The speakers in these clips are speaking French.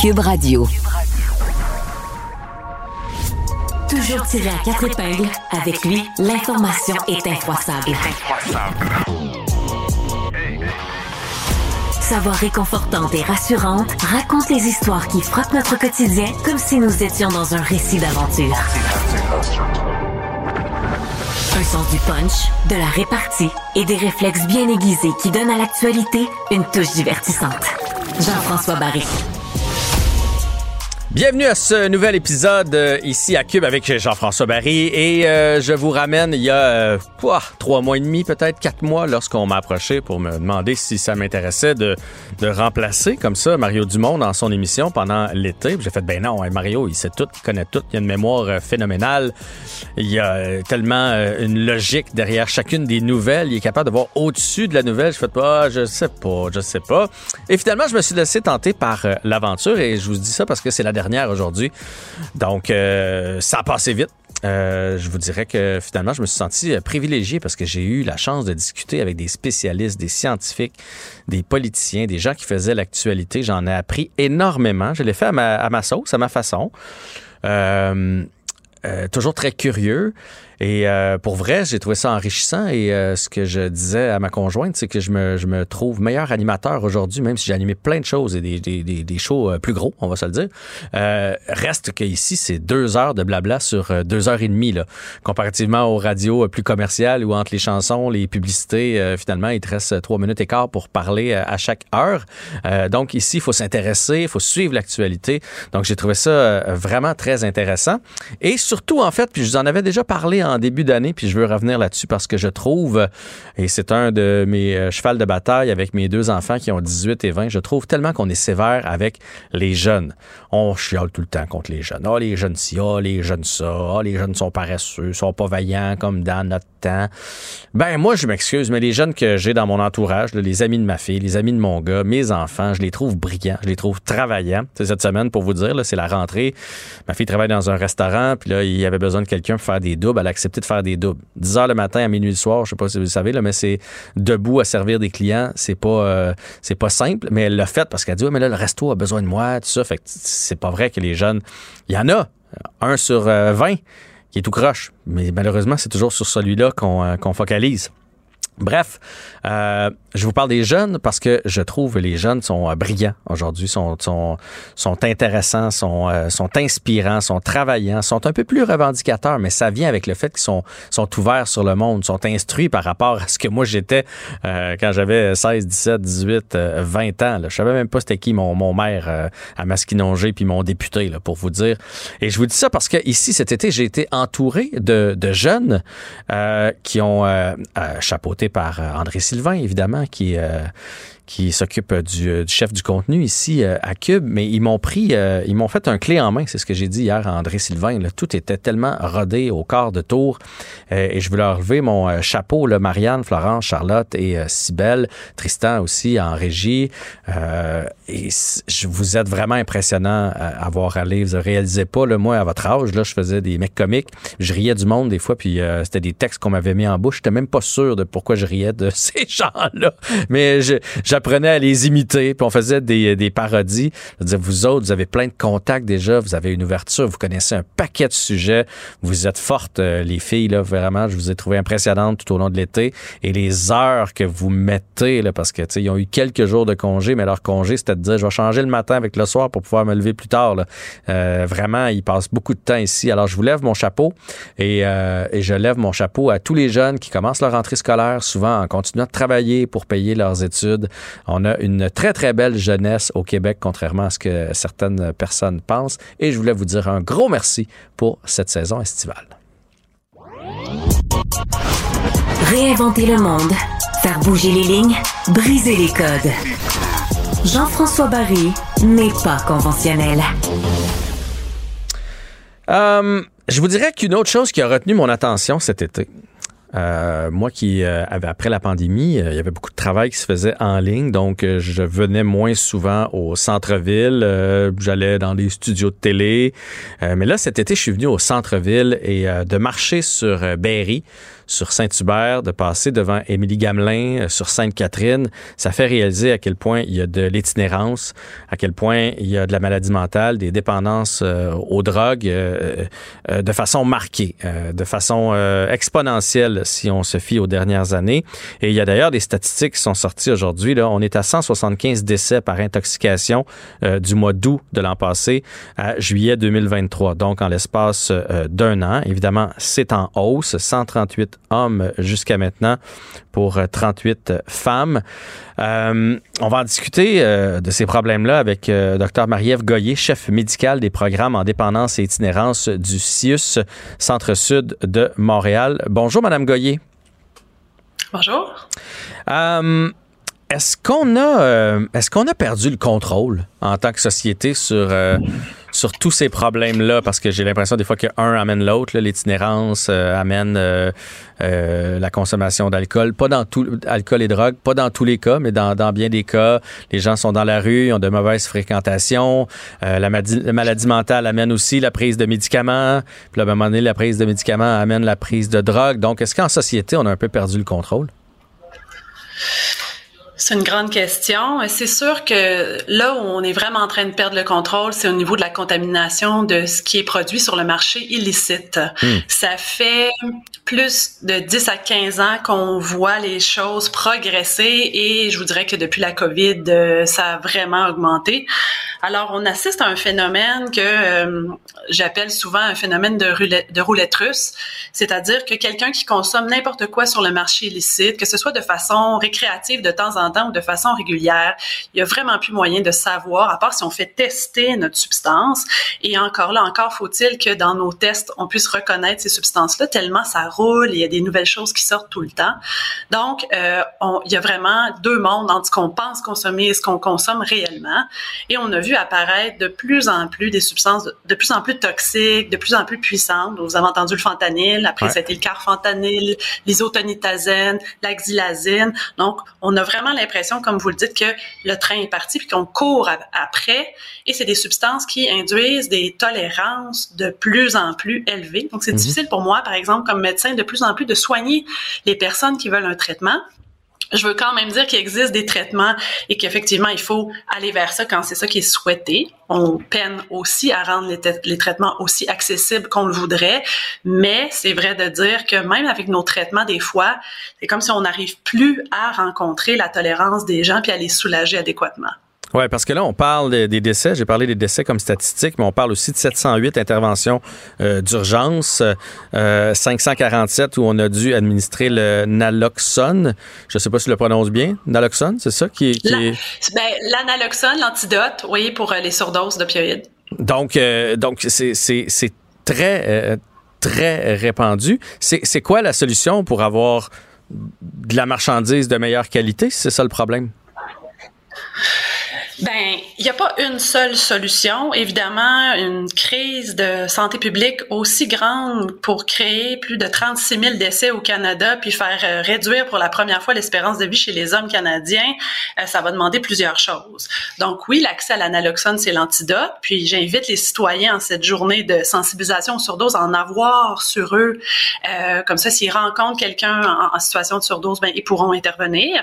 Cube Radio. Toujours tiré à quatre épingles, avec lui, l'information est incroissable. Sa voix réconfortante et rassurante raconte les histoires qui frappent notre quotidien comme si nous étions dans un récit d'aventure. Un sens du punch, de la répartie et des réflexes bien aiguisés qui donnent à l'actualité une touche divertissante. Jean-François Barry. Bienvenue à ce nouvel épisode euh, ici à Cube avec Jean-François Barry et euh, je vous ramène il y a euh, quoi, trois mois et demi, peut-être quatre mois, lorsqu'on m'a approché pour me demander si ça m'intéressait de, de remplacer comme ça Mario Dumont dans son émission pendant l'été. J'ai fait ben non, hein, Mario, il sait tout, il connaît tout, il a une mémoire phénoménale, il y a tellement une logique derrière chacune des nouvelles, il est capable de voir au-dessus de la nouvelle. Je fais pas, ah, je sais pas, je sais pas. Et finalement, je me suis laissé tenter par l'aventure et je vous dis ça parce que c'est la dernière aujourd'hui. Donc, euh, ça a passé vite. Euh, je vous dirais que finalement, je me suis senti euh, privilégié parce que j'ai eu la chance de discuter avec des spécialistes, des scientifiques, des politiciens, des gens qui faisaient l'actualité. J'en ai appris énormément. Je l'ai fait à ma, sauce, à ma façon. Toujours très curieux. Et euh, pour vrai, j'ai trouvé ça enrichissant. Et euh, ce que je disais à ma conjointe, c'est que je me, je me trouve meilleur animateur aujourd'hui, même si j'ai animé plein de choses et des, des, des, des shows euh, plus gros, on va se le dire. Euh, reste que ici, c'est deux heures de blabla sur euh, deux heures et demie, là, comparativement aux radios euh, plus commerciales où entre les chansons, les publicités, finalement, il te reste trois minutes et quart pour parler à chaque heure. Donc ici, il faut s'intéresser, il faut suivre l'actualité. Donc j'ai trouvé ça vraiment très intéressant. Et surtout, en fait, puis je vous en avais déjà parlé début d'année, puis je veux revenir là-dessus parce que je trouve, et c'est un de mes euh, chevals de bataille avec mes deux enfants qui ont 18 et 20, je trouve tellement qu'on est sévère avec les jeunes. On chiale tout le temps contre les jeunes. Ah, les jeunes ci, ah, les jeunes ça, ah, les jeunes sont paresseux, sont pas vaillants comme dans notre temps. Ben, moi, je m'excuse, mais les jeunes que j'ai dans mon entourage, les amis de ma fille, les amis de mon gars, mes enfants, je les trouve brillants, je les trouve travaillants. Cette semaine, pour vous dire, c'est la rentrée. Ma fille travaille dans un restaurant, puis là, il y avait besoin de quelqu'un pour faire des doubles. A accepté de faire des doubles. 10 heures le matin à minuit le soir, je sais pas si vous le savez, là, mais c'est debout à servir des clients. C'est pas, euh, c'est pas simple, mais elle l'a fait parce qu'elle dit, ouais, mais là, le resto a besoin de moi, tout ça. Fait que c'est pas vrai que les jeunes, il y en a, un sur euh, 20 qui est tout croche. Mais malheureusement, c'est toujours sur celui-là qu'on euh, qu'on focalise. Bref, euh, je vous parle des jeunes parce que je trouve les jeunes sont euh, brillants aujourd'hui, sont, sont, sont intéressants, sont, euh, sont inspirants, sont travaillants, sont un peu plus revendicateurs, mais ça vient avec le fait qu'ils sont, sont ouverts sur le monde, sont instruits par rapport à ce que moi j'étais euh, quand j'avais 16, 17, 18, euh, 20 ans. Là. Je savais même pas c'était qui mon, mon maire euh, à Masquinongé puis mon député, là, pour vous dire. Et je vous dis ça parce que ici, cet été, j'ai été entouré de, de jeunes euh, qui ont chapeauté par euh, André Sylvain, évidemment, qui, euh, qui s'occupe du, euh, du chef du contenu ici euh, à Cube, mais ils m'ont pris, euh, ils m'ont fait un clé en main, c'est ce que j'ai dit hier à André Sylvain. Là. Tout était tellement rodé au quart de tour euh, et je veux leur lever mon euh, chapeau, là, Marianne, Florence, Charlotte et euh, Cybelle, Tristan aussi en régie. Euh, et je vous êtes vraiment impressionnant à avoir allé. Vous ne réalisez pas, là, moi, à votre âge, là, je faisais des mecs comiques. Je riais du monde des fois, puis euh, c'était des textes qu'on m'avait mis en bouche. J'étais même pas sûr de pourquoi je riais de ces gens-là. Mais je- j'apprenais à les imiter, puis on faisait des, des parodies. Je dire, vous autres, vous avez plein de contacts déjà, vous avez une ouverture, vous connaissez un paquet de sujets. Vous êtes fortes, euh, les filles, là, vraiment. Je vous ai trouvé impressionnantes tout au long de l'été. Et les heures que vous mettez, là, parce que, tu sais, ils ont eu quelques jours de congé, mais leur congé, c'était de dire, je vais changer le matin avec le soir pour pouvoir me lever plus tard. là. Euh, vraiment, ils passent beaucoup de temps ici. Alors, je vous lève mon chapeau et, euh, et je lève mon chapeau à tous les jeunes qui commencent leur rentrée scolaire, souvent en continuant de travailler pour payer leurs études. On a une très, très belle jeunesse au Québec, contrairement à ce que certaines personnes pensent. Et je voulais vous dire un gros merci pour cette saison estivale. Réinventer le monde, faire bouger les lignes, briser les codes. Jean-François Barry n'est pas conventionnel. Euh, je vous dirais qu'une autre chose qui a retenu mon attention cet été, euh, moi qui euh, après la pandémie, il y avait beaucoup de travail qui se faisait en ligne, donc je venais moins souvent au centre-ville, j'allais dans des studios de télé, mais là cet été je suis venu au centre-ville et de marcher sur Berry sur Saint-Hubert, de passer devant Émilie Gamelin euh, sur Sainte-Catherine, ça fait réaliser à quel point il y a de l'itinérance, à quel point il y a de la maladie mentale, des dépendances euh, aux drogues euh, de façon marquée, de façon exponentielle si on se fie aux dernières années. Et il y a d'ailleurs des statistiques qui sont sorties aujourd'hui. Là, on est à 175 décès par intoxication du mois d'août de l'an passé à juillet 2023. Donc en l'espace d'un an, évidemment, c'est en hausse. 138 hommes jusqu'à maintenant pour 38 euh, femmes. Euh, on va en discuter euh, de ces problèmes-là avec euh, Dr Marie-Ève Goyer, chef médical des programmes en dépendance et itinérance du CIUS, Centre-Sud de Montréal. Bonjour, Madame Goyer. Bonjour. est-ce qu'on a, est-ce qu'on a perdu le contrôle en tant que société sur sur tous ces problèmes-là, parce que j'ai l'impression des fois qu'un amène l'autre, l'itinérance euh, amène euh, euh, la consommation d'alcool, pas dans tout alcool et drogue, pas dans tous les cas, mais dans, dans bien des cas, les gens sont dans la rue, ils ont de mauvaises fréquentations, la, maladie, la, maladie, mentale amène aussi la prise de médicaments, puis à un moment donné, la prise de médicaments amène la prise de drogue. Donc, est-ce qu'en société, on a un peu perdu le contrôle? C'est une grande question. C'est sûr que là où on est vraiment en train de perdre le contrôle, c'est au niveau de la contamination de ce qui est produit sur le marché illicite. Hmm. Ça fait plus de 10 à 15 ans qu'on voit les choses progresser et je vous dirais que depuis la COVID, euh, ça a vraiment augmenté. Alors, on assiste à un phénomène que euh, j'appelle souvent un phénomène de roulette, de roulette russe, c'est-à-dire que quelqu'un qui consomme n'importe quoi sur le marché illicite, que ce soit de façon récréative de temps en temps ou de façon régulière, il y a vraiment plus moyen de savoir, à part si on fait tester notre substance. Et encore là, encore faut-il que dans nos tests, on puisse reconnaître ces substances-là, tellement ça roule, il y a des nouvelles choses qui sortent tout le temps. Donc, euh, on, il y a vraiment deux mondes entre ce qu'on pense consommer et ce qu'on consomme réellement. Et on a vu apparaître de plus en plus des substances de, plus en plus toxiques, de plus en plus puissantes. Vous avez entendu le fentanyl, après c'était le carfentanyl, l'isotonitazène, la xylazine. Donc, on a vraiment l'impression, comme vous le dites, que le train est parti puis qu'on court après. Et c'est des substances qui induisent des tolérances de plus en plus élevées. Donc, c'est mhm. difficile pour moi, par exemple, comme médecin, de plus en plus de soigner les personnes qui veulent un traitement je veux quand même dire qu'il existe des traitements et qu'effectivement, il faut aller vers ça quand c'est ça qui est souhaité. On peine aussi à rendre les, traitements aussi accessibles qu'on le voudrait, mais c'est vrai de dire que même avec nos traitements, des fois, c'est comme si on n'arrive plus à rencontrer la tolérance des gens puis à les soulager adéquatement. Oui, parce que là, on parle des décès. J'ai parlé des décès comme statistique, mais on parle aussi de 708 interventions euh, d'urgence, euh, 547 où on a dû administrer le naloxone. Je ne sais pas si je le prononce bien. Naloxone, c'est ça qui, est. Ben, l'analoxone, l'antidote, oui, pour euh, les surdoses d'opioïdes. Donc, euh, donc c'est très, très répandu. C'est quoi la solution pour avoir de la marchandise de meilleure qualité? C'est ça le problème? Ben, il n'y a pas une seule solution. Évidemment, une crise de santé publique aussi grande pour créer plus de 36 000 décès au Canada, puis faire euh, réduire pour la première fois l'espérance de vie chez les hommes canadiens, euh, ça va demander plusieurs choses. Donc oui, l'accès à l'analoxone, c'est l'antidote. Puis j'invite les citoyens en cette journée de sensibilisation aux surdoses à en avoir sur eux. Euh, comme ça, s'ils rencontrent quelqu'un en, situation de surdose, ben, ils pourront intervenir.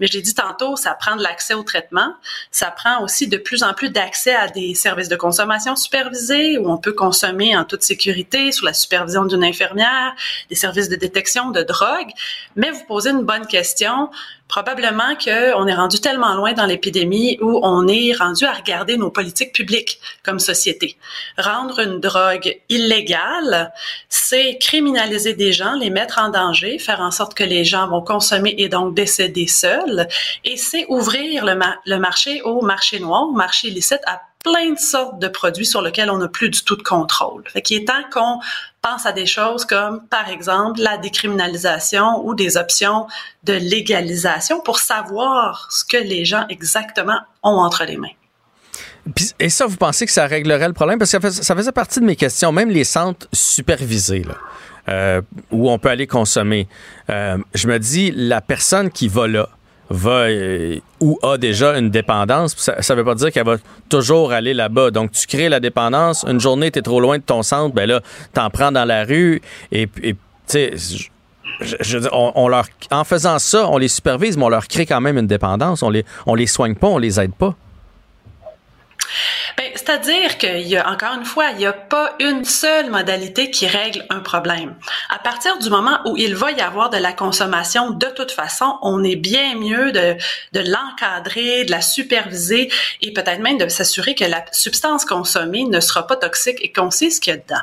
Mais je l'ai dit tantôt, ça prend de l'accès au traitement. Ça prend aussi plus en plus d'accès à des services de consommation supervisés où on peut consommer en toute sécurité sous la supervision d'une infirmière, des services de détection de drogue. Mais vous posez une bonne question. Probablement qu'on est rendu tellement loin dans l'épidémie où on est rendu à regarder nos politiques publiques comme société. Rendre une drogue illégale, c'est criminaliser des gens, les mettre en danger, faire en sorte que les gens vont consommer et donc décéder seuls. Et c'est ouvrir le, marché au marché noir, au marché illicite, à plein de sortes de produits sur lesquels on n'a plus du tout de contrôle. Fait qu'il est temps qu'on pense à des choses comme, par exemple, la décriminalisation ou des options de légalisation pour savoir ce que les gens exactement ont entre les mains. Et ça, vous pensez que ça réglerait le problème? Parce que ça faisait partie de mes questions. Même les centres supervisés, euh, où on peut aller consommer. Euh, je me dis, la personne qui va là, va euh, ou a déjà une dépendance, ça ne veut pas dire qu'elle va toujours aller là-bas. Donc, tu crées la dépendance, une journée, tu es trop loin de ton centre, ben là, t'en prends dans la rue et, tu sais, je, on, leur, en faisant ça, on les supervise, mais on leur crée quand même une dépendance. On les, on les soigne pas, on les aide pas. Ben, c'est-à-dire qu'il y a, encore une fois, il n'y a pas une seule modalité qui règle un problème. À partir du moment où il va y avoir de la consommation, de toute façon, on est bien mieux de, de l'encadrer, de la superviser et peut-être même de s'assurer que la substance consommée ne sera pas toxique et qu'on sait ce qu'il y a dedans.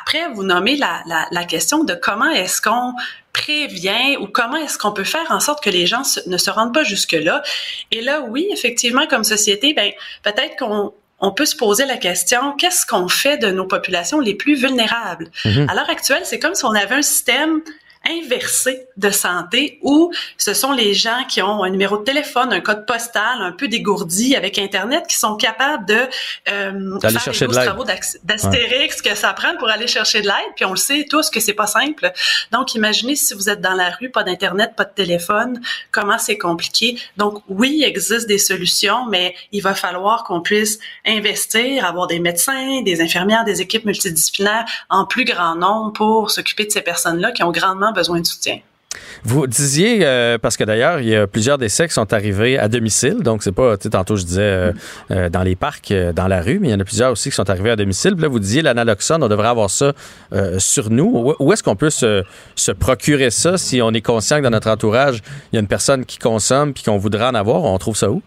Après, vous nommez la, la, la question de comment est-ce qu'on prévient ou comment est-ce qu'on peut faire en sorte que les gens ne se rendent pas jusque-là. Et là, oui, effectivement, comme société, ben, peut-être qu'on on peut se poser la question, qu'est-ce qu'on fait de nos populations les plus vulnérables? Mm-hmm. À l'heure actuelle, c'est comme si on avait un système inversé de santé où ce sont les gens qui ont un numéro de téléphone, un code postal un peu dégourdi avec Internet qui sont capables de euh, faire chercher les travaux d'astérix que ça prend pour aller chercher de l'aide. Puis on le sait tous que c'est pas simple. Donc imaginez si vous êtes dans la rue, pas d'Internet, pas de téléphone, comment c'est compliqué. Donc oui, il existe des solutions, mais il va falloir qu'on puisse investir, avoir des médecins, des infirmières, des équipes multidisciplinaires en plus grand nombre pour s'occuper de ces personnes-là qui ont grandement besoin de soutien. Vous disiez, euh, parce que d'ailleurs, il y a plusieurs décès qui sont arrivés à domicile. Donc, c'est pas, tu sais, tantôt, je disais euh, euh, dans les parcs, dans la rue, mais il y en a plusieurs aussi qui sont arrivés à domicile. Puis là, vous disiez l'analoxone, on devrait avoir ça sur nous. Où, est-ce qu'on peut se, se, procurer ça si on est conscient que dans notre entourage, il y a une personne qui consomme puis qu'on voudrait en avoir? On trouve ça où?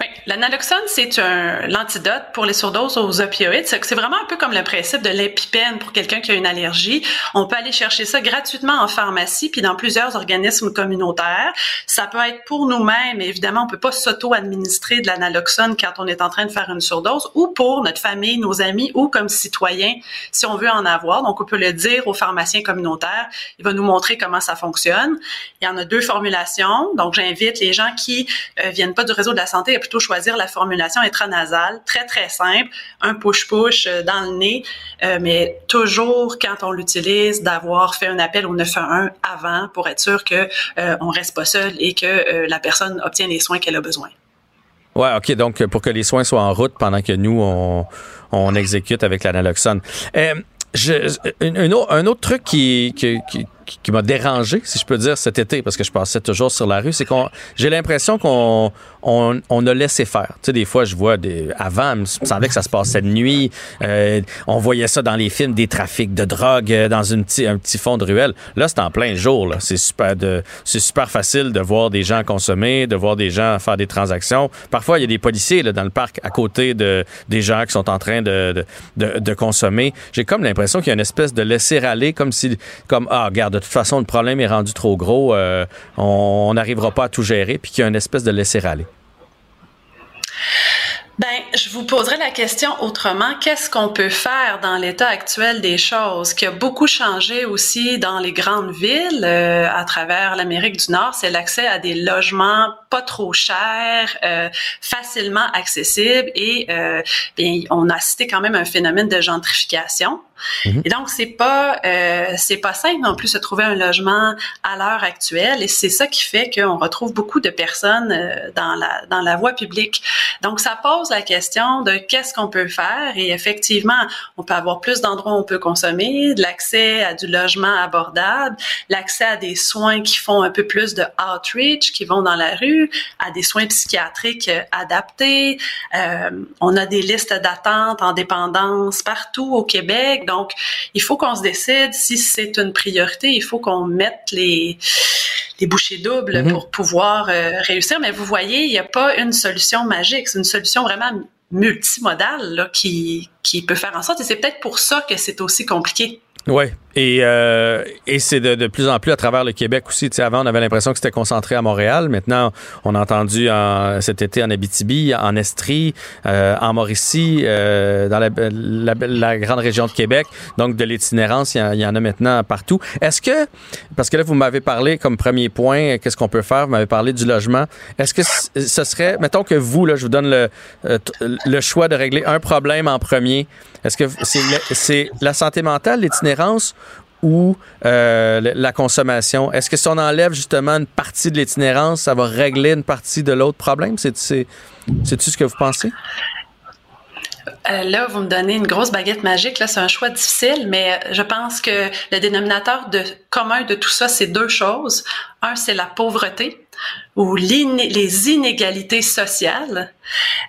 Oui, l'analoxone, c'est un l'antidote pour les surdoses aux opioïdes. C'est vraiment un peu comme le principe de l'épipène pour quelqu'un qui a une allergie. On peut aller chercher ça gratuitement en pharmacie puis dans plusieurs organismes communautaires. Ça peut être pour nous-mêmes, évidemment, on peut pas s'auto-administrer de l'analoxone quand on est en train de faire une surdose ou pour notre famille, nos amis ou comme citoyens si on veut en avoir. Donc on peut le dire au pharmacien communautaire, il va nous montrer comment ça fonctionne. Il y en a deux formulations. Donc j'invite les gens qui euh, viennent pas du réseau de la santé plutôt choisir la formulation intranasale, très très simple, un push-push euh, dans le nez, euh, mais toujours quand on l'utilise, d'avoir fait un appel au 911 avant pour être sûr que euh, reste pas seul et que la personne obtient les soins qu'elle a besoin. Ouais, ok. Donc pour que les soins soient en route pendant que nous on, on exécute avec l'analoxone. Je, un, autre truc qui, qui, qui, m'a dérangé, si je peux dire, cet été, parce que je passais toujours sur la rue, c'est qu'on j'ai l'impression qu'on on, on, a laissé faire. Tu sais, des fois, je vois des. Avant, il me semblait que ça se passait de nuit. Euh, on voyait ça dans les films, des trafics de drogue euh, dans une un petit fond de ruelle. Là, c'est en plein jour. C'est super de, c'est super facile de voir des gens consommer, de voir des gens faire des transactions. Parfois, il y a des policiers là, dans le parc à côté de des gens qui sont en train de, de, de, consommer. J'ai comme l'impression qu'il y a une espèce de laisser aller, comme si, comme ah, regarde, de toute façon, le problème est rendu trop gros. Euh, on n'arrivera pas à tout gérer, puis qu'il y a une espèce de laisser aller. Ben, je vous poserai la question autrement. Qu'est-ce qu'on peut faire dans l'état actuel des choses qui a beaucoup changé aussi dans les grandes villes euh, à travers l'Amérique du Nord, c'est l'accès à des logements pas trop chers, euh, facilement accessibles et euh, bien, on a cité quand même un phénomène de gentrification. Mhm. Et donc c'est pas euh, c'est pas simple non plus de trouver un logement à l'heure actuelle et c'est ça qui fait qu'on retrouve beaucoup de personnes euh, dans la dans la voie publique. Donc ça pose la question de qu'est-ce qu'on peut faire et effectivement on peut avoir plus d'endroits où on peut consommer, de l'accès à du logement abordable, l'accès à des soins qui font un peu plus de outreach, qui vont dans la rue, à des soins psychiatriques adaptés. Euh, on a des listes d'attente en dépendance partout au Québec. Donc, il faut qu'on se décide si c'est une priorité. Il faut qu'on mette les, les bouchées doubles mhm. pour pouvoir euh, réussir. Mais vous voyez, il n'y a pas une solution magique. C'est une solution vraiment multimodale là, qui, qui peut faire en sorte. Et c'est peut-être pour ça que c'est aussi compliqué. Oui, Et, euh, et c'est de, de, plus en plus à travers le Québec aussi. avant, on avait l'impression que c'était concentré à Montréal. Maintenant, on a entendu en, cet été en Abitibi, en Estrie, euh, en Mauricie, euh, dans la, la, la, grande région de Québec. Donc, de l'itinérance, il, y, en a maintenant partout. Est-ce que, parce que là, vous m'avez parlé comme premier point, qu'est-ce qu'on peut faire? Vous m'avez parlé du logement. Est-ce que ce serait, mettons que vous, là, je vous donne le, euh, le choix de régler un problème en premier. Est-ce que c'est la santé mentale, l'itinérance ou euh, la consommation? Est-ce que si on enlève justement une partie de l'itinérance, ça va régler une partie de l'autre problème? C'est-tu ce que vous pensez? Euh, là, vous me donnez une grosse baguette magique. Là, c'est un choix difficile, mais je pense que le dénominateur de, commun de tout ça, c'est deux choses. Un, c'est la pauvreté ou les inégalités sociales.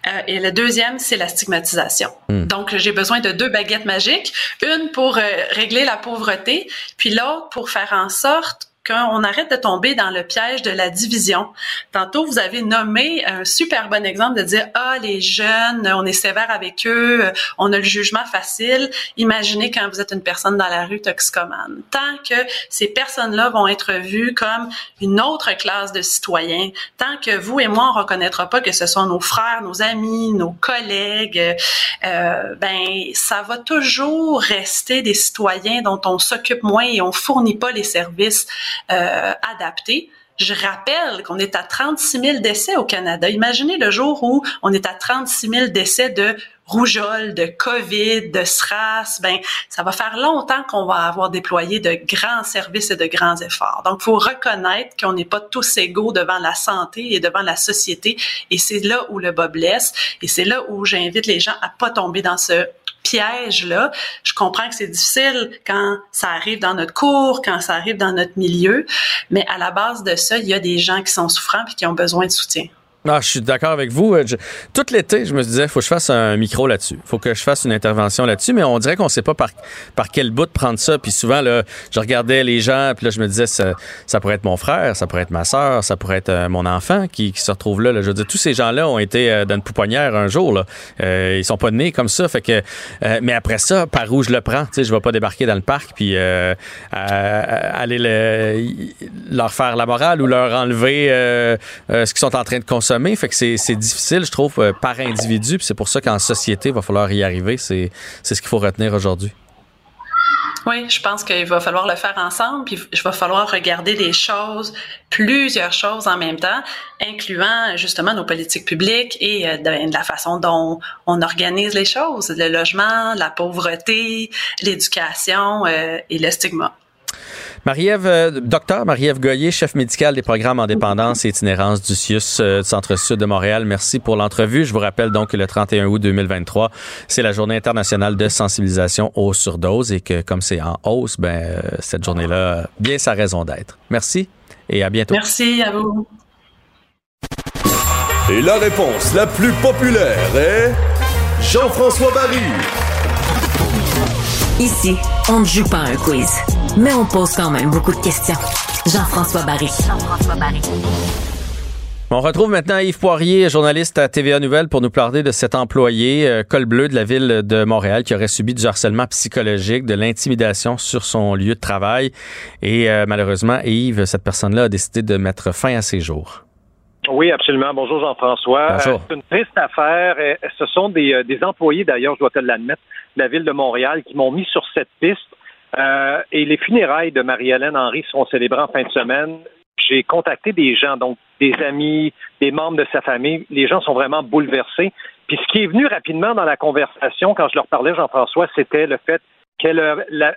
Euh, et le deuxième, c'est la stigmatisation. Hmm. Donc, j'ai besoin de deux baguettes magiques, une pour euh, régler la pauvreté, puis l'autre pour faire en sorte qu'on arrête de tomber dans le piège de la division. Tantôt, vous avez nommé un super bon exemple de dire, ah, les jeunes, on est sévère avec eux, on a le jugement facile. Imaginez quand vous êtes une personne dans la rue toxicomane. Tant que ces personnes-là vont être vues comme une autre classe de citoyens, tant que vous et moi, on reconnaîtra pas que ce sont nos frères, nos amis, nos collègues, euh, ben, ça va toujours rester des citoyens dont on s'occupe moins et on fournit pas les services euh. Je rappelle qu'on est à 36 000 décès au Canada. Imaginez le jour où on est à 36 000 décès de rougeole, de COVID, de SRAS. Ben, ça va faire longtemps qu'on va avoir déployé de grands services et de grands efforts. Donc, faut reconnaître qu'on n'est pas tous égaux devant la santé et devant la société. Et c'est là où le bas blesse. Et c'est là où j'invite les gens à pas tomber dans ce piège-là. Je comprends que c'est difficile quand ça arrive dans notre cours, quand ça arrive dans notre milieu, mais à la base de ça, il y a des gens qui sont souffrants et qui ont besoin de soutien. Ah, je suis d'accord avec vous. Euh, tout l'été, je me disais, faut que je fasse un micro là-dessus. faut que je fasse une intervention là-dessus, mais on dirait qu'on sait pas par, par quel bout de prendre ça. Puis souvent, là, je regardais les gens, puis là, je me disais, ça, ça pourrait être mon frère, ça pourrait être ma soeur, ça pourrait être euh, mon enfant qui, qui, se retrouve là, Je veux dire, tous ces gens-là ont été euh, dans une pouponnière un jour. Là. Euh, ils sont pas nés comme ça. Fait que, mais après ça, par où je le prends? Tu sais, je vais pas débarquer dans le parc puis aller le, leur faire la morale ou leur enlever ce qu'ils sont en train de consommer. Fait que c'est difficile, je trouve, euh, par individu. c'est pour ça qu'en société, il va falloir y arriver. C'est ce qu'il faut retenir aujourd'hui. Oui, je pense qu'il va falloir le faire ensemble, puis il va falloir regarder les choses, plusieurs choses en même temps, incluant justement nos politiques publiques et euh, de, la façon dont on organise les choses, le logement, la pauvreté, l'éducation euh, et le stigma. Marie-Ève, euh, docteur Marie-Ève Goyer, chef médical des programmes en dépendance et itinérance du CIUS euh, Centre-Sud de Montréal. Merci pour l'entrevue. Je vous rappelle donc que le 31 août 2023, c'est la journée internationale de sensibilisation aux surdoses et que comme c'est en hausse, ben, euh, cette journée-là, bien sa raison d'être. Merci et à bientôt. Merci à vous. Et la réponse la plus populaire est Jean-François Barry. Ici, on ne joue pas un quiz, mais on pose quand même beaucoup de questions. Jean-François Barry. Jean-François Barry. On retrouve maintenant Yves Poirier, journaliste à TVA Nouvelle, pour nous parler de cet employé euh, col bleu de la ville de Montréal qui aurait subi du harcèlement psychologique, de l'intimidation sur son lieu de travail. Et euh, malheureusement, Yves, cette personne-là a décidé de mettre fin à ses jours. Oui, absolument. Bonjour Jean-François. Euh, c'est une triste affaire. Ce sont des, des employés, d'ailleurs, je dois te l'admettre, de la ville de Montréal qui m'ont mis sur cette piste. Euh, et les funérailles de Marie-Hélène Henry seront célébrées en fin de semaine. J'ai contacté des gens, donc des amis, des membres de sa famille. Les gens sont vraiment bouleversés. Puis ce qui est venu rapidement dans la conversation, quand je leur parlais, Jean-François, c'était le fait qu'elle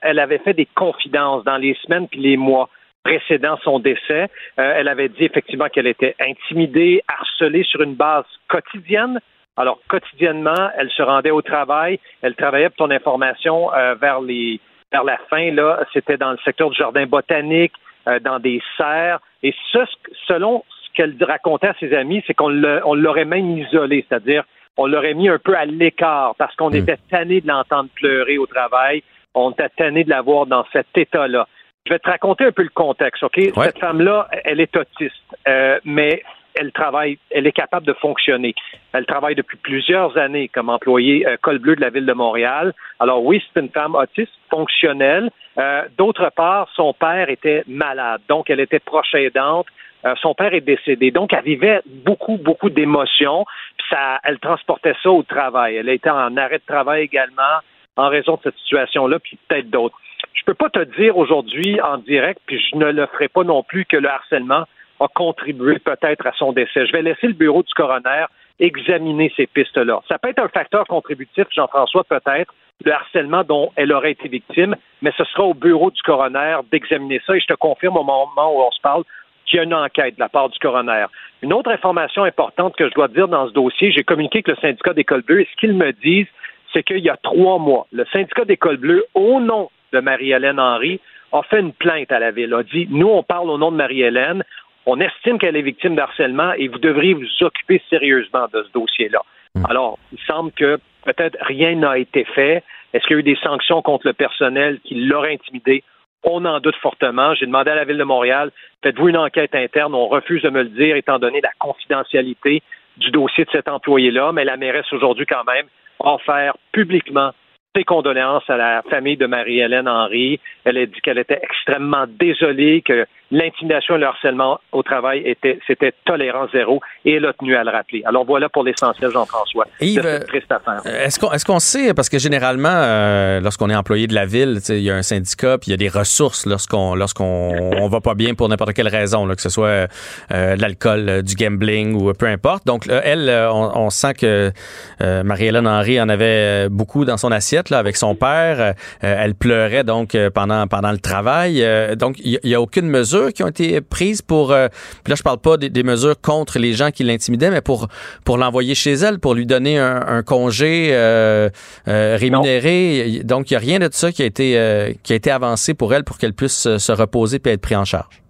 elle avait fait des confidences dans les semaines puis les mois précédant son décès. Euh, elle avait dit effectivement qu'elle était intimidée, harcelée sur une base quotidienne. Alors, quotidiennement, elle se rendait au travail, elle travaillait pour ton information euh, vers les vers la fin, là, c'était dans le secteur du jardin botanique, euh, dans des serres. Et ce, selon ce qu'elle racontait à ses amis, c'est qu'on l'aurait même isolée, c'est-à-dire on l'aurait mis un peu à l'écart parce qu'on hmm. était tanné de l'entendre pleurer au travail, on était tanné de la voir dans cet état-là. Je vais te raconter un peu le contexte, OK? Cette femme-là, elle est autiste, euh, mais elle travaille, elle est capable de fonctionner. Elle travaille depuis plusieurs années comme employée euh, col bleu de la ville de Montréal. Alors oui, c'est une femme autiste, fonctionnelle. Euh, d'autre part, son père était malade, donc elle était proche aidante. Euh, son père est décédé, donc elle vivait beaucoup, beaucoup d'émotions. Ça, elle transportait ça au travail. Elle était en arrêt de travail également en raison de cette situation-là, puis peut-être d'autres. Je peux pas te dire aujourd'hui en direct, puis je ne le ferai pas non plus que le harcèlement a contribué peut-être à son décès. Je vais laisser le bureau du coroner examiner ces pistes-là. Ça peut être un facteur contributif, Jean-François, peut-être, le harcèlement dont elle aurait été victime, mais ce sera au bureau du coroner d'examiner ça et je te confirme au moment où on se parle qu'il y a une enquête de la part du coroner. Une autre information importante que je dois dire dans ce dossier, j'ai communiqué avec le syndicat d'école bleue et ce qu'ils me disent, c'est qu'il y a trois mois, le syndicat d'école bleue, au nom de Marie-Hélène Henry, a fait une plainte à la ville, a dit, nous, on parle au nom de Marie-Hélène, on estime qu'elle est victime d'harcèlement et vous devriez vous occuper sérieusement de ce dossier-là. Hmm. Alors, il semble que peut-être rien n'a été fait. Est-ce qu'il y a eu des sanctions contre le personnel qui l'aurait intimidé? On en doute fortement. J'ai demandé à la Ville de Montréal, faites-vous une enquête interne? On refuse de me le dire étant donné la confidentialité du dossier de cet employé-là, mais la mairesse aujourd'hui quand même a offert publiquement ses condoléances à la famille de Marie-Hélène Henry. Elle a dit qu'elle était extrêmement désolée, que l'intimidation et le harcèlement au travail était c'était tolérance zéro et elle a tenu à le rappeler. Alors voilà pour l'essentiel, Jean-François. Yves, triste affaire. Euh, est-ce qu'on est-ce qu'on sait parce que généralement euh, lorsqu'on est employé de la ville, il y a un syndicat puis il y a des ressources lorsqu'on lorsqu'on on va pas bien pour n'importe quelle raison, là, que ce soit euh, l'alcool, du gambling ou peu importe. Donc elle, on, sent que Marie-Hélène Henry en avait beaucoup dans son assiette là avec son père. elle pleurait donc pendant pendant le travail. donc il y, a aucune mesure qui ont été prises pour, euh, là je parle pas des, mesures contre les gens qui l'intimidaient, mais pour, pour l'envoyer chez elle, pour lui donner un, congé euh, euh, rémunéré. Donc il n'y a rien de ça qui a été, qui a été avancé pour elle pour qu'elle puisse se reposer et être prise en charge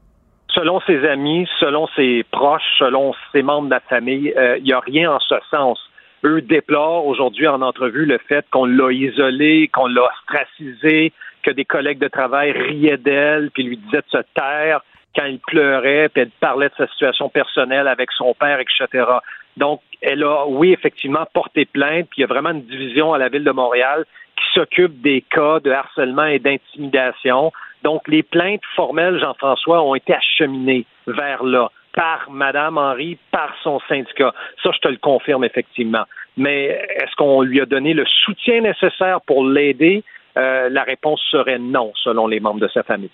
selon ses amis, selon ses proches, selon ses membres de la famille, il n'y a rien en ce sens. Eux déplorent aujourd'hui en entrevue le fait qu'on l'a isolé, qu'on l'a ostracisé, que des collègues de travail riaient d'elle, puis lui disaient de se taire quand il pleurait, puis elle parlait de sa situation personnelle avec son père, etc. Donc, elle a, oui, effectivement, porté plainte, puis il y a vraiment une division à la ville de Montréal qui s'occupe des cas de harcèlement et d'intimidation. Donc, les plaintes formelles, Jean-François, ont été acheminées vers là par Mme Henry, par son syndicat. Ça, je te le confirme effectivement. Mais est-ce qu'on lui a donné le soutien nécessaire pour l'aider? Euh, la réponse serait non, selon les membres de sa famille.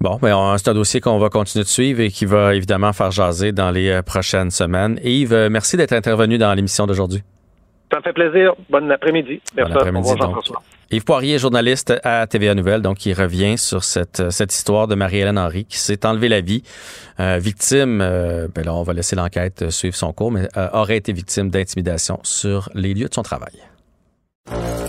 Bon, mais ben, c'est un dossier qu'on va continuer de suivre et qui va évidemment faire jaser dans les euh, prochaines semaines. Yves, euh, merci d'être intervenu dans l'émission d'aujourd'hui. Ça me fait plaisir. Bon après-midi. Merci. Bon après-midi. Yves Poirier, journaliste à TVA Nouvelle, donc qui revient sur cette, cette histoire de Marie-Hélène Henry qui s'est enlevé la vie. victime, ben là, on va laisser l'enquête suivre son cours, mais aurait été victime d'intimidation sur les lieux de son travail.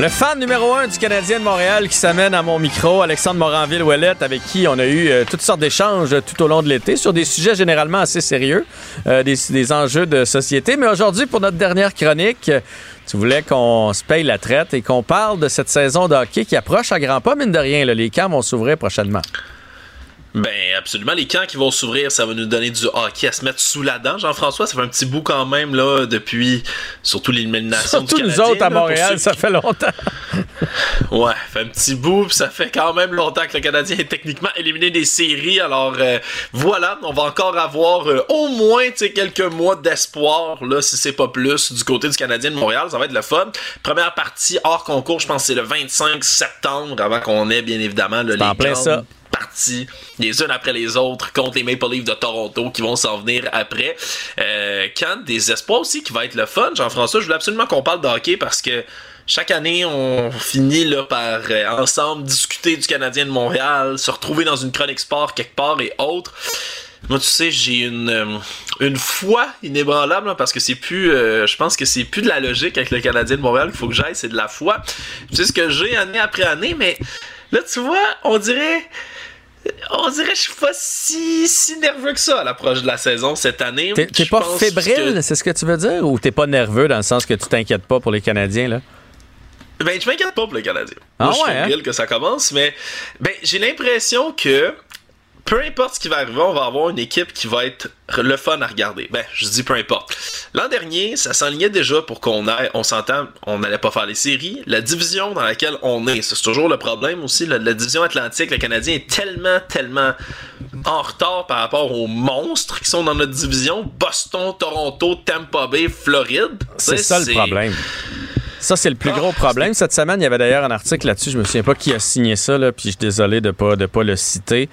Le fan numéro un du Canadien de Montréal qui s'amène à mon micro, Alexandre Moranville-Ouellette, avec qui on a eu euh, toutes sortes d'échanges tout au long de l'été sur des sujets généralement assez sérieux, euh, des, enjeux de société. Mais aujourd'hui, pour notre dernière chronique, tu voulais qu'on se paye la traite et qu'on parle de cette saison de hockey qui approche à grands pas, mine de rien. les camps vont s'ouvrir prochainement. Ben absolument, les camps qui vont s'ouvrir, ça va nous donner du hockey à se mettre sous la dent. Jean-François, ça fait un petit bout quand même là depuis surtout l'élimination du Canadien. nous autres à Montréal, ça fait longtemps. ouais, fait un petit bout, puis ça fait quand même longtemps que le Canadien est techniquement éliminé des séries. Alors euh, voilà, on va encore avoir euh, au moins quelques mois d'espoir là, si c'est pas plus, du côté du Canadien de Montréal. Ça va être le fun. Première partie hors concours, je pense que c'est le 25 septembre, avant qu'on ait bien évidemment le les plein ça parties les unes après les autres contre les Maple Leafs de Toronto qui vont s'en venir après. Euh, quand des espoirs aussi qui va être le fun, Jean-François, je voulais absolument qu'on parle de hockey parce que chaque année, on finit là, par euh, ensemble discuter du Canadien de Montréal, se retrouver dans une chronique sport quelque part et autres. Moi, tu sais, j'ai une, euh, une foi inébranlable parce que c'est plus. Euh, je pense que c'est plus de la logique avec le Canadien de Montréal qu'il faut que j'aille, c'est de la foi. C'est ce que j'ai année après année, mais là, tu vois, on dirait. On dirait que je suis pas si, si nerveux que ça à l'approche de la saison cette année. T'es pas fébrile, c'est ce que tu veux dire? Ou t'es pas nerveux dans le sens que tu t'inquiètes pas pour les Canadiens, là? Ben, je m'inquiète pas pour les Canadiens. Ah Moi, je suis hein? que ça commence, mais ben, j'ai l'impression que peu importe ce qui va arriver, on va avoir une équipe qui va être le fun à regarder. Ben, je dis peu importe. L'an dernier, ça s'enlignait déjà pour qu'on aille, on s'entend, on n'allait pas faire les séries. La division dans laquelle on est, c'est toujours le problème aussi. La, division atlantique, le Canadien est tellement, tellement en retard par rapport aux monstres qui sont dans notre division. Boston, Toronto, Tampa Bay, Floride. C'est ça le problème. Ça, c'est le plus gros problème. Cette semaine, il y avait d'ailleurs un article là-dessus. Je me souviens pas qui a signé ça, puis je suis désolé de pas, de pas le citer.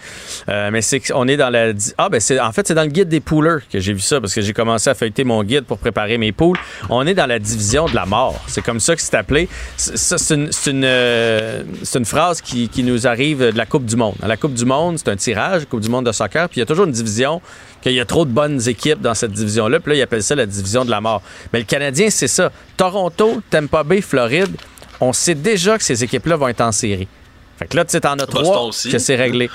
Euh, mais c'est qu'on est dans la. Ah, ben, c'est, en fait, c'est dans le guide des poolers que j'ai vu ça, parce que j'ai commencé à feuilleter mon guide pour préparer mes pools. On est dans la division de la mort. C'est comme ça que c'est appelé. Ça, c'est une, c'est une, euh, une phrase qui, qui, nous arrive de la Coupe du Monde. la Coupe du Monde, c'est un tirage, Coupe du Monde de soccer, puis il y a toujours une division qu'il y a trop de bonnes équipes dans cette division-là. Puis là, ils appellent ça la division de la mort. Mais le Canadien, c'est ça. Toronto, Tampa Bay, Floride, on sait déjà que ces équipes-là vont être en série. Fait que là, tu sais, t'en as trois que c'est réglé.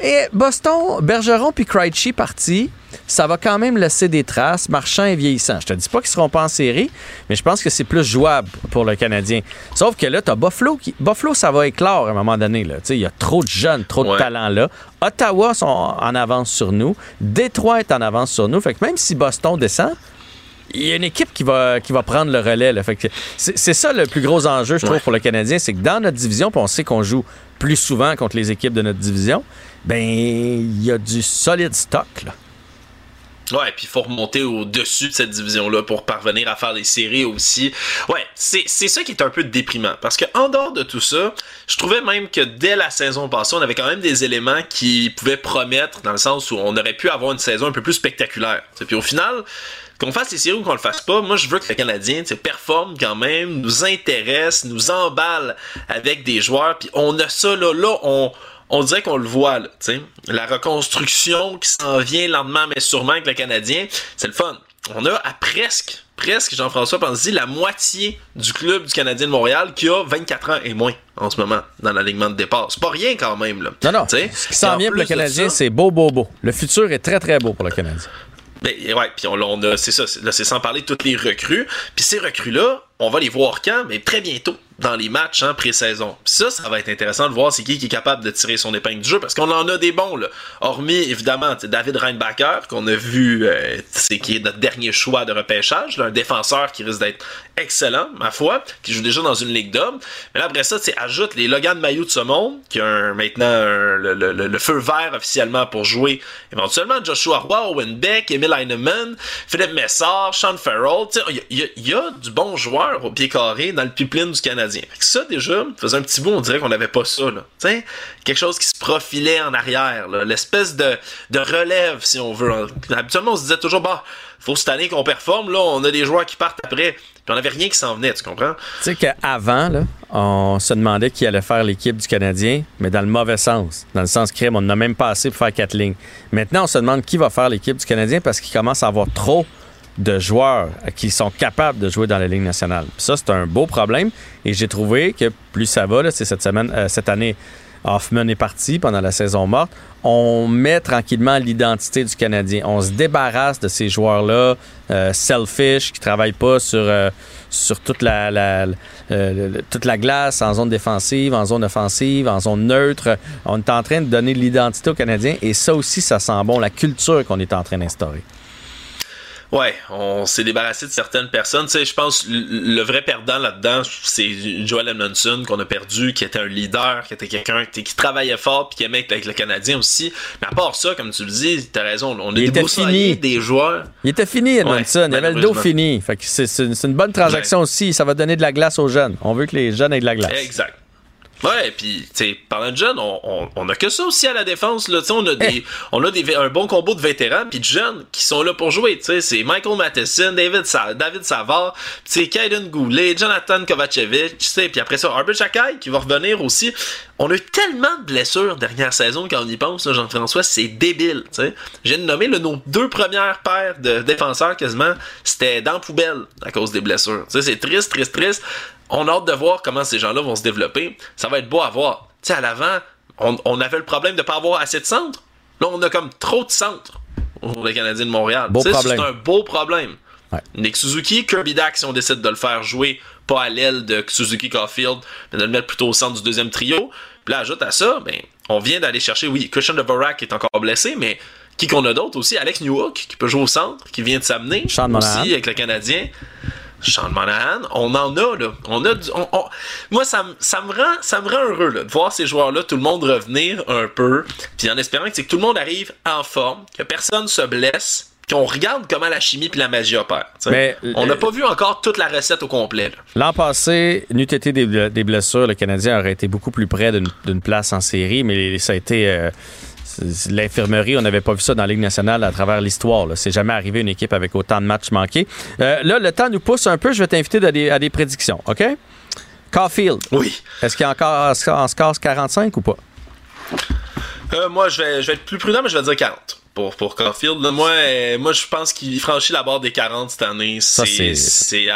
Et Boston, Bergeron puis Krejci partis, ça va quand même laisser des traces. Marchand et vieillissant. Je te dis pas qu'ils seront pas en série, mais je pense que c'est plus jouable pour le Canadien. Sauf que là, t'as Buffalo qui... Buffalo, ça va éclore à un moment donné. Il y a trop de jeunes, trop de talents là. Ottawa sont en avance sur nous. Détroit est en avance sur nous. Fait que même si Boston descend, il y a une équipe qui va, qui va prendre le relais. C'est ça le plus gros enjeu, je trouve, pour le Canadien, c'est que dans notre division, puis on sait qu'on joue plus souvent contre les équipes de notre division, ben il y a du solide stock. Là. Ouais, puis il faut remonter au-dessus de cette division-là pour parvenir à faire les séries aussi. Ouais, c'est ça qui est un peu déprimant. Parce que en dehors de tout ça, je trouvais même que dès la saison passée, on avait quand même des éléments qui pouvaient promettre, dans le sens où on aurait pu avoir une saison un peu plus spectaculaire. Puis au final, qu'on fasse les séries ou qu'on le fasse pas, moi je veux que le Canadien performe quand même, nous intéresse, nous emballe avec des joueurs, puis on a ça là, là on, on dirait qu'on le voit là, la reconstruction qui s'en vient lentement mais sûrement avec le Canadien, c'est le fun. On a à presque, presque Jean-François Pensy, la moitié du club du Canadien de Montréal qui a 24 ans et moins en ce moment dans l'alignement de départ. C'est pas rien quand même là. Non non. Ce qui s'en vient pour le Canadien, c'est beau beau beau. Le futur est très très beau pour le Canadien. Ben, ouais, puis on, on a, c'est ça, là, c'est sans parler de toutes les recrues. Puis ces recrues-là, on va les voir quand? Mais très bientôt dans les matchs en pré-saison. ça, ça va être intéressant de voir c'est qui est capable de tirer son épingle du jeu parce qu'on en a des bons là. Hormis évidemment David Reinbacher qu'on a vu, euh, c'est qui est notre dernier choix de repêchage, un défenseur qui risque d'être excellent ma foi, qui joue déjà dans une ligue d'hommes. Mais là après ça, tu ajoute les Logan Maillot de ce monde qui a maintenant le, feu vert officiellement pour jouer éventuellement Joshua Roy, Owen Beck, Emil Heinemann, Philippe Messard, Sean Farrell. Il y, a du bon joueur au pied carré dans le pipeline du Canadien ça, déjà, faisait un petit bout, on dirait qu'on n'avait pas ça. Là. quelque chose qui se profilait en arrière. L'espèce de, de relève, si on veut. Habituellement, on se disait toujours, bah, faut cette année qu'on performe. Là, on a des joueurs qui partent après. Puis on n'avait rien qui s'en venait, tu comprends? Tu sais qu'avant, on se demandait qui allait faire l'équipe du Canadien, mais dans le mauvais sens. Dans le sens crime, on n'a même pas assez pour faire quatre lignes. Maintenant, on se demande qui va faire l'équipe du Canadien parce qu'il commence à avoir trop de joueurs qui sont capables de jouer dans la Ligue nationale. ça, c'est un beau problème. Et j'ai trouvé que plus ça va, c'est cette semaine, euh, cette année, Hoffman est parti pendant la saison morte. On met tranquillement l'identité du Canadien. On se débarrasse de ces joueurs-là, euh, selfish, qui travaillent pas sur, euh, sur toute la, toute la glace, en zone défensive, en zone offensive, en zone neutre. On est en train de donner l'identité aux Canadiens et ça aussi, ça sent bon, la culture qu'on est en train d'instaurer. Ouais, on s'est débarrassé de certaines personnes. Tu sais, je pense le vrai perdant là-dedans, c'est Joel Edmondson qu'on a perdu, qui était un leader, qui était quelqu'un qui, travaillait fort puis qui aimait être avec le Canadien aussi. Mais à part ça, comme tu le dis, t'as raison, on a des des joueurs. Il était fini, Edmondson. il avait le dos fini. Fait que c'est une bonne transaction aussi. Ça va donner de la glace aux jeunes. On veut que les jeunes aient de la glace. Exact. Ouais, puis tu sais, parlant de jeunes, on, on, a que ça aussi à la défense là, on a des on a des un bon combo de vétérans puis de jeunes qui sont là pour jouer, tu sais, c'est Michael Matheson, David Sa David Savard, tu sais Kaiden Goulet, Jonathan Kovacevic, tu sais, puis après ça Arbor Chakai qui va revenir aussi. On a eu tellement de blessures dernière saison quand on y pense, Jean-François, c'est débile, tu sais. J'ai nommé le nos deux premières paires de défenseurs quasiment, c'était dans la poubelle à cause des blessures. Tu sais, c'est triste, triste, triste on a hâte de voir comment ces gens-là vont se développer. Ça va être beau à voir. Tu sais, à l'avant, on, avait le problème de ne pas avoir assez de centres. Là, on a comme trop de centres pour les Canadiens de Montréal. C'est un beau problème. Nick Suzuki, Kirby Dax, si on décide de le faire jouer pas à l'aile de Suzuki Caulfield, mais de le mettre plutôt au centre du deuxième trio. Puis là, ajoute à ça, ben, on vient d'aller chercher, oui, Christian Devorak est encore blessé, mais qui qu'on a d'autres aussi? Alex Newhook, qui peut jouer au centre, qui vient de s'amener aussi avec le Canadien. Sean Monahan, on en a là. On a Moi, ça, ça, me rend, ça me rend heureux là, de voir ces joueurs-là, tout le monde revenir un peu, puis en espérant que, que tout le monde arrive en forme, que personne se blesse, qu'on regarde comment la chimie puis la magie opèrent. Mais, on n'a pas vu encore toute la recette au complet. L'an passé, n'eût été des, blessures, le Canadien aurait été beaucoup plus près d'une place en série, mais ça a été... Euh, L'infirmerie, on n'avait pas vu ça dans la Ligue nationale à travers l'histoire. C'est jamais arrivé une équipe avec autant de matchs manqués. Euh, là, le temps nous pousse un peu. Je vais t'inviter à des, prédictions, OK? Caulfield. Oui. Est-ce qu'il y a encore en score 45 ou pas? Euh, moi, je vais, être plus prudent, mais je vais dire 40 pour, pour Caulfield. moi, euh, moi, je pense qu'il franchit la barre des 40 cette année. C'est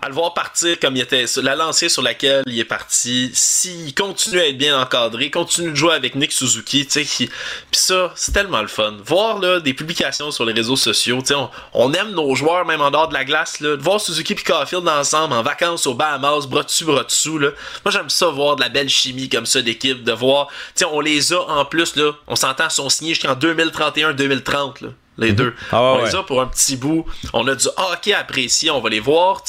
à le voir partir comme il était, la lancée sur laquelle il est parti, s'il continue à être bien encadré, continue de jouer avec Nick Suzuki, tu sais, puis ça, c'est tellement le fun. Voir là, des publications sur les réseaux sociaux, tu sais, on, aime nos joueurs même en dehors de la glace, là, de voir Suzuki et Caulfield ensemble en vacances au Bahamas, bras dessus, bras dessous, là. Moi, j'aime ça voir de la belle chimie comme ça d'équipe, de voir, tu sais, on les a en plus, là, on s'entend, sont signés jusqu'en 2031-2030, là les mhm. deux. Ah on les a pour un petit bout. On a du hockey apprécié, on va les voir,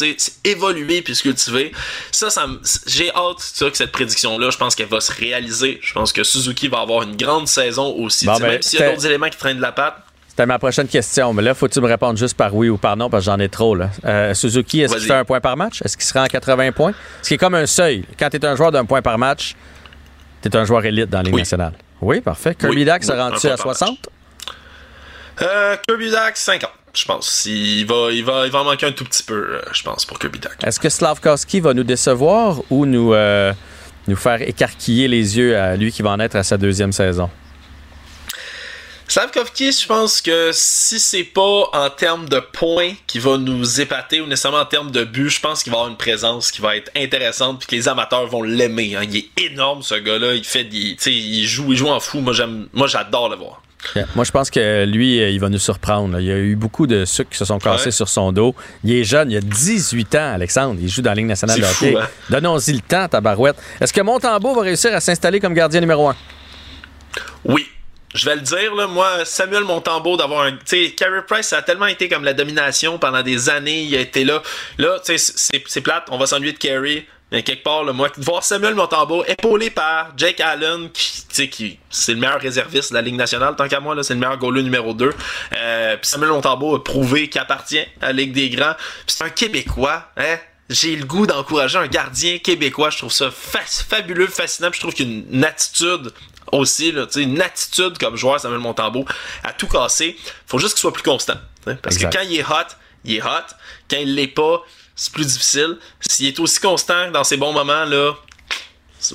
évoluer puis se cultiver. Ça, ça j'ai hâte que cette prédiction-là, je pense qu'elle va se réaliser. Je pense que Suzuki va avoir une grande saison aussi. Ben, même s'il y a d'autres éléments qui traînent de la patte. C'était ma prochaine question, mais là, faut-tu me répondre juste par oui ou par non, parce que j'en ai trop. Là. Euh, Suzuki, est-ce qu'il fait un point par match? Est-ce qu'il sera en 80 points? Ce qui est comme un seuil. Quand tu es un joueur d'un point par match, tu es un joueur élite dans les Ligue nationale. Oui, parfait. Kirby oui. Se rend-tu à 60? Euh, Kirby Dax, 50 je pense. Il va, il, va, il va en manquer un tout petit peu, euh, je pense, pour Kirby. Est-ce que Slavkowski va nous décevoir ou nous, euh, nous faire écarquiller les yeux à lui qui va en être à sa deuxième saison? Slavkovski, je pense que si c'est pas en termes de points qui va nous épater ou nécessairement en termes de buts, je pense qu'il va avoir une présence qui va être intéressante puis que les amateurs vont l'aimer. Hein. Il est énorme ce gars-là, il fait des, il joue, il joue en fou. Moi j'aime, moi j'adore le voir. Moi, je pense que lui, euh, il va nous surprendre. Il y a eu beaucoup de sucres qui se sont cassés sur son dos. Il est jeune, il a 18 ans, Alexandre. Il joue dans la Ligue nationale de hockey. Hein? Donnons-y le temps, tabarouette. Est-ce que Montembeau va réussir à s'installer comme gardien numéro un? Oui, je vais le dire, là, moi, Samuel Montembeau, d'avoir un. Tu sais, Carey Price, ça a tellement été comme la domination pendant des années. Il a été là. Là, tu sais, c'est plate. On va s'ennuyer de Carey. Mais quelque part, là, moi, voir Samuel Montembeau épaulé par Jake Allen, qui, qui c'est le meilleur réserviste de la Ligue nationale, tant qu'à moi, c'est le meilleur goaler numéro 2. Euh, puis Samuel Montembeau a prouvé qu'il appartient à la Ligue des Grands. Puis c'est un Québécois, hein? J'ai le goût d'encourager un gardien québécois. Je trouve ça fabuleux, fascinant. Puis je trouve qu'il a une attitude aussi, là, une attitude comme joueur, Samuel Montembeau, à tout casser. Faut juste qu'il soit plus constant. Parce que quand il est hot, il est hot. Quand il l'est pas, c'est plus difficile. S'il est aussi constant dans ses bons moments, là,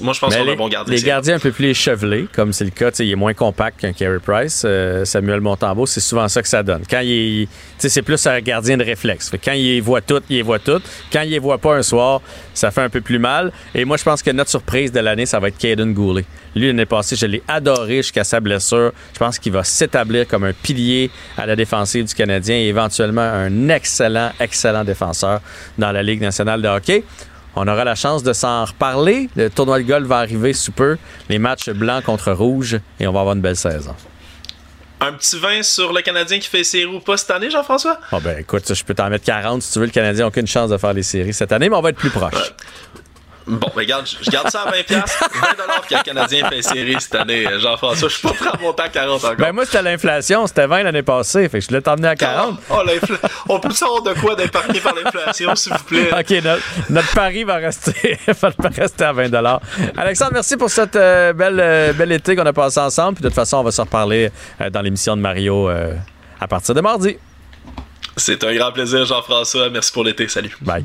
moi, je pense qu'on a un bon gardien. Les gardiens un peu plus échevelés, comme c'est le cas, il est moins compact qu'un Carey Price. Euh, Samuel Montembeau, c'est souvent ça que ça donne. Quand il c'est plus un gardien de réflexe. quand il voit tout, il voit tout. Quand il voit pas un soir, ça fait un peu plus mal. Et moi, je pense que notre surprise de l'année, ça va être Caden Goulet. Lui, l'année passée, je l'ai adoré jusqu'à sa blessure. Je pense qu'il va s'établir comme un pilier à la défensive du Canadien et éventuellement un excellent, excellent défenseur dans la Ligue nationale de hockey. On aura la chance de s'en reparler. Le tournoi de golf va arriver sous peu. Les matchs blancs contre rouge et on va avoir une belle saison. Un petit 20 sur le Canadien qui fait série ou pas cette année, Jean-François? Ah ben écoute, je peux t'en mettre 40 si tu veux. Le Canadien n'a aucune chance de faire les séries cette année, mais on va être plus proche. Bon, mais regarde, je garde ça à 20 20 que le Canadien fait série cette année, Jean-François. Je suis pas prêt à monter à 40 encore. Ben moi, c'était l'inflation. C'était 20 l'année passée. Fait que je l'ai emmené à 40. Oh, on peut savoir de quoi d'épargner par l'inflation, s'il vous plaît? OK, notre, pari va rester, va rester à 20 Alexandre, merci pour cette euh, belle, euh, belle été qu'on a passé ensemble. Puis de toute façon, on va se reparler euh, dans l'émission de Mario à partir de mardi. C'est un grand plaisir, Jean-François. Merci pour l'été. Salut. Bye.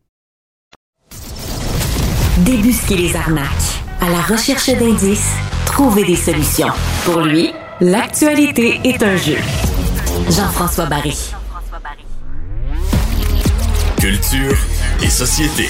Débusquer les arnaques. À la recherche d'indices, trouver des solutions. Pour lui, l'actualité est un jeu. Jean-François Barry. Culture et société.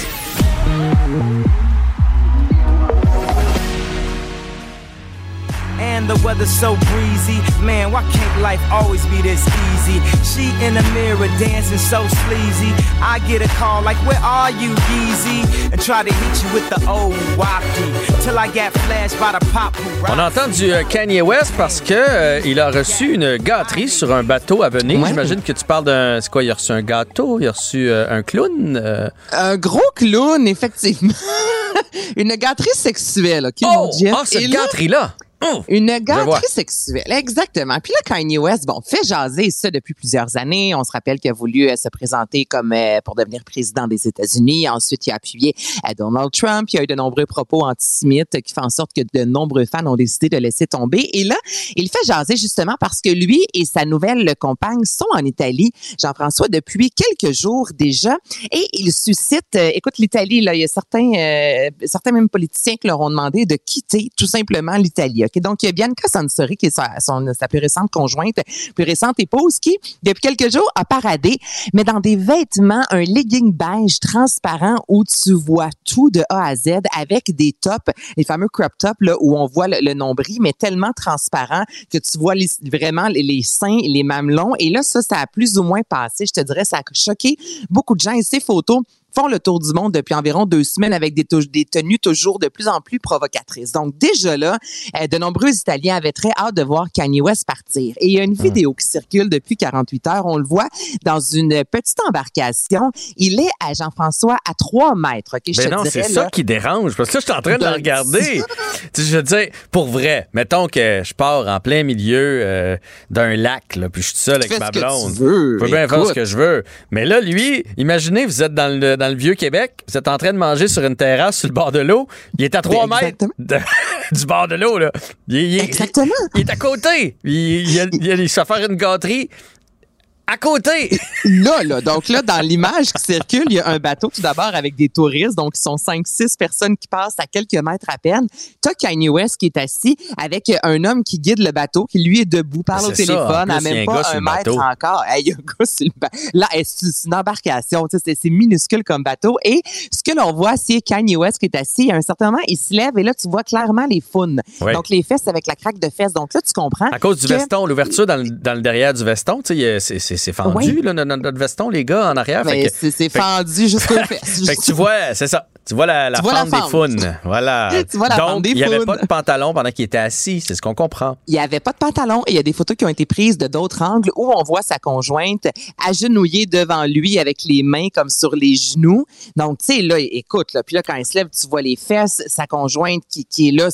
And the weather's so breezy. Man, why can't life always be this easy? She in the mirror dancing so sleazy. I get a call like, Where are you, Yeezy? And try to hit you with the old wacky. Till I get flashed by the pop On entend du euh, Kanye West parce que euh, il a reçu une gâterie sur un bateau à venir. J'imagine que tu parles d'un. C'est quoi? Il a reçu un gâteau, il a reçu euh, un clown. Euh... Un gros clown, effectivement. une gâterie sexuelle, OK, oh! mon Dieu. Oh, cette gâterie-là! Oh! Une gâterie sexuelle, exactement. Puis là, Kanye West, bon, fait jaser ça depuis plusieurs années. On se rappelle qu'il a voulu euh, se présenter comme euh, pour devenir président des États-Unis. Ensuite, il a appuyé euh, Donald Trump. Il y a eu de nombreux propos antisémites qui font en sorte que de nombreux fans ont décidé de laisser tomber. Et là, il fait jaser justement parce que lui et sa nouvelle compagne sont en Italie, Jean-François, depuis quelques jours déjà. Et il suscite, écoute, l'Italie, là, il y a certains, certains même politiciens qui leur ont demandé de quitter tout simplement l'Italie. Donc, il y a Bianca Sansori, qui est sa, sa plus récente conjointe, plus récente épouse, qui, depuis quelques jours, a paradé, mais dans des vêtements, un legging beige transparent où tu vois tout de A à Z avec des tops, les fameux crop tops, là, où on voit le, nombril, mais tellement transparent que tu vois vraiment les, seins, les mamelons. Et là, ça, ça a plus ou moins passé. Je te dirais, ça a choqué beaucoup de gens. Et ces photos, font le tour du monde depuis environ deux semaines avec des, des tenues toujours de plus en plus provocatrices. Donc déjà là, euh, de nombreux Italiens avaient très hâte de voir Kanye West partir. Et il y a une ah. vidéo qui circule depuis 48 heures. On le voit dans une petite embarcation. Il est à Jean-François à 3 mètres. Okay, Mais non, c'est ça qui dérange. Parce que là, je suis en train de le regarder. je veux dire, pour vrai, mettons que je pars en plein milieu euh, d'un lac, là, puis je suis seul avec ma blonde. Je peux bien faire ce que je veux. Mais là, lui, imaginez, vous êtes dans le dans le vieux Québec, vous êtes en train de manger sur une terrasse sur le bord de l'eau, il est à 3 mètres du bord de l'eau. Là. Il, Exactement. Il est à côté. Il, il, a, il, a, une gâterie à côté. là, là, donc là, dans l'image qui circule, il y a un bateau tout d'abord avec des touristes, donc ils sont cinq, six personnes qui passent à quelques mètres à peine. T'as Kanye West qui est assis avec un homme qui guide le bateau, qui lui est debout, parle au téléphone, à même pas un, mètre encore. il y a un gars sur le bateau. Là, c'est une embarcation, c'est minuscule comme bateau. Et ce que l'on voit, c'est Kanye West qui est assis. À un certain moment, il se lève et là, tu vois clairement les faunes. Donc les fesses avec la craque de fesses. Donc là, tu comprends. À cause du veston, l'ouverture dans, dans, le derrière du veston, tu sais, c'est c'est fendu, là, notre, veston, les gars, en arrière. c'est fendu jusqu'au fesses. fait que tu vois, c'est ça. Tu vois la, la fente des faunes. Voilà. tu vois la Donc, il n'y avait pas de pantalon pendant qu'il était assis. C'est ce qu'on comprend. Il n'y avait pas de pantalon. Et il y a des photos qui ont été prises de d'autres angles où on voit sa conjointe agenouillée devant lui avec les mains comme sur les genoux. Donc, tu sais, là, écoute, là, puis là, quand il se lève, tu vois les fesses. Sa conjointe qui, qui est là,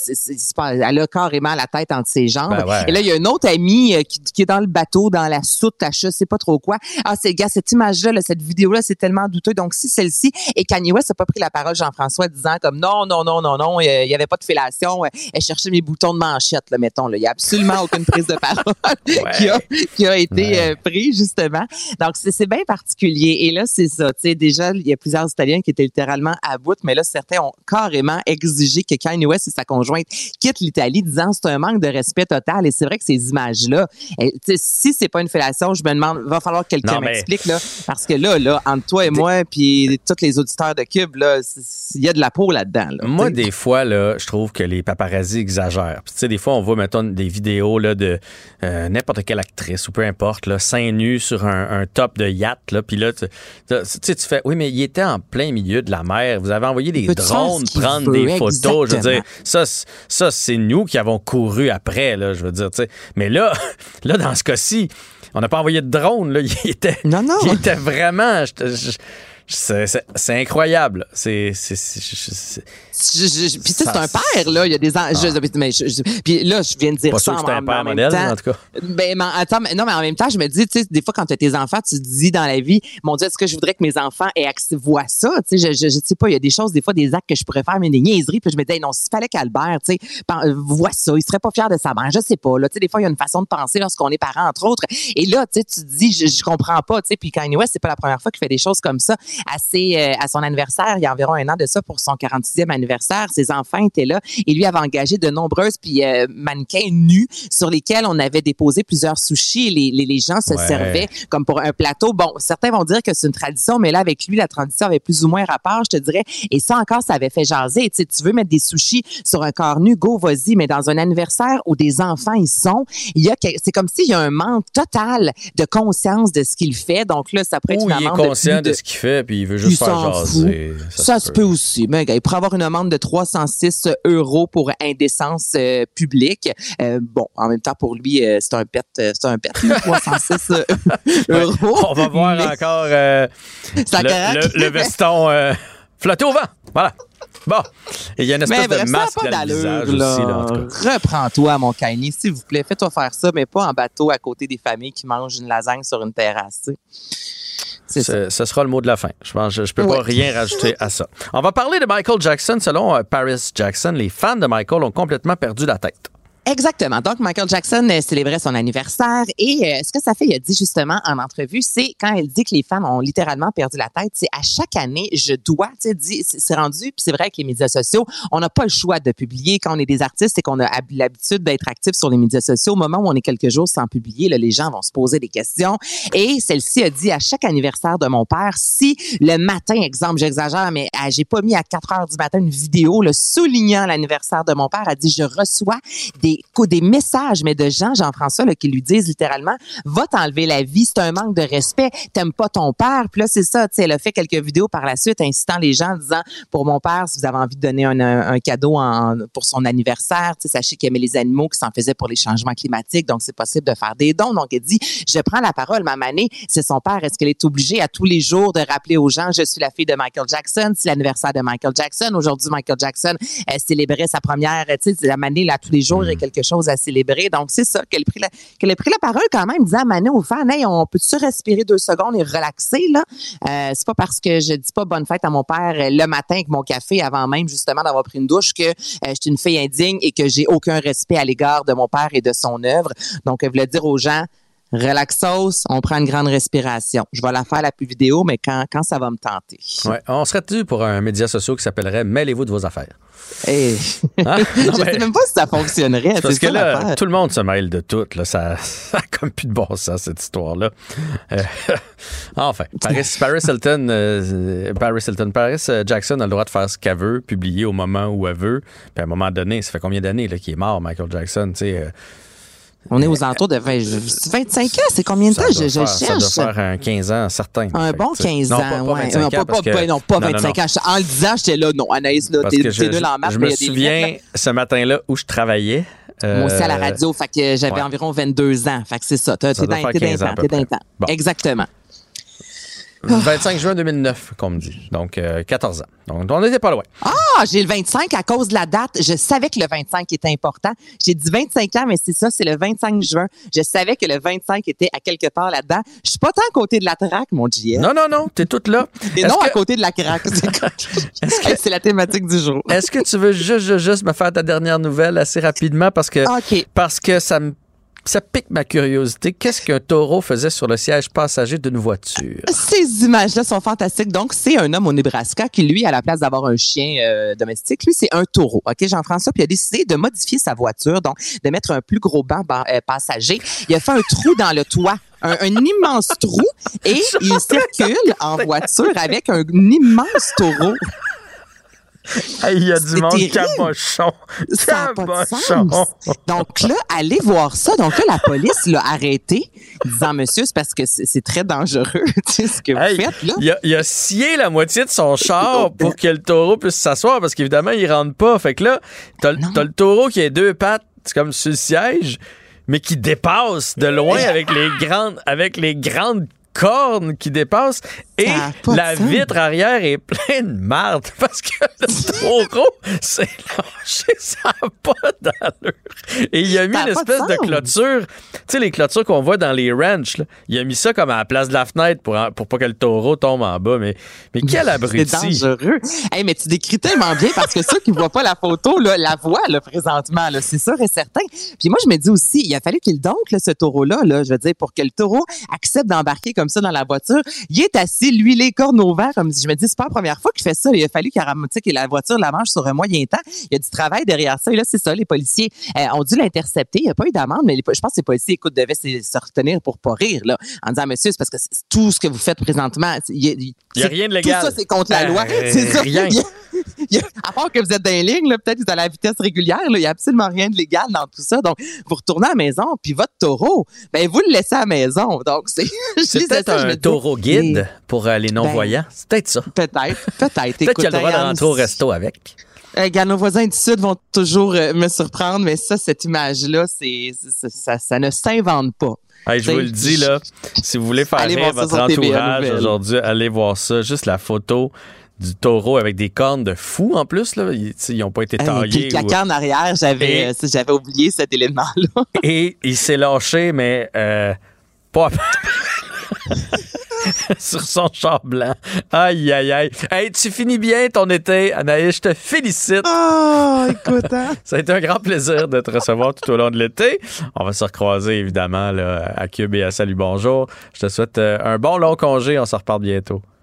elle a carrément la tête entre ses jambes. Ben Et là, il y a une autre amie euh, qui, qui, est dans le bateau, dans la soute, à je sais pas trop quoi. Ah, c'est gars, cette image-là, cette vidéo-là, c'est tellement douteux. Donc, si celle-ci, et Kanye West n'a pas pris la parole, Jean-François, disant comme non, non, non, non, non, il n'y avait pas de fellation. Elle cherchait mes boutons de manchette, là, mettons. Il n'y a absolument aucune prise de parole qui, a, qui, a, été euh, prise, justement. Donc, c'est bien particulier. Et là, c'est ça. Tu sais, déjà, il y a plusieurs Italiens qui étaient littéralement à bout, mais là, certains ont carrément exigé que Kanye West et sa conjointe quittent l'Italie, disant c'est un manque de respect total. Et c'est vrai que ces images-là, si c'est pas une fellation, je me demande, va falloir que quelqu'un m'explique, là. Parce que là, là, entre toi et moi, puis tous les auditeurs de Cube, là, il y a de la peau là-dedans. Moi, des fois, là, je trouve que les paparazzis exagèrent. Tu sais, des fois, on voit, mettons, des vidéos là, de euh, n'importe quelle actrice ou peu importe, là, seins nus sur un, top de yacht. Là, puis là, tu, sais, tu fais, oui, mais il était en plein milieu de la mer. Vous avez envoyé des drones prendre des photos? Je veux dire, ça, ça c'est nous qui avons couru après, là, je veux dire. Mais là, là, dans ce cas-ci, on n'a pas envoyé de drone. Là. Il était, non, non. Il était vraiment. C'est incroyable. C'est. Puis c'est un père, là. Il y a des. Ah. puis là, je viens de dire pas ça. Sûr que un père modèle, en tout cas. Ben, attends, mais, non, mais en même temps, je me dis, tu sais, des fois, quand tu as tes enfants, tu te dis dans la vie, mon Dieu, est-ce que je voudrais que mes enfants aient accès, voient ça? Tu sais, je, je, sais pas, il y a des choses, des fois, des actes que je pourrais faire, mais des niaiseries. Puis je me dis, non, s'il fallait qu'Albert, tu sais, voit ça, il serait pas fier de sa mère. Je sais pas, là. Tu sais, des fois, il y a une façon de penser lorsqu'on est parent, entre autres. Et là, tu sais, tu te dis, je, je comprends pas, tu sais, puis Kanye West, c'est pas la première fois qu'il fait des choses comme ça. Assez, euh, à son anniversaire, il y a environ un an de ça, pour son 46e anniversaire, ses enfants étaient là et lui avait engagé de nombreuses puis euh, mannequins nus sur lesquels on avait déposé plusieurs sushis. Les, les, les gens se servaient comme pour un plateau. Bon, certains vont dire que c'est une tradition, mais là avec lui la tradition avait plus ou moins rapport, je te dirais. Et ça encore, ça avait fait jaser. Tu, tu veux mettre des sushis sur un corps nu, go vas-y. Mais dans un anniversaire où des enfants ils sont, il y a c'est comme s'il y a un manque total de conscience de ce qu'il fait. Donc là, ça pourrait être une amende il est conscient de, ce qu'il fait puis il veut juste faire jaser. Ça, se peut. aussi. Mais il pourrait avoir une amende de 300 6 euros pour indécence euh, publique. Euh, bon, en même temps, pour lui, euh, c'est un pet, c'est un pet, 306 euros. On va voir encore le, le, veston flotter au vent. Voilà. Bon, il y a une espèce de masque dans le visage aussi. Là, Reprends-toi, mon Kanye, s'il vous plaît. Fais-toi faire ça, mais pas en bateau à côté des familles qui mangent une lasagne sur une terrasse. Ce sera le mot de la fin. Je pense, je, peux pas rien rajouter à ça. On va parler de Michael Jackson. Selon euh, Paris Jackson, les fans de Michael ont complètement perdu la tête. Exactement. Donc, Michael Jackson euh, célébrait son anniversaire et euh, ce que ça fait, il a dit justement en entrevue, c'est quand elle dit que les femmes ont littéralement perdu la tête, c'est à chaque année, je dois, tu sais, c'est rendu, puis c'est vrai que les médias sociaux, on n'a pas le choix de publier quand on est des artistes et qu'on a l'habitude d'être actifs sur les médias sociaux. Au moment où on est quelques jours sans publier, là, les gens vont se poser des questions. Et celle-ci a dit à chaque anniversaire de mon père, si le matin, exemple, j'exagère, mais ah, j'ai pas mis à 4 heures du matin une vidéo le soulignant l'anniversaire de mon père, a dit, je reçois des des, messages, mais de gens, Jean-François, qui lui disent littéralement, va t'enlever la vie, c'est un manque de respect, t'aimes pas ton père. Puis là, c'est ça, tu sais, elle a fait quelques vidéos par la suite incitant les gens en disant, pour mon père, si vous avez envie de donner un, cadeau pour son anniversaire, tu sais, sachez qu'il aimait les animaux, qui s'en faisait pour les changements climatiques, donc c'est possible de faire des dons. Donc, elle dit, je prends la parole, ma manée, c'est son père. Est-ce qu'elle est obligée à tous les jours de rappeler aux gens, je suis la fille de Michael Jackson, c'est l'anniversaire de Michael Jackson. Aujourd'hui, Michael Jackson célébrait sa première, tu sais, la manée, là, tous les jours, a quelque chose à célébrer. Donc, c'est ça, qu'elle a, pris la, parole quand même, disant à Mané aux on peut-tu respirer deux secondes et relaxer, là? Euh, c'est pas parce que je dis pas bonne fête à mon père le matin avec mon café avant même, justement, d'avoir pris une douche que euh, je suis une fille indigne et que j'ai aucun respect à l'égard de mon père et de son œuvre. Donc, elle voulait dire aux gens, Relaxos, on prend une grande respiration. Je vais la faire la plus vidéo, mais quand, quand ça va me tenter. Ouais, on serait tu pour un média social qui s'appellerait Mêlez-vous de vos affaires. Hey. Hein? je sais même pas si ça fonctionnerait. Parce que là, tout le monde se mêle de tout. Là. Ça, ça comme plus de bon sens, cette histoire-là. Euh, enfin, Paris, Paris Hilton, euh, Paris Hilton, Paris euh, Jackson a le droit de faire ce qu'elle veut, publier au moment où elle veut. Puis à un moment donné, ça fait combien d'années qu'il est mort, Michael Jackson, tu sais on est aux alentours de 25 ans. C'est combien de temps? Je, cherche. Ça doit faire un 15 ans, certain. Un bon 15 ans, non, pas, 25 ans, pas, non, pas 25 ans. En le disant, j'étais là, non, Anaïs, là, t'es nul en maths. Je me souviens ce matin-là où je travaillais. Moi aussi à la euh, radio, fait que j'avais environ 22 ans. Fait que c'est ça. T'es d'un temps. Exactement. 25 juin 2009, comme me dit. Donc, 14 euh, ans. Donc, on n'était pas loin. Ah, j'ai le 25 à cause de la date. Je savais que le 25 était important. J'ai dit 25 ans, mais c'est ça, c'est le 25 juin. Je savais que le 25 était à quelque part là-dedans. Je suis pas tant à côté de la traque, mon JF. Non, non, non, t'es toute là. Et non à côté de la craque. C'est la thématique du jour. Est-ce que tu veux juste, juste, me faire ta dernière nouvelle assez rapidement parce que, parce que ça me ça pique ma curiosité. Qu'est-ce qu'un taureau faisait sur le siège passager d'une voiture? Ces images-là sont fantastiques. Donc, c'est un homme au Nebraska qui, lui, à la place d'avoir un chien euh, domestique, lui, c'est un taureau. OK, Jean-François, puis il a décidé de modifier sa voiture, donc de mettre un plus gros banc euh, passager. Il a fait un trou dans le toit un, immense trou et il circule en voiture avec un immense taureau. Il y a du monde cabochon. Cabochon. Donc là, allez voir ça. Donc là, la police l'a arrêté, disant, monsieur, c'est parce que c'est très dangereux, ce que vous faites, là. Il a, il a, scié la moitié de son char pour que le taureau puisse s'asseoir, parce qu'évidemment, il rentre pas. Fait que là, t'as le taureau qui a deux pattes, c'est comme sur le siège, mais qui dépasse de loin avec les grandes, avec les grandes cornes qui dépassent et la vitre arrière est pleine de marde parce que le taureau s'est lâché, ça n'a pas d'allure. Et il a mis une espèce de, clôture, tu sais, les clôtures qu'on voit dans les ranchs, il a mis ça comme à la place de la fenêtre pour, pour pas que le taureau tombe en bas. Mais, mais quel abruti. C'est dangereux. Hey, mais tu décris tellement bien parce que ceux qui voient pas la photo, là, la voient là, présentement, c'est sûr et certain. Puis moi, je me dis aussi, il a fallu qu'il donque ce taureau-là, là, je veux dire, pour que le taureau accepte d'embarquer comme ça dans la voiture. Il est assis, lui, les cornes au vent, comme je me dis, c'est pas la première fois qu'il fait ça. Il a fallu qu'il que la voiture la mange sur un moyen temps. Il y a du travail derrière ça. Et là, c'est ça, les policiers euh, ont dû l'intercepter. Il n'y a pas eu d'amende, mais je pense que les policiers, écoute, devaient se, retenir pour pas rire, là, en disant, monsieur, c'est parce que tout ce que vous faites présentement, il n'y a, rien de légal. Tout ça, c'est contre la loi. Euh, c'est ça. Rien. à part que vous êtes dans les lignes, peut-être que vous êtes à la vitesse régulière, il n'y a absolument rien de légal dans tout ça. Donc, vous retournez à la maison, puis votre taureau, ben vous le laissez à la maison. Donc, c'est... peut-être un taureau guide pour euh, les non-voyants. Ben, c'est peut-être ça. Peut-être, peut-être. peut-être qu'il a le droit de rentrer au resto avec. Euh, nos voisins du Sud vont toujours euh, me surprendre, mais ça, cette image-là, c'est ça, ça, ne s'invente pas. je vous le dis, là, si vous voulez faire rire votre entourage aujourd'hui, allez voir ça. Juste la photo du taureau avec des cornes de fou en plus. Là. Ils n'ont pas été taillés. Et puis le en arrière, j'avais, euh, j'avais oublié cet élément-là. et il s'est lâché, mais euh, pas sur son char blanc. Aïe, aïe, aïe. Hey, tu finis bien ton été, Anaïs. Je te félicite. Oh, écoute. Hein. Ça a été un grand plaisir de te recevoir tout au long de l'été. On va se recroiser, évidemment, là, à Cube et à Salut Bonjour. Je te souhaite euh, un bon long congé. On se reparle bientôt.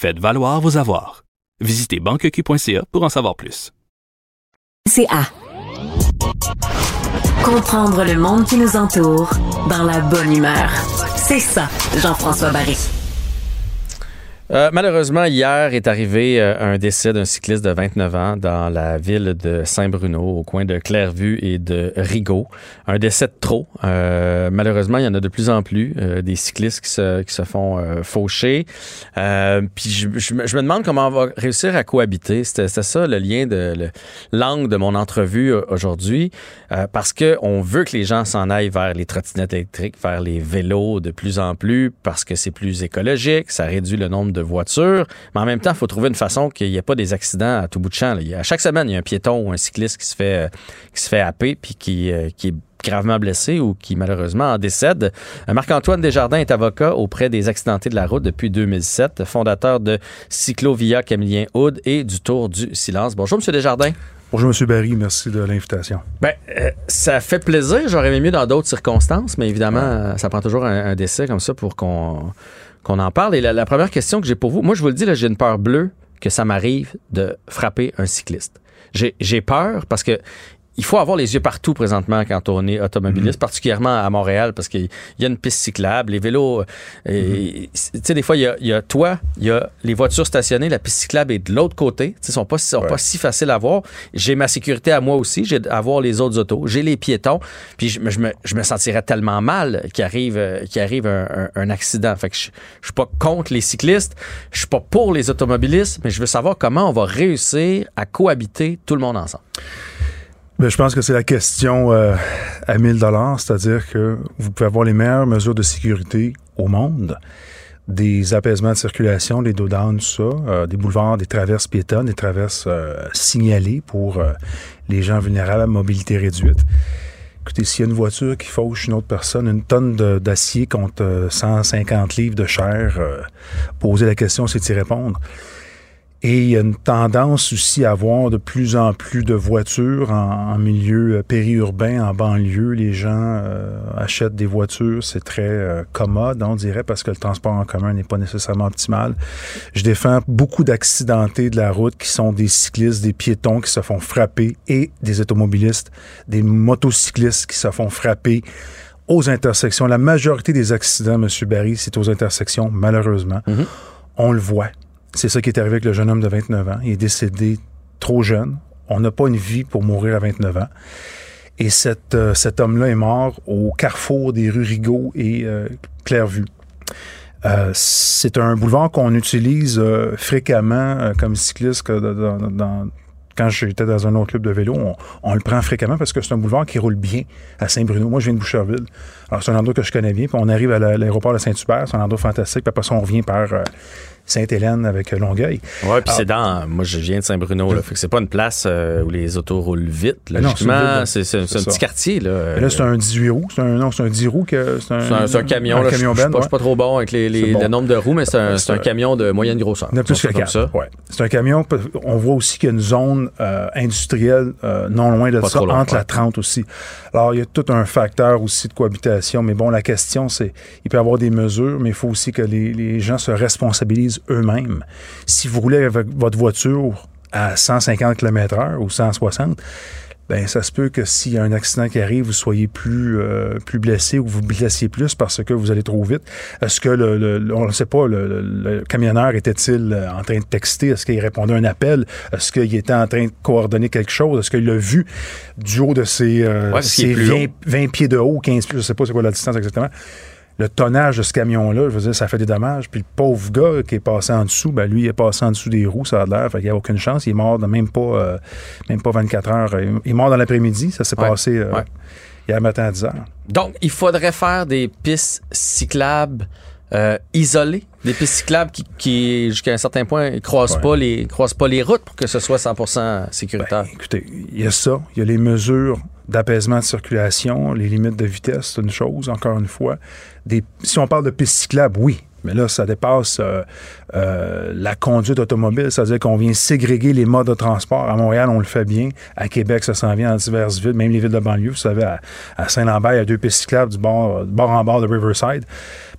Faites valoir vos avoirs. Visitez banqueq.ca pour en savoir plus. CA. Comprendre le monde qui nous entoure dans la bonne humeur. C'est ça, Jean-François Barry. Euh, malheureusement, hier est arrivé euh, un décès d'un cycliste de 29 ans dans la ville de Saint-Bruno, au coin de Clairvue et de Rigaud. Un décès de trop. Euh, malheureusement, il y en a de plus en plus des cyclistes qui se, font faucher. puis je, je, me demande comment on va réussir à cohabiter. C'était ça le lien de l'angle de mon entrevue aujourd'hui, parce que on veut que les gens s'en aillent vers les trottinettes électriques, vers les vélos de plus en plus, parce que c'est plus écologique, ça réduit le nombre de de voitures. Mais en même temps, il faut trouver une façon qu'il n'y ait pas des accidents à tout bout de champ. À chaque semaine, il y a un piéton ou un cycliste qui se fait, euh, qui se fait happer puis qui, euh, qui est gravement blessé ou qui malheureusement en décède. Euh, Marc-Antoine Desjardins est avocat auprès des accidentés de la route depuis 2007, fondateur de Cyclovia Camillien Houd et du Tour du Silence. Bonjour, Monsieur Desjardins. Bonjour, M. Barry. Merci de l'invitation. Ben, ça fait plaisir. J'aurais aimé mieux dans d'autres circonstances, mais évidemment, ça prend toujours un, décès comme ça pour qu'on qu'on en parle. Et la, première question que j'ai pour vous, moi je vous le dis, j'ai une peur bleue que ça m'arrive de frapper un cycliste. J'ai peur parce que il faut avoir les yeux partout présentement quand on est automobiliste, mhm. particulièrement à Montréal, parce qu'il y a une piste cyclable, les vélos. Euh, mhm. Tu sais, des fois, il y, a, toi, il y a les voitures stationnées, la piste cyclable est de l'autre côté. Ils sont pas, sont pas si faciles à voir. J'ai ma sécurité à moi aussi, j'ai à voir les autres autos, j'ai les piétons, puis je, me, je me sentirais tellement mal qu'il arrive, euh, qu'il arrive un, un, accident. Fait que je, je suis pas contre les cyclistes, je suis pas pour les automobilistes, mais je veux savoir comment on va réussir à cohabiter tout le monde ensemble. Ben, je pense que c'est la question euh, à 1000 dollars, c'est-à-dire que vous pouvez avoir les meilleures mesures de sécurité au monde, des apaisements de circulation, des dos tout ça, euh, des boulevards, des traverses piétonnes, des traverses euh, signalées pour les gens vulnérables à mobilité réduite. Écoutez, s'il y a une voiture qui fauche une autre personne, une tonne d'acier contre 150 livres de chair, poser la question, c'est d'y répondre. Et il y a une tendance aussi à avoir de plus en plus de voitures en, milieu euh, périurbain, en banlieue. Les gens euh, achètent des voitures, c'est très euh, commode, on dirait, parce que le transport en commun n'est pas nécessairement optimal. Je défends beaucoup d'accidentés de la route qui sont des cyclistes, des piétons qui se font frapper et des automobilistes, des motocyclistes qui se font frapper aux intersections. La majorité des accidents, M. Barry, c'est aux intersections, malheureusement. Mm-hmm. On le voit. C'est ça qui est arrivé avec le jeune homme de 29 ans. Il est décédé trop jeune. On n'a pas une vie pour mourir à 29 ans. Et cet, euh, cet homme-là est mort au carrefour des rues Rigaud et euh, Clairvue. Euh, c'est un boulevard qu'on utilise fréquemment comme cycliste quand j'étais dans un autre club de vélo, on, le prend fréquemment parce que c'est un boulevard qui roule bien à Saint-Bruno. Moi, je viens de Boucherville. Alors, c'est un endroit que je connais bien. Puis on arrive à l'aéroport de Saint-Hubert. C'est un endroit fantastique. Puis après ça, on revient par Sainte-Hélène avec Longueuil. Ouais, puis c'est dans. Moi, je viens de Saint-Bruno, là. Fait que c'est pas une place euh, où les autos roulent vite. Logiquement, c'est un petit quartier, là. là, c'est un 18 roues. C'est un, non, c'est un 10 roues que. C'est un, un, camion, là. camion je, ben, suis pas, trop bon avec les, les le nombre de roues, mais c'est un, un, camion de moyenne grosseur. Il plus que ça. Ouais. C'est un camion. On voit aussi qu'il y a une zone euh, industrielle euh, non loin de ça, entre la 30 aussi. Alors, il y a tout un facteur aussi de cohabitation. Mais bon, la question, c'est il peut y avoir des mesures, mais il faut aussi que les, les gens se responsabilisent eux-mêmes. Si vous roulez avec votre voiture à 150 km/h ou 160, ben ça se peut que s'il y a un accident qui arrive, vous soyez plus euh, plus blessé ou vous blessiez plus parce que vous allez trop vite. Est-ce que le, on ne sait pas le, camionneur était-il euh, en train de texter? Est-ce qu'il répondait à un appel? Est-ce qu'il était en train de coordonner quelque chose? Est-ce qu'il l'a vu du haut de ses, 20, euh, 20, pieds de haut, 15 pieds, je sais pas c'est quoi la distance exactement le tonnage de ce camion-là, je veux dire, ça fait des dommages. Puis le pauvre gars qui est passé en dessous, ben lui, il est passé en dessous des roues, ça a l'air. Fait qu'il n'y a aucune chance. Il est mort de même pas, euh, même pas 24 heures. Il est mort dans l'après-midi. Ça s'est passé euh, hier matin à 10 heures. Donc, il faudrait faire des pistes cyclables euh, isolées, des pistes cyclables qui, jusqu'à un certain point, ne croisent, pas les, croisent pas les routes pour que ce soit 100% sécuritaire. Ben, écoutez, il y a ça. Il y a les mesures d'apaisement de circulation, les limites de vitesse, c'est une chose, encore une fois. Si on parle de pistes cyclables, oui, mais là, ça dépasse euh, euh, la conduite automobile. C'est-à-dire qu'on vient ségréguer les modes de transport. À Montréal, on le fait bien. À Québec, ça s'en vient dans diverses villes, même les villes de banlieue. Vous savez, à, Saint-Lambert, il y a deux pistes cyclables du bord, bord en bord de Riverside.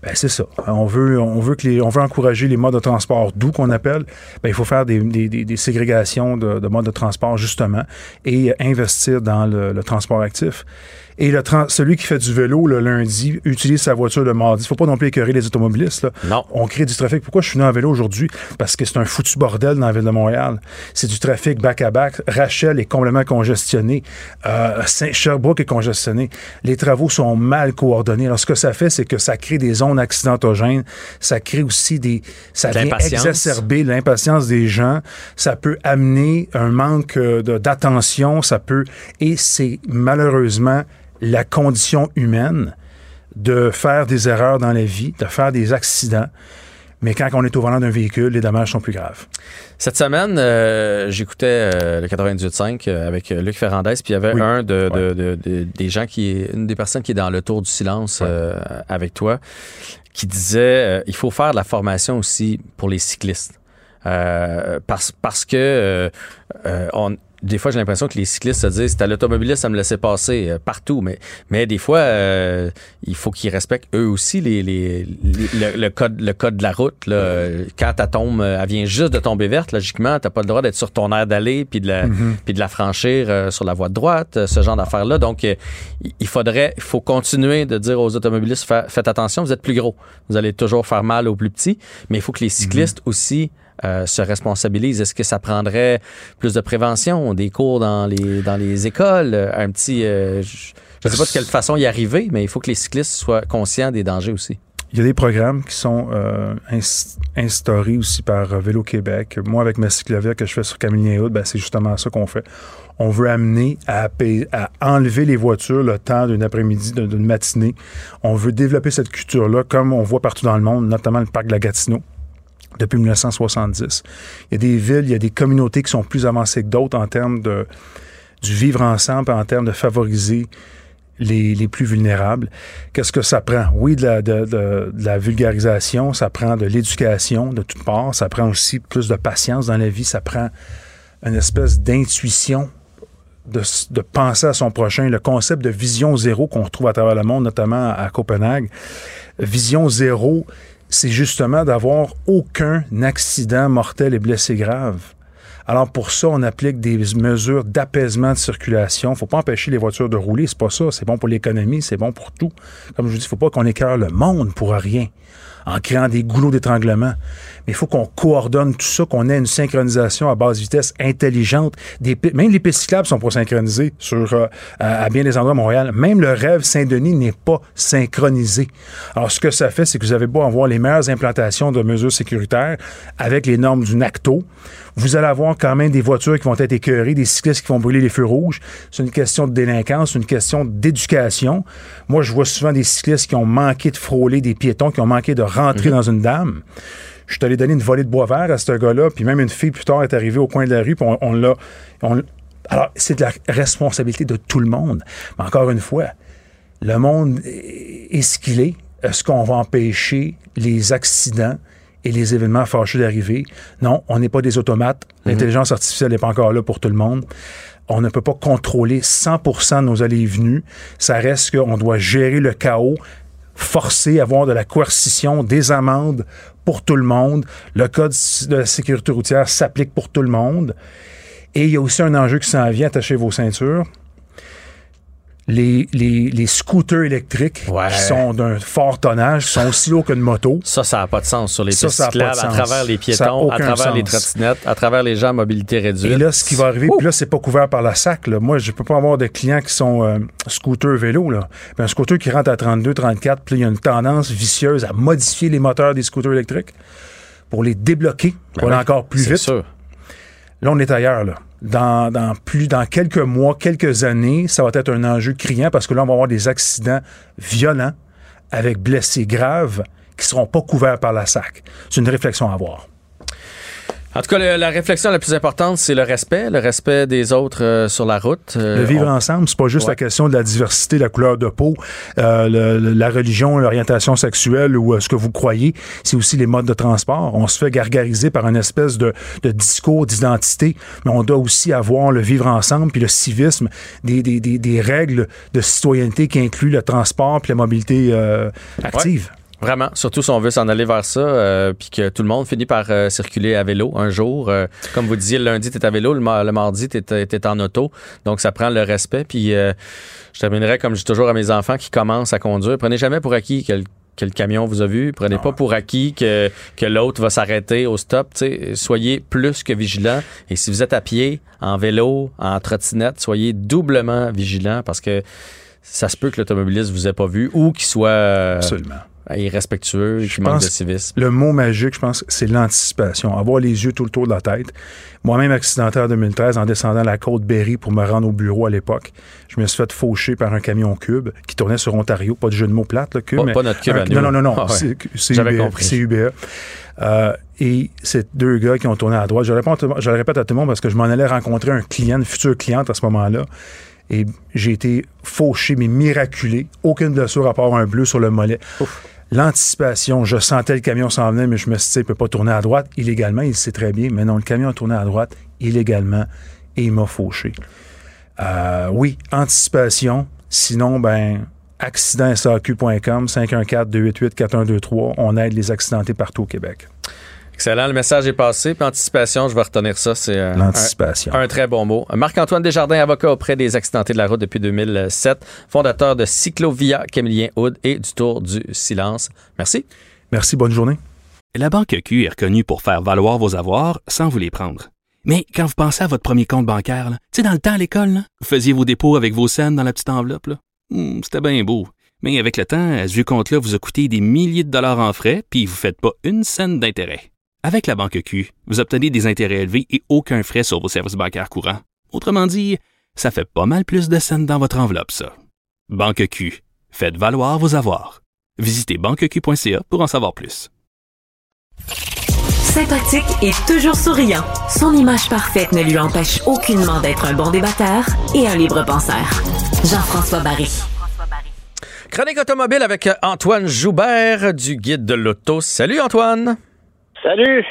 Ben, c'est ça. On veut, encourager les modes de transport doux qu'on appelle. Ben, il faut faire des, ségrégations de, de, modes de transport justement et investir dans le transport actif. Et le celui qui fait du vélo le lundi utilise sa voiture le mardi. Il faut pas non plus écœurer les automobilistes. Là. Non. On crée du trafic. Pourquoi je suis venu en vélo aujourd'hui? Parce que c'est un foutu bordel dans la ville de Montréal. C'est du trafic back-à-back. Rachel est complètement congestionnée. Euh, Sherbrooke est congestionné. Les travaux sont mal coordonnés. Alors, ce que ça fait, c'est que ça crée des zones accidentogènes. Ça crée aussi des... Ça vient exacerber l'impatience des gens. Ça peut amener un manque euh, d'attention. Ça peut... Et c'est malheureusement la condition humaine de faire des erreurs dans la vie, de faire des accidents. Mais quand on est au volant d'un véhicule, les dommages sont plus graves. Cette semaine, euh, j'écoutais euh, le 98.5 euh, avec Luc Ferrandez, puis il y avait un de, des gens qui une des personnes qui est dans le tour du silence avec toi, qui disait il faut faire de la formation aussi pour les cyclistes. parce, parce que on, des fois, j'ai l'impression que les cyclistes se disent, c'était l'automobiliste, ça me laissait passer euh, partout. Mais, mais des fois, euh, il faut qu'ils respectent eux aussi les, les, le, code, le code de la route. Là. Quand ta tombe, elle vient juste de tomber verte, logiquement, t'as pas le droit d'être sur ton air d'aller puis de la, mm-hmm. puis de la franchir euh, sur la voie de droite, ce genre d'affaires-là. Donc, il faudrait, il faut continuer de dire aux automobilistes, faites attention, vous êtes plus gros. Vous allez toujours faire mal aux plus petits. Mais il faut que les cyclistes mm-hmm. aussi euh, se responsabilise? Est-ce que ça prendrait plus de prévention, des cours dans les, écoles, un petit... Euh, je ne sais pas de quelle façon y arriver, mais il faut que les cyclistes soient conscients des dangers aussi. Il y a des programmes qui sont euh, instaurés aussi par Vélo Québec. Moi, avec ma cyclovia que je fais sur Camille ben, c'est justement ça qu'on fait. On veut amener à, à enlever les voitures le temps d'une après-midi, d'une matinée. On veut développer cette culture-là, comme on voit partout dans le monde, notamment le parc de la Gatineau depuis 1970. Il y a des villes, il y a des communautés qui sont plus avancées que d'autres en termes de, du vivre ensemble, en termes de favoriser les, les plus vulnérables. Qu'est-ce que ça prend? Oui, de la, vulgarisation, ça prend de l'éducation de toutes parts, ça prend aussi plus de patience dans la vie, ça prend une espèce d'intuition de, de, penser à son prochain, le concept de vision zéro qu'on retrouve à travers le monde, notamment à Copenhague. Vision zéro, c'est justement d'avoir aucun accident mortel et blessé grave. Alors pour ça, on applique des mesures d'apaisement de circulation. Faut pas empêcher les voitures de rouler, c'est pas ça. C'est bon pour l'économie, c'est bon pour tout. Comme je vous dis, faut pas qu'on écœure le monde pour rien en créant des goulots d'étranglement. Mais il faut qu'on coordonne tout ça, qu'on ait une synchronisation à basse vitesse intelligente. Même les pistes cyclables sont pas synchronisées sur, euh, à bien des endroits à Montréal. Même le rêve Saint-Denis n'est pas synchronisé. Alors, ce que ça fait, c'est que vous avez beau avoir les meilleures implantations de mesures sécuritaires avec les normes du NACTO. Vous allez avoir quand même des voitures qui vont être écœurées, des cyclistes qui vont brûler les feux rouges. C'est une question de délinquance, c'est une question d'éducation. Moi, je vois souvent des cyclistes qui ont manqué de frôler des piétons, qui ont manqué de rentrer mhm. dans une dame. Je suis allé donner une volée de bois vert à ce gars-là, puis même une fille plus tard est arrivée au coin de la rue, puis on, l'a. alors, c'est de la responsabilité de tout le monde. Mais encore une fois, le monde est ce qu'il est. Est-ce qu'on va empêcher les accidents et les événements fâcheux d'arriver? Non, on n'est pas des automates. Mhm. L'intelligence artificielle n'est pas encore là pour tout le monde on ne peut pas contrôler 100% de nos allées et venues. Ça reste qu'on doit gérer le chaos forcer, avoir de la coercition, des amendes pour tout le monde. Le code de la sécurité routière s'applique pour tout le monde. Et il y a aussi un enjeu qui s'en vient, attachez vos ceintures les, les, les scooters électriques qui sont d'un fort tonnage sont aussi hauts qu'une moto. Ça, ça n'a pas de sens sur les pistes cyclables, à travers les piétons, à travers les trottinettes, à travers les gens à mobilité réduite. Et là, ce qui va arriver, puis là, c'est pas couvert par la SAC. Là. Moi, je peux pas avoir de clients qui sont euh, scooters vélo. Là. un scooter qui rentre à 32, 34, puis il y a une tendance vicieuse à modifier les moteurs des scooters électriques pour les débloquer, pour ben aller encore plus vite. Sûr. Là, on est ailleurs. Dans, plus dans quelques mois, quelques années, ça va être un enjeu criant parce que là, on va avoir des accidents violents avec blessés graves qui ne seront pas couverts par la SAC. C'est une réflexion à avoir. En tout cas, la réflexion la plus importante, c'est le respect, le respect des autres euh, sur la route. Euh, le vivre ensemble, c'est pas juste la question de la diversité, la couleur de peau, euh, la religion, l'orientation sexuelle ou ce que vous croyez, c'est aussi les modes de transport. On se fait gargariser par une espèce de, discours d'identité, mais on doit aussi avoir le vivre ensemble puis le civisme, des, des, des, règles de citoyenneté qui incluent le transport puis la mobilité active. Vraiment, surtout si on veut s'en aller vers ça, euh, puis que tout le monde finit par euh, circuler à vélo un jour. Euh, comme vous disiez, le lundi, tu à vélo, le, mardi, tu étais en auto. Donc, ça prend le respect. Puis, je terminerai comme je dis toujours à mes enfants qui commencent à conduire. Prenez jamais pour acquis que le, camion vous a vu. Prenez pas pour acquis que, que l'autre va s'arrêter au stop. Soyez plus que vigilant. Et si vous êtes à pied, en vélo, en trottinette, soyez doublement vigilant parce que ça se peut que l'automobiliste vous ait pas vu ou qu'il soit... Absolument irrespectueux, je qui manque de civisme. Le mot magique, je pense, c'est l'anticipation. Avoir les yeux tout le tour de la tête. Moi-même, accidenté en 2013, en descendant la côte Berry pour me rendre au bureau à l'époque, je me suis fait faucher par un camion cube qui tournait sur Ontario. Pas de jeu de mots plate, le cube. Pas, notre cube à Non, non, non, non. Ah c'est UBA. Euh, et c'est deux gars qui ont tourné à droite. Je, je le répète à tout le monde parce que je m'en allais rencontrer un client, une future cliente à ce moment-là. Et j'ai été fauché, mais miraculé. Aucune blessure à part un bleu sur le mollet. L'anticipation, je sentais le camion s'en venir, mais je me suis dit, il peut pas tourner à droite illégalement. Il sait très bien, mais non, le camion a tourné à droite illégalement et il m'a fauché. Euh, oui, anticipation. Sinon, ben, accidentsaq.com, 514-288-4123. On aide les accidentés partout au Québec. Excellent, le message est passé. Puis anticipation, je vais retenir ça. C'est euh, l'anticipation. Un, très bon mot. Marc-Antoine Desjardins, avocat auprès des accidentés de la route depuis 2007, fondateur de Cyclovia Camillien Hood et du Tour du Silence. Merci. Merci, bonne journée. La Banque Q est reconnue pour faire valoir vos avoirs sans vous les prendre. Mais quand vous pensez à votre premier compte bancaire, tu sais, dans le temps à l'école, vous faisiez vos dépôts avec vos scènes dans la petite enveloppe. Hmm, c'était bien beau. Mais avec le temps, ce compte-là vous a coûté des milliers de dollars en frais, puis vous ne faites pas une scène d'intérêt. Avec la banque Q, vous obtenez des intérêts élevés et aucun frais sur vos services bancaires courants. Autrement dit, ça fait pas mal plus de scènes dans votre enveloppe, ça. Banque Q, faites valoir vos avoirs. Visitez banqueq.ca pour en savoir plus. Sympathique et toujours souriant, son image parfaite ne lui empêche aucunement d'être un bon débatteur et un libre penseur. Jean-François Barry. Chronique automobile avec Antoine Joubert du Guide de l'Auto. Salut Antoine. Salut.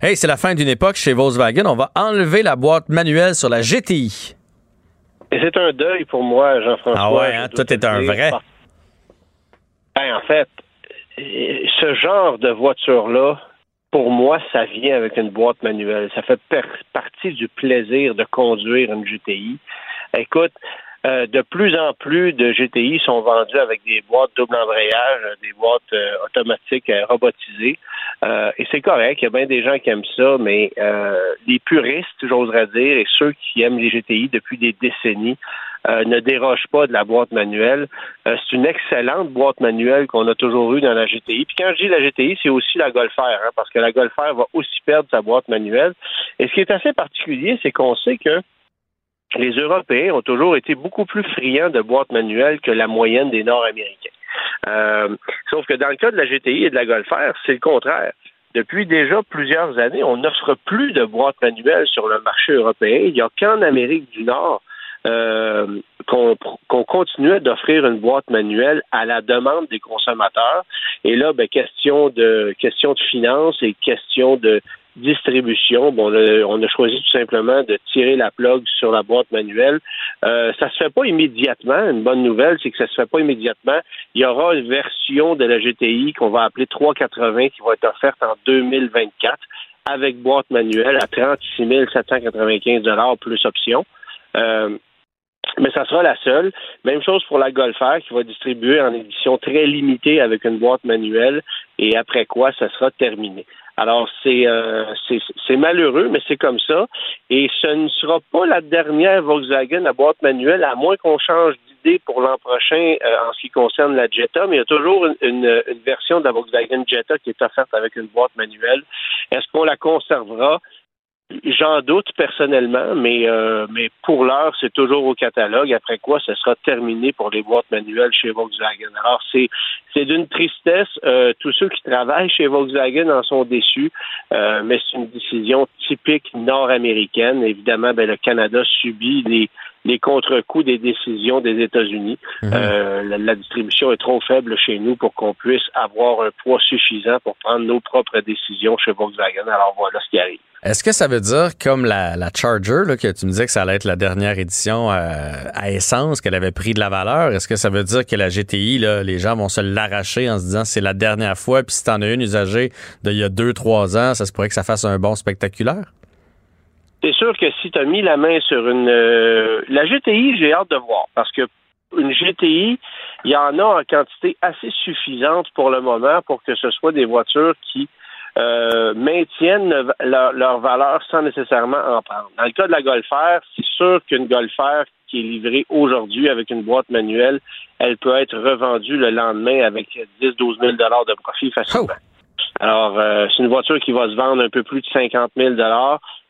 Hey, c'est la fin d'une époque chez Volkswagen. On va enlever la boîte manuelle sur la GTI. Et c'est un deuil pour moi, Jean-François. Ah ouais, hein? toi, t'es un vrai. Ben, en fait, ce genre de voiture-là, pour moi, ça vient avec une boîte manuelle. Ça fait partie du plaisir de conduire une GTI. Écoute, euh, de plus en plus de GTI sont vendus avec des boîtes double embrayage, des boîtes euh, automatiques euh, robotisées. Et c'est correct, il y a bien des gens qui aiment ça, mais les puristes, j'oserais dire, et ceux qui aiment les GTI depuis des décennies, ne dérogent pas de la boîte manuelle. c'est une excellente boîte manuelle qu'on a toujours eue dans la GTI. Puis quand je dis la GTI, c'est aussi la Golf R, hein, parce que la Golf R va aussi perdre sa boîte manuelle. Et ce qui est assez particulier, c'est qu'on sait que les Européens ont toujours été beaucoup plus friands de boîtes manuelles que la moyenne des Nord-Américains. Euh, sauf que dans le cas de la GTI et de la Golf c'est le contraire. Depuis déjà plusieurs années, on n'offre plus de boîtes manuelles sur le marché européen. Il n'y a qu'en Amérique du Nord euh, qu'on continuait d'offrir une boîte manuelle à la demande des consommateurs. Et là, ben, question de question de finances et question de distribution, bon, on a, choisi tout simplement de tirer la plug sur la boîte manuelle. Euh, ça se fait pas immédiatement. Une bonne nouvelle, c'est que ça se fait pas immédiatement. Il y aura une version de la GTI qu'on va appeler 380 qui va être offerte en 2024 avec boîte manuelle à 36 795 plus option. Euh, mais ça sera la seule. Même chose pour la Golf qui va distribuer en édition très limitée avec une boîte manuelle et après quoi ça sera terminé. Alors, euh, c'est c'est malheureux, mais c'est comme ça. Et ce ne sera pas la dernière Volkswagen à boîte manuelle, à moins qu'on change d'idée pour l'an prochain euh, en ce qui concerne la Jetta. Mais il y a toujours une, une, version de la Volkswagen Jetta qui est offerte avec une boîte manuelle. Est-ce qu'on la conservera? J'en doute personnellement, mais, euh, mais pour l'heure, c'est toujours au catalogue. Après quoi, ce sera terminé pour les boîtes manuelles chez Volkswagen. Alors, c'est, c'est d'une tristesse. Euh, tous ceux qui travaillent chez Volkswagen en sont déçus, euh, mais c'est une décision typique nord-américaine. Évidemment, ben, le Canada subit les, les contre-coups des décisions des États-Unis. Mhm. Euh, la, distribution est trop faible chez nous pour qu'on puisse avoir un poids suffisant pour prendre nos propres décisions chez Volkswagen. Alors voilà ce qui arrive. Est-ce que ça veut dire, comme la, Charger, là, que tu me disais que ça allait être la dernière édition euh, à essence, qu'elle avait pris de la valeur, est-ce que ça veut dire que la GTI, là, les gens vont se l'arracher en se disant c'est la dernière fois, puis si t'en as une usagée d'il y a deux, trois ans, ça se pourrait que ça fasse un bon spectaculaire? C'est sûr que si tu as mis la main sur une... Euh, la GTI, j'ai hâte de voir, parce que une GTI, il y en a en quantité assez suffisante pour le moment pour que ce soit des voitures qui euh, maintiennent leur, valeur sans nécessairement en prendre. Dans le cas de la Golf R, c'est sûr qu'une Golf R qui est livrée aujourd'hui avec une boîte manuelle, elle peut être revendue le lendemain avec 10-12 000 de profit facilement. Oh. Alors, euh, c'est une voiture qui va se vendre un peu plus de 50 000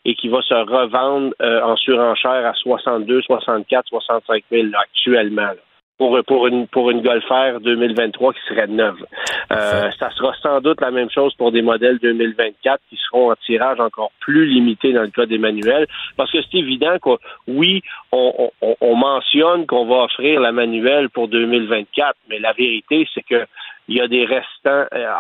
et qui va se revendre euh, en surenchère à 62, 64, 65 000 actuellement. pour, pour une pour une Golf R 2023 qui serait neuve. Euh, ça sera sans doute la même chose pour des modèles 2024 qui seront en tirage encore plus limité dans le cas des manuels, parce que c'est évident que oui, on, on, on mentionne qu'on va offrir la manuelle pour 2024, mais la vérité c'est que il y a des restants, euh,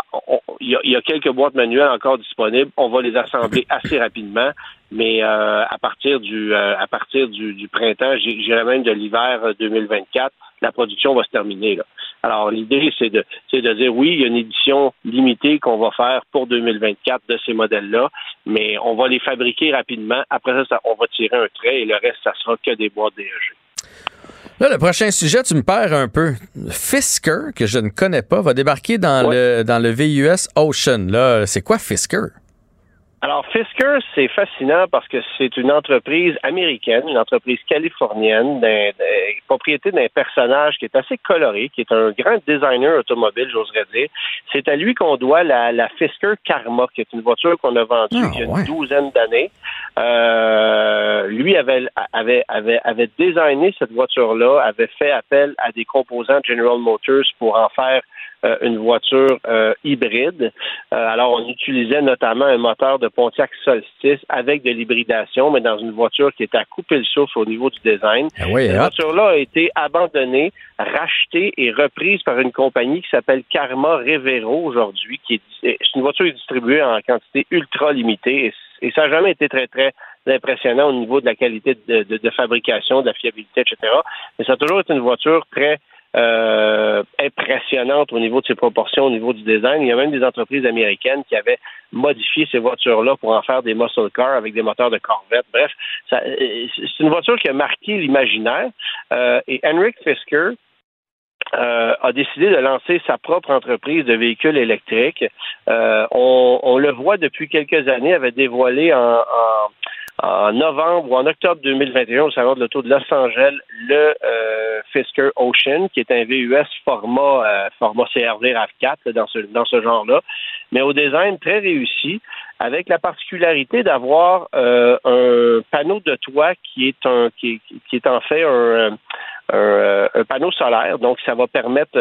il, y a, quelques boîtes manuelles encore disponibles. On va les assembler assez rapidement, mais euh, à partir du euh, à partir du, printemps, j'irais même de l'hiver 2024, la production va se terminer. Là. Alors l'idée, c'est de c'est de dire oui, il y a une édition limitée qu'on va faire pour 2024 de ces modèles-là, mais on va les fabriquer rapidement. Après ça, ça, on va tirer un trait et le reste, ça sera que des boîtes DEG. Là, le prochain sujet, tu me perds un peu. Fisker, que je ne connais pas, va débarquer dans, le, dans le VUS Ocean. Là, c'est quoi Fisker? Alors, Fisker, c'est fascinant parce que c'est une entreprise américaine, une entreprise californienne, d'un, propriété d'un personnage qui est assez coloré, qui est un grand designer automobile, j'oserais dire. C'est à lui qu'on doit la, la, Fisker Karma, qui est une voiture qu'on a vendue ah, il y a une douzaine d'années. Euh, lui avait, avait, avait, avait designé cette voiture-là, avait fait appel à des composants General Motors pour en faire une voiture hybride. alors, on utilisait notamment un moteur de Pontiac Solstice avec de l'hybridation, mais dans une voiture qui était à couper le souffle au niveau du design. Ah Cette hein? voiture-là a été abandonnée, rachetée et reprise par une compagnie qui s'appelle Karma Revero aujourd'hui, qui est, une voiture distribuée en quantité ultra limitée et, ça n'a jamais été très, très impressionnant au niveau de la qualité de, fabrication, de la fiabilité, etc. Mais ça a toujours été une voiture très euh, impressionnante au niveau de ses proportions, au niveau du design. Il y a même des entreprises américaines qui avaient modifié ces voitures-là pour en faire des muscle cars avec des moteurs de Corvette. Bref, euh, c'est une voiture qui a marqué l'imaginaire. Euh, et Henrik Fisker, a décidé de lancer sa propre entreprise de véhicules électriques. on, le voit depuis quelques années, avait dévoilé en novembre ou en octobre 2021 au salon de l'auto de Los Angeles le euh, Fisker Ocean, qui est un VUS format euh, format CRV RAV4 dans ce dans ce genre-là, mais au design très réussi, avec la particularité d'avoir euh, un panneau de toit qui est un qui, qui est en fait un, un, un, panneau solaire, donc ça va permettre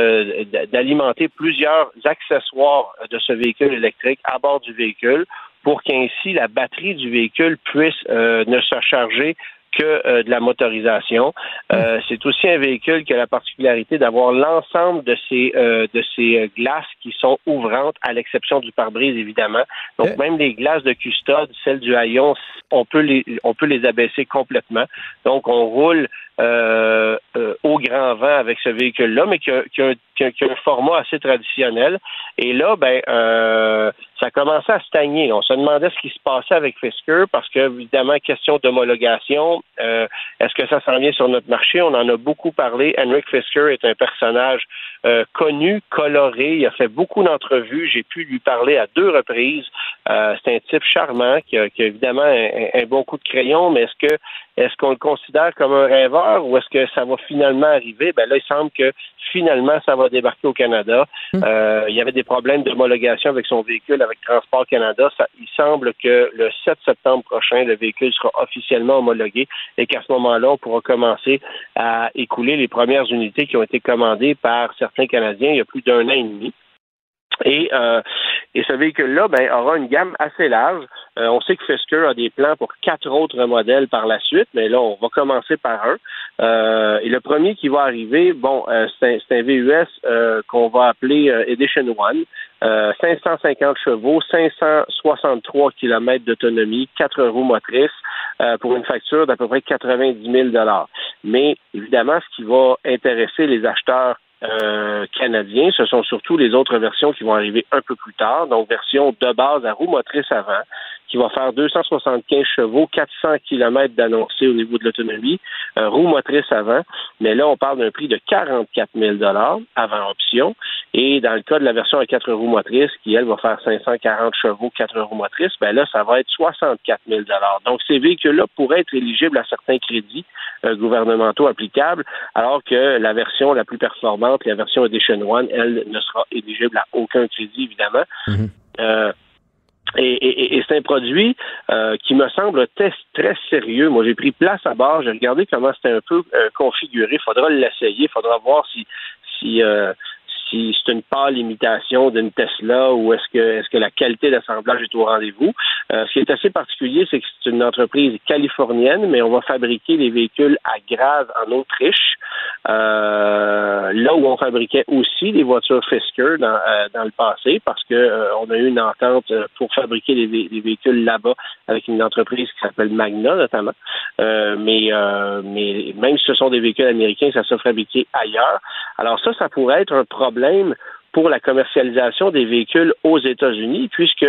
d'alimenter plusieurs accessoires de ce véhicule électrique à bord du véhicule pour qu'ainsi la batterie du véhicule puisse euh, ne se charger que euh, de la motorisation. Euh, hmm. c'est aussi un véhicule qui a la particularité d'avoir l'ensemble de ces de ces glaces qui sont ouvrantes, à l'exception du pare-brise évidemment. Donc eh. même les glaces de custode, celles du haillon, on peut les on peut les abaisser complètement. Donc on roule au grand vent avec ce véhicule-là, mais qui a, qui, a, qui a, un format assez traditionnel. Et là, ben ça commençait à stagner. On se demandait ce qui se passait avec Fisker parce que, évidemment, question d'homologation, euh, est-ce que ça s'en vient sur notre marché? On en a beaucoup parlé. Henrik Fisker est un personnage euh, connu, coloré. Il a fait beaucoup d'entrevues. J'ai pu lui parler à deux reprises. Euh, c'est un type charmant qui a, évidemment un, bon coup de crayon, mais est-ce que est-ce qu'on le considère comme un rêveur ou est-ce que ça va finalement arriver? Ben là, il semble que finalement, ça va débarquer au Canada. Hum. Euh, il y avait des problèmes d'homologation avec son véhicule avec Transport Canada. il semble que le 7 septembre prochain, le véhicule sera officiellement homologué et qu'à ce moment-là, on pourra commencer à écouler les premières unités qui ont été commandées par certains Canadiens il y a plus d'un an et demi. Et, euh, et ce véhicule-là ben, aura une gamme assez large. Euh, on sait que Fisker a des plans pour quatre autres modèles par la suite, mais là, on va commencer par un. Euh, et le premier qui va arriver, bon, euh, c'est un, un, VUS qu'on va appeler Edition One. 550 chevaux, 563 km d'autonomie, quatre roues motrices pour une facture d'à peu près 90 000 Mais évidemment, ce qui va intéresser les acheteurs euh. Ce sont surtout les autres versions qui vont arriver un peu plus tard. Donc, version de base à roue motrice avant, qui va faire 275 chevaux, 400 km d'annoncé au niveau de l'autonomie, euh, roue motrice avant. Mais là, on parle d'un prix de 44 000 avant option. Et dans le cas de la version à quatre roues motrices, qui, elle, va faire 540 chevaux, quatre roues motrices, ben là, ça va être 64 000 Donc, ces véhicules-là pourraient être éligibles à certains crédits euh, gouvernementaux applicables, alors que la version la plus performante, la version Edition One, elle ne sera éligible à aucun crédit, évidemment. Mhm. Euh, et, c'est un produit euh, qui me semble très, très sérieux. Moi, j'ai pris place à bord, j'ai regardé comment c'était un peu configuré. Il faudra l'essayer, faudra voir si, si si c'est une pâle imitation d'une Tesla ou est-ce que est-ce que la qualité d'assemblage est au rendez-vous. Euh, ce qui est assez particulier, c'est que c'est une entreprise californienne, mais on va fabriquer les véhicules à Graz en Autriche, euh, là où on fabriquait aussi les voitures Fisker dans, euh, dans le passé, parce que on a eu une entente pour fabriquer les, les véhicules là-bas avec une entreprise qui s'appelle Magna notamment. mais mais même si ce sont des véhicules américains, ça se fabriqué ailleurs. Alors ça, ça pourrait être un problème pour la commercialisation des véhicules aux États-Unis, puisque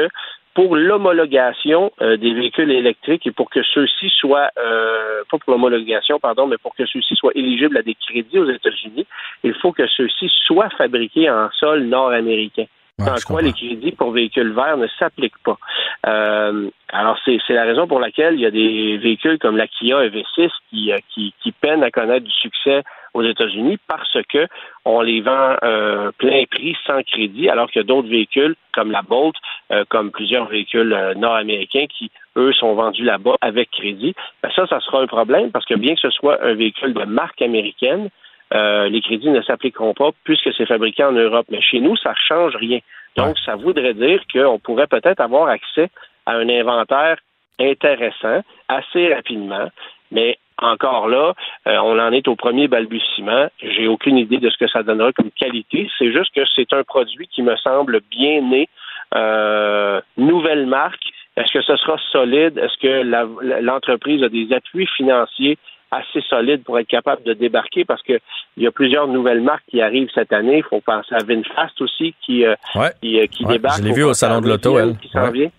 pour l'homologation euh, des véhicules électriques et pour que ceux-ci soient, euh, pas pour l'homologation, pardon, mais pour que ceux-ci soient éligibles à des crédits aux États-Unis, il faut que ceux-ci soient fabriqués en sol nord-américain. Sans quoi les crédits pour véhicules verts ne s'appliquent pas. Euh, alors c'est la raison pour laquelle il y a des véhicules comme la Kia EV6 qui, qui, qui peinent à connaître du succès aux États-Unis parce que on les vend euh, plein prix sans crédit, alors qu'il y a d'autres véhicules comme la Bolt, euh, comme plusieurs véhicules euh, nord-américains qui eux sont vendus là-bas avec crédit. Ben ça, ça sera un problème parce que bien que ce soit un véhicule de marque américaine, les crédits ne s'appliqueront pas puisque c'est fabriqué en Europe. Mais chez nous, ça ne change rien. Donc, ça voudrait dire qu'on pourrait peut-être avoir accès à un inventaire intéressant assez rapidement, mais encore là, euh, on en est au premier balbutiement. J'ai aucune idée de ce que ça donnera comme qualité. C'est juste que c'est un produit qui me semble bien né, euh, nouvelle marque. Est-ce que ce sera solide? Est-ce que l'entreprise a des appuis financiers assez solides pour être capable de débarquer? Parce qu'il y a plusieurs nouvelles marques qui arrivent cette année. Il faut penser à Vinfast aussi qui, euh, qui, qui débarque. Je l'ai vu au salon de l'auto, elle. Qui s'en vient.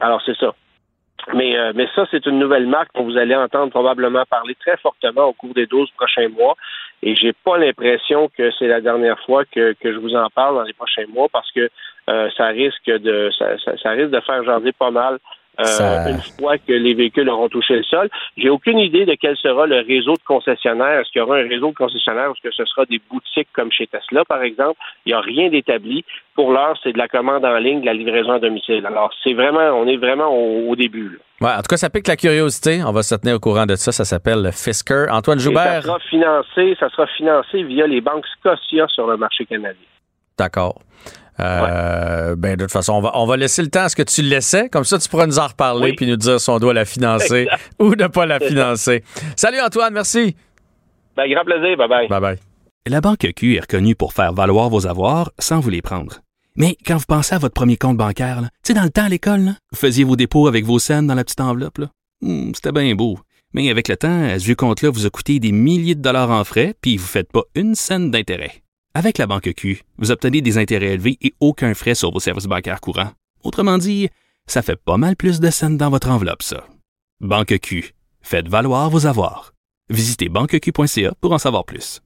Alors, c'est ça. Mais, euh, mais ça, c'est une nouvelle marque dont vous allez entendre probablement parler très fortement au cours des 12 prochains mois. Et j'ai pas l'impression que c'est la dernière fois que, que je vous en parle dans les prochains mois parce que euh, ça risque de ça, ça, risque de faire jaser pas mal euh, une fois que les véhicules auront touché le sol. J'ai aucune idée de quel sera le réseau de concessionnaires. Est-ce qu'il y aura un réseau de concessionnaires ou est-ce que ce sera des boutiques comme chez Tesla, par exemple? Il n'y a rien d'établi. Pour l'heure, c'est de la commande en ligne, de la livraison à domicile. Alors, c'est vraiment, on est vraiment au, début. Ouais, en tout cas, ça pique la curiosité. On va se tenir au courant de ça. Ça s'appelle Fisker. Antoine Joubert. ça sera financé, ça sera financé via les banques Scotia sur le marché canadien. D'accord. Euh, ben, de toute façon, on va, on va laisser le temps à ce que tu le laissais. Comme ça, tu pourras nous en reparler puis nous dire si on doit la financer ou ne pas la financer. Salut Antoine, merci. Ben, grand plaisir. Bye bye. Bye bye. La Banque Q est reconnue pour faire valoir vos avoirs sans vous les prendre. Mais quand vous pensez à votre premier compte bancaire, tu sais, dans le temps à l'école, vous faisiez vos dépôts avec vos scènes dans la petite enveloppe. Hmm, c'était bien beau. Mais avec le temps, à ce compte-là vous a coûté des milliers de dollars en frais, puis vous ne faites pas une scène d'intérêt. Avec la banque Q, vous obtenez des intérêts élevés et aucun frais sur vos services bancaires courants. Autrement dit, ça fait pas mal plus de scènes dans votre enveloppe, ça. Banque Q, faites valoir vos avoirs. Visitez banqueq.ca pour en savoir plus.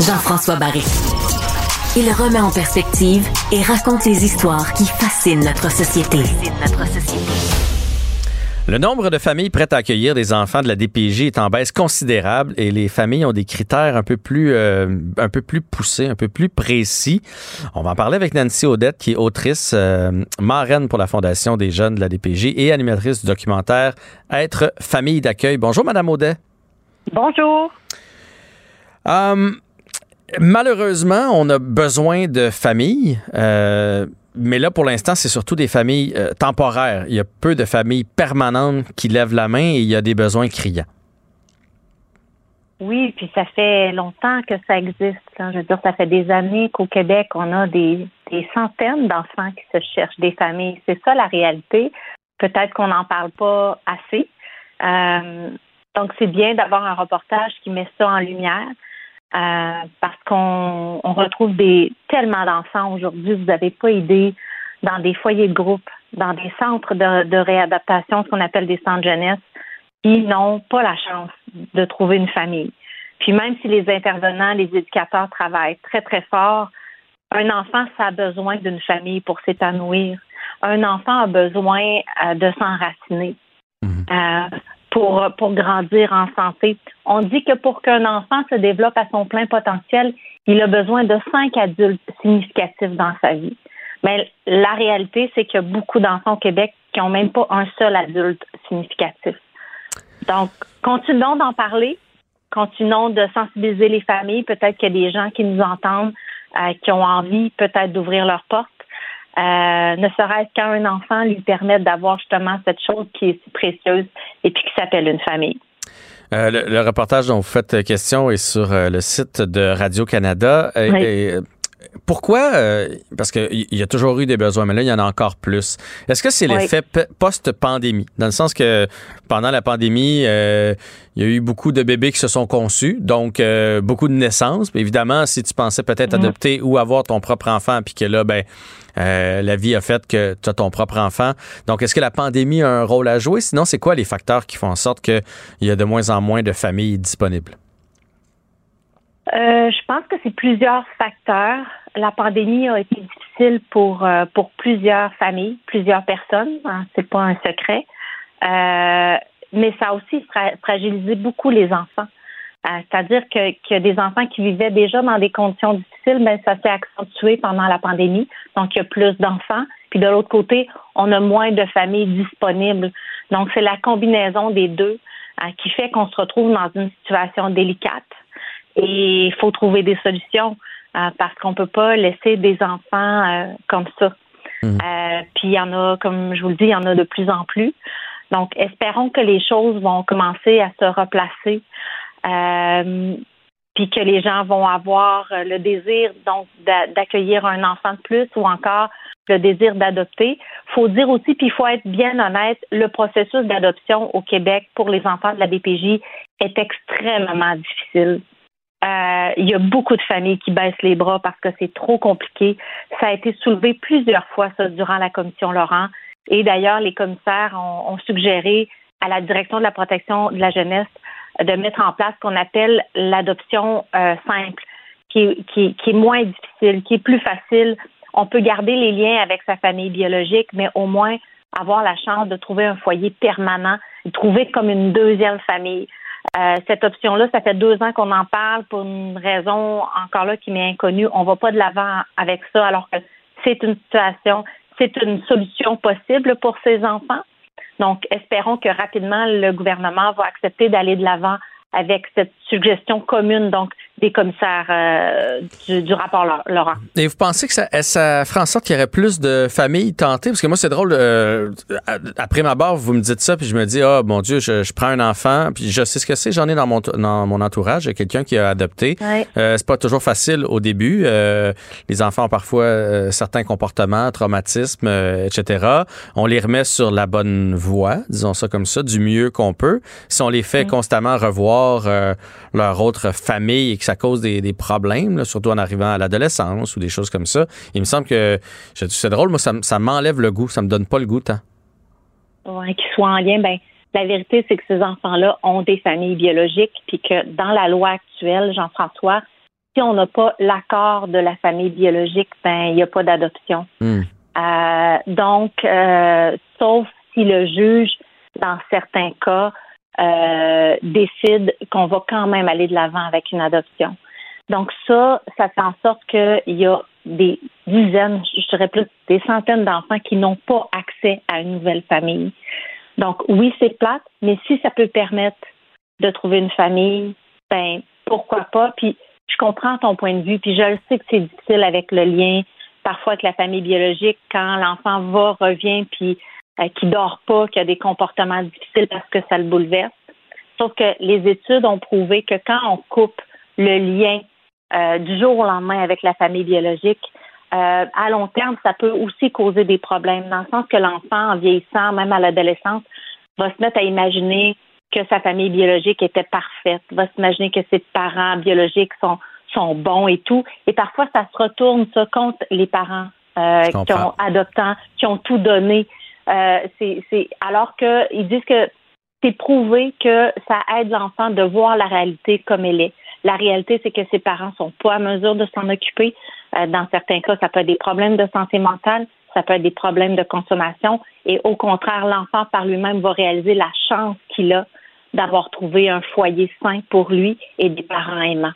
Jean-François Barry. Il remet en perspective et raconte les histoires qui fascinent notre société. Notre société. Le nombre de familles prêtes à accueillir des enfants de la DPJ est en baisse considérable et les familles ont des critères un peu plus euh, un peu plus poussés, un peu plus précis. On va en parler avec Nancy Odette qui est autrice euh, marraine pour la Fondation des jeunes de la DPJ et animatrice du documentaire Être famille d'accueil. Bonjour madame Audet. Bonjour. Euh, malheureusement, on a besoin de familles mais là, pour l'instant, c'est surtout des familles euh, temporaires. Il y a peu de familles permanentes qui lèvent la main et il y a des besoins criants. Oui, puis ça fait longtemps que ça existe. Je veux dire, ça fait des années qu'au Québec, on a des, centaines d'enfants qui se cherchent des familles. C'est ça la réalité. Peut-être qu'on n'en parle pas assez. Euh, donc, c'est bien d'avoir un reportage qui met ça en lumière. Euh, parce qu'on retrouve des tellement d'enfants aujourd'hui, vous n'avez pas idée, dans des foyers de groupe, dans des centres de, réadaptation, ce qu'on appelle des centres jeunesse, qui n'ont pas la chance de trouver une famille. Puis même si les intervenants, les éducateurs travaillent très, très fort, un enfant, ça a besoin d'une famille pour s'épanouir. Un enfant a besoin euh, de s'enraciner. Mhm. Euh, pour, pour grandir en santé. On dit que pour qu'un enfant se développe à son plein potentiel, il a besoin de cinq adultes significatifs dans sa vie. Mais la réalité, c'est qu'il y a beaucoup d'enfants au Québec qui n'ont même pas un seul adulte significatif. Donc, continuons d'en parler, continuons de sensibiliser les familles. Peut-être qu'il y a des gens qui nous entendent, euh, qui ont envie peut-être d'ouvrir leurs portes. Euh, ne serait-ce qu'un enfant lui permettre d'avoir justement cette chose qui est si précieuse et puis qui s'appelle une famille. Euh, le, reportage dont vous faites question est sur euh, le site de Radio-Canada. Pourquoi? parce qu'il y a toujours eu des besoins, mais là, il y en a encore plus. Est-ce que c'est l'effet post-pandémie? Dans le sens que pendant la pandémie, il y a eu beaucoup de bébés qui se sont conçus, donc beaucoup de naissances. évidemment, si tu pensais peut-être mhm. adopter ou avoir ton propre enfant, puis que là, ben, euh, la vie a fait que tu as ton propre enfant. Donc, est-ce que la pandémie a un rôle à jouer? Sinon, c'est quoi les facteurs qui font en sorte qu'il y a de moins en moins de familles disponibles? Euh, je pense que c'est plusieurs facteurs. La pandémie a été difficile pour, euh, pour plusieurs familles, plusieurs personnes. Hein, c'est pas un secret. mais ça a aussi fragilisé beaucoup les enfants. Euh, c'est-à-dire que, que des enfants qui vivaient déjà dans des conditions difficiles, mais ben, ça s'est accentué pendant la pandémie. Donc, il y a plus d'enfants. Puis de l'autre côté, on a moins de familles disponibles. Donc, c'est la combinaison des deux qui fait qu'on se retrouve dans une situation délicate. Et il faut trouver des solutions parce qu'on peut pas laisser des enfants comme ça. Hmm. puis il y en a, comme je vous le dis, il y en a de plus en plus. Donc, espérons que les choses vont commencer à se replacer, euh, puis que les gens vont avoir le désir donc d'accueillir un enfant de plus ou encore le désir d'adopter. Faut dire aussi, puis il faut être bien honnête, le processus d'adoption au Québec pour les enfants de la BPJ est extrêmement difficile. Euh, il y a beaucoup de familles qui baissent les bras parce que c'est trop compliqué. Ça a été soulevé plusieurs fois ça, durant la commission Laurent. Et d'ailleurs, les commissaires ont, suggéré à la direction de la protection de la jeunesse de mettre en place ce qu'on appelle l'adoption euh, simple, qui, qui, qui, est moins difficile, qui est plus facile. On peut garder les liens avec sa famille biologique, mais au moins avoir la chance de trouver un foyer permanent, trouver comme une deuxième famille. Euh, cette option-là, ça fait deux ans qu'on en parle pour une raison encore là qui m'est inconnue. On va pas de l'avant avec ça, alors que c'est une situation, c'est une solution possible pour ces enfants. Donc, espérons que rapidement, le gouvernement va accepter d'aller de l'avant avec cette suggestion commune, donc des commissaires euh, du, rapport Laurent. Et vous pensez que ça, ça ferait en sorte qu'il y aurait plus de familles tentées? Parce que moi, c'est drôle, euh, après ma barre, vous me dites ça, puis je me dis, oh mon Dieu, je, prends un enfant, puis je sais ce que c'est, j'en ai dans mon, dans mon entourage, quelqu'un qui a adopté. Euh, c'est pas toujours facile au début. les enfants ont parfois certains comportements, traumatismes, etc. On les remet sur la bonne voie, disons ça comme ça, du mieux qu'on peut. Si on les fait constamment revoir leur autre famille que ça cause des, problèmes, surtout en arrivant à l'adolescence ou des choses comme ça. Il me semble que c'est drôle, moi, ça, m'enlève le goût, ça me donne pas le goût tant. Oui, qu'ils soient en lien, ben la vérité, c'est que ces enfants-là ont des familles biologiques, puis que dans la loi actuelle, Jean-François, si on n'a pas l'accord de la famille biologique, ben il n'y a pas d'adoption. Hmm. Euh, donc, euh, sauf si le juge, dans certains cas, euh, décide qu'on va quand même aller de l'avant avec une adoption. Donc ça, ça fait en sorte qu'il y a des dizaines, je dirais plus des centaines d'enfants qui n'ont pas accès à une nouvelle famille. Donc oui, c'est plate, mais si ça peut permettre de trouver une famille, ben pourquoi pas? Puis je comprends ton point de vue, puis je le sais que c'est difficile avec le lien parfois avec la famille biologique quand l'enfant va, revient, puis qui dort pas, qui a des comportements difficiles parce que ça le bouleverse. Sauf que les études ont prouvé que quand on coupe le lien euh, du jour au lendemain avec la famille biologique, euh, à long terme, ça peut aussi causer des problèmes, dans le sens que l'enfant, en vieillissant, même à l'adolescence, va se mettre à imaginer que sa famille biologique était parfaite, va s'imaginer que ses parents biologiques sont, sont bons et tout. Et parfois, ça se retourne ça contre les parents euh, qui ont adoptant, qui ont tout donné. Euh, c'est alors qu'ils disent que c'est prouvé que ça aide l'enfant de voir la réalité comme elle est. La réalité, c'est que ses parents sont pas à mesure de s'en occuper. Euh, dans certains cas, ça peut être des problèmes de santé mentale, ça peut être des problèmes de consommation. Et au contraire, l'enfant par lui-même va réaliser la chance qu'il a d'avoir trouvé un foyer sain pour lui et des parents aimants.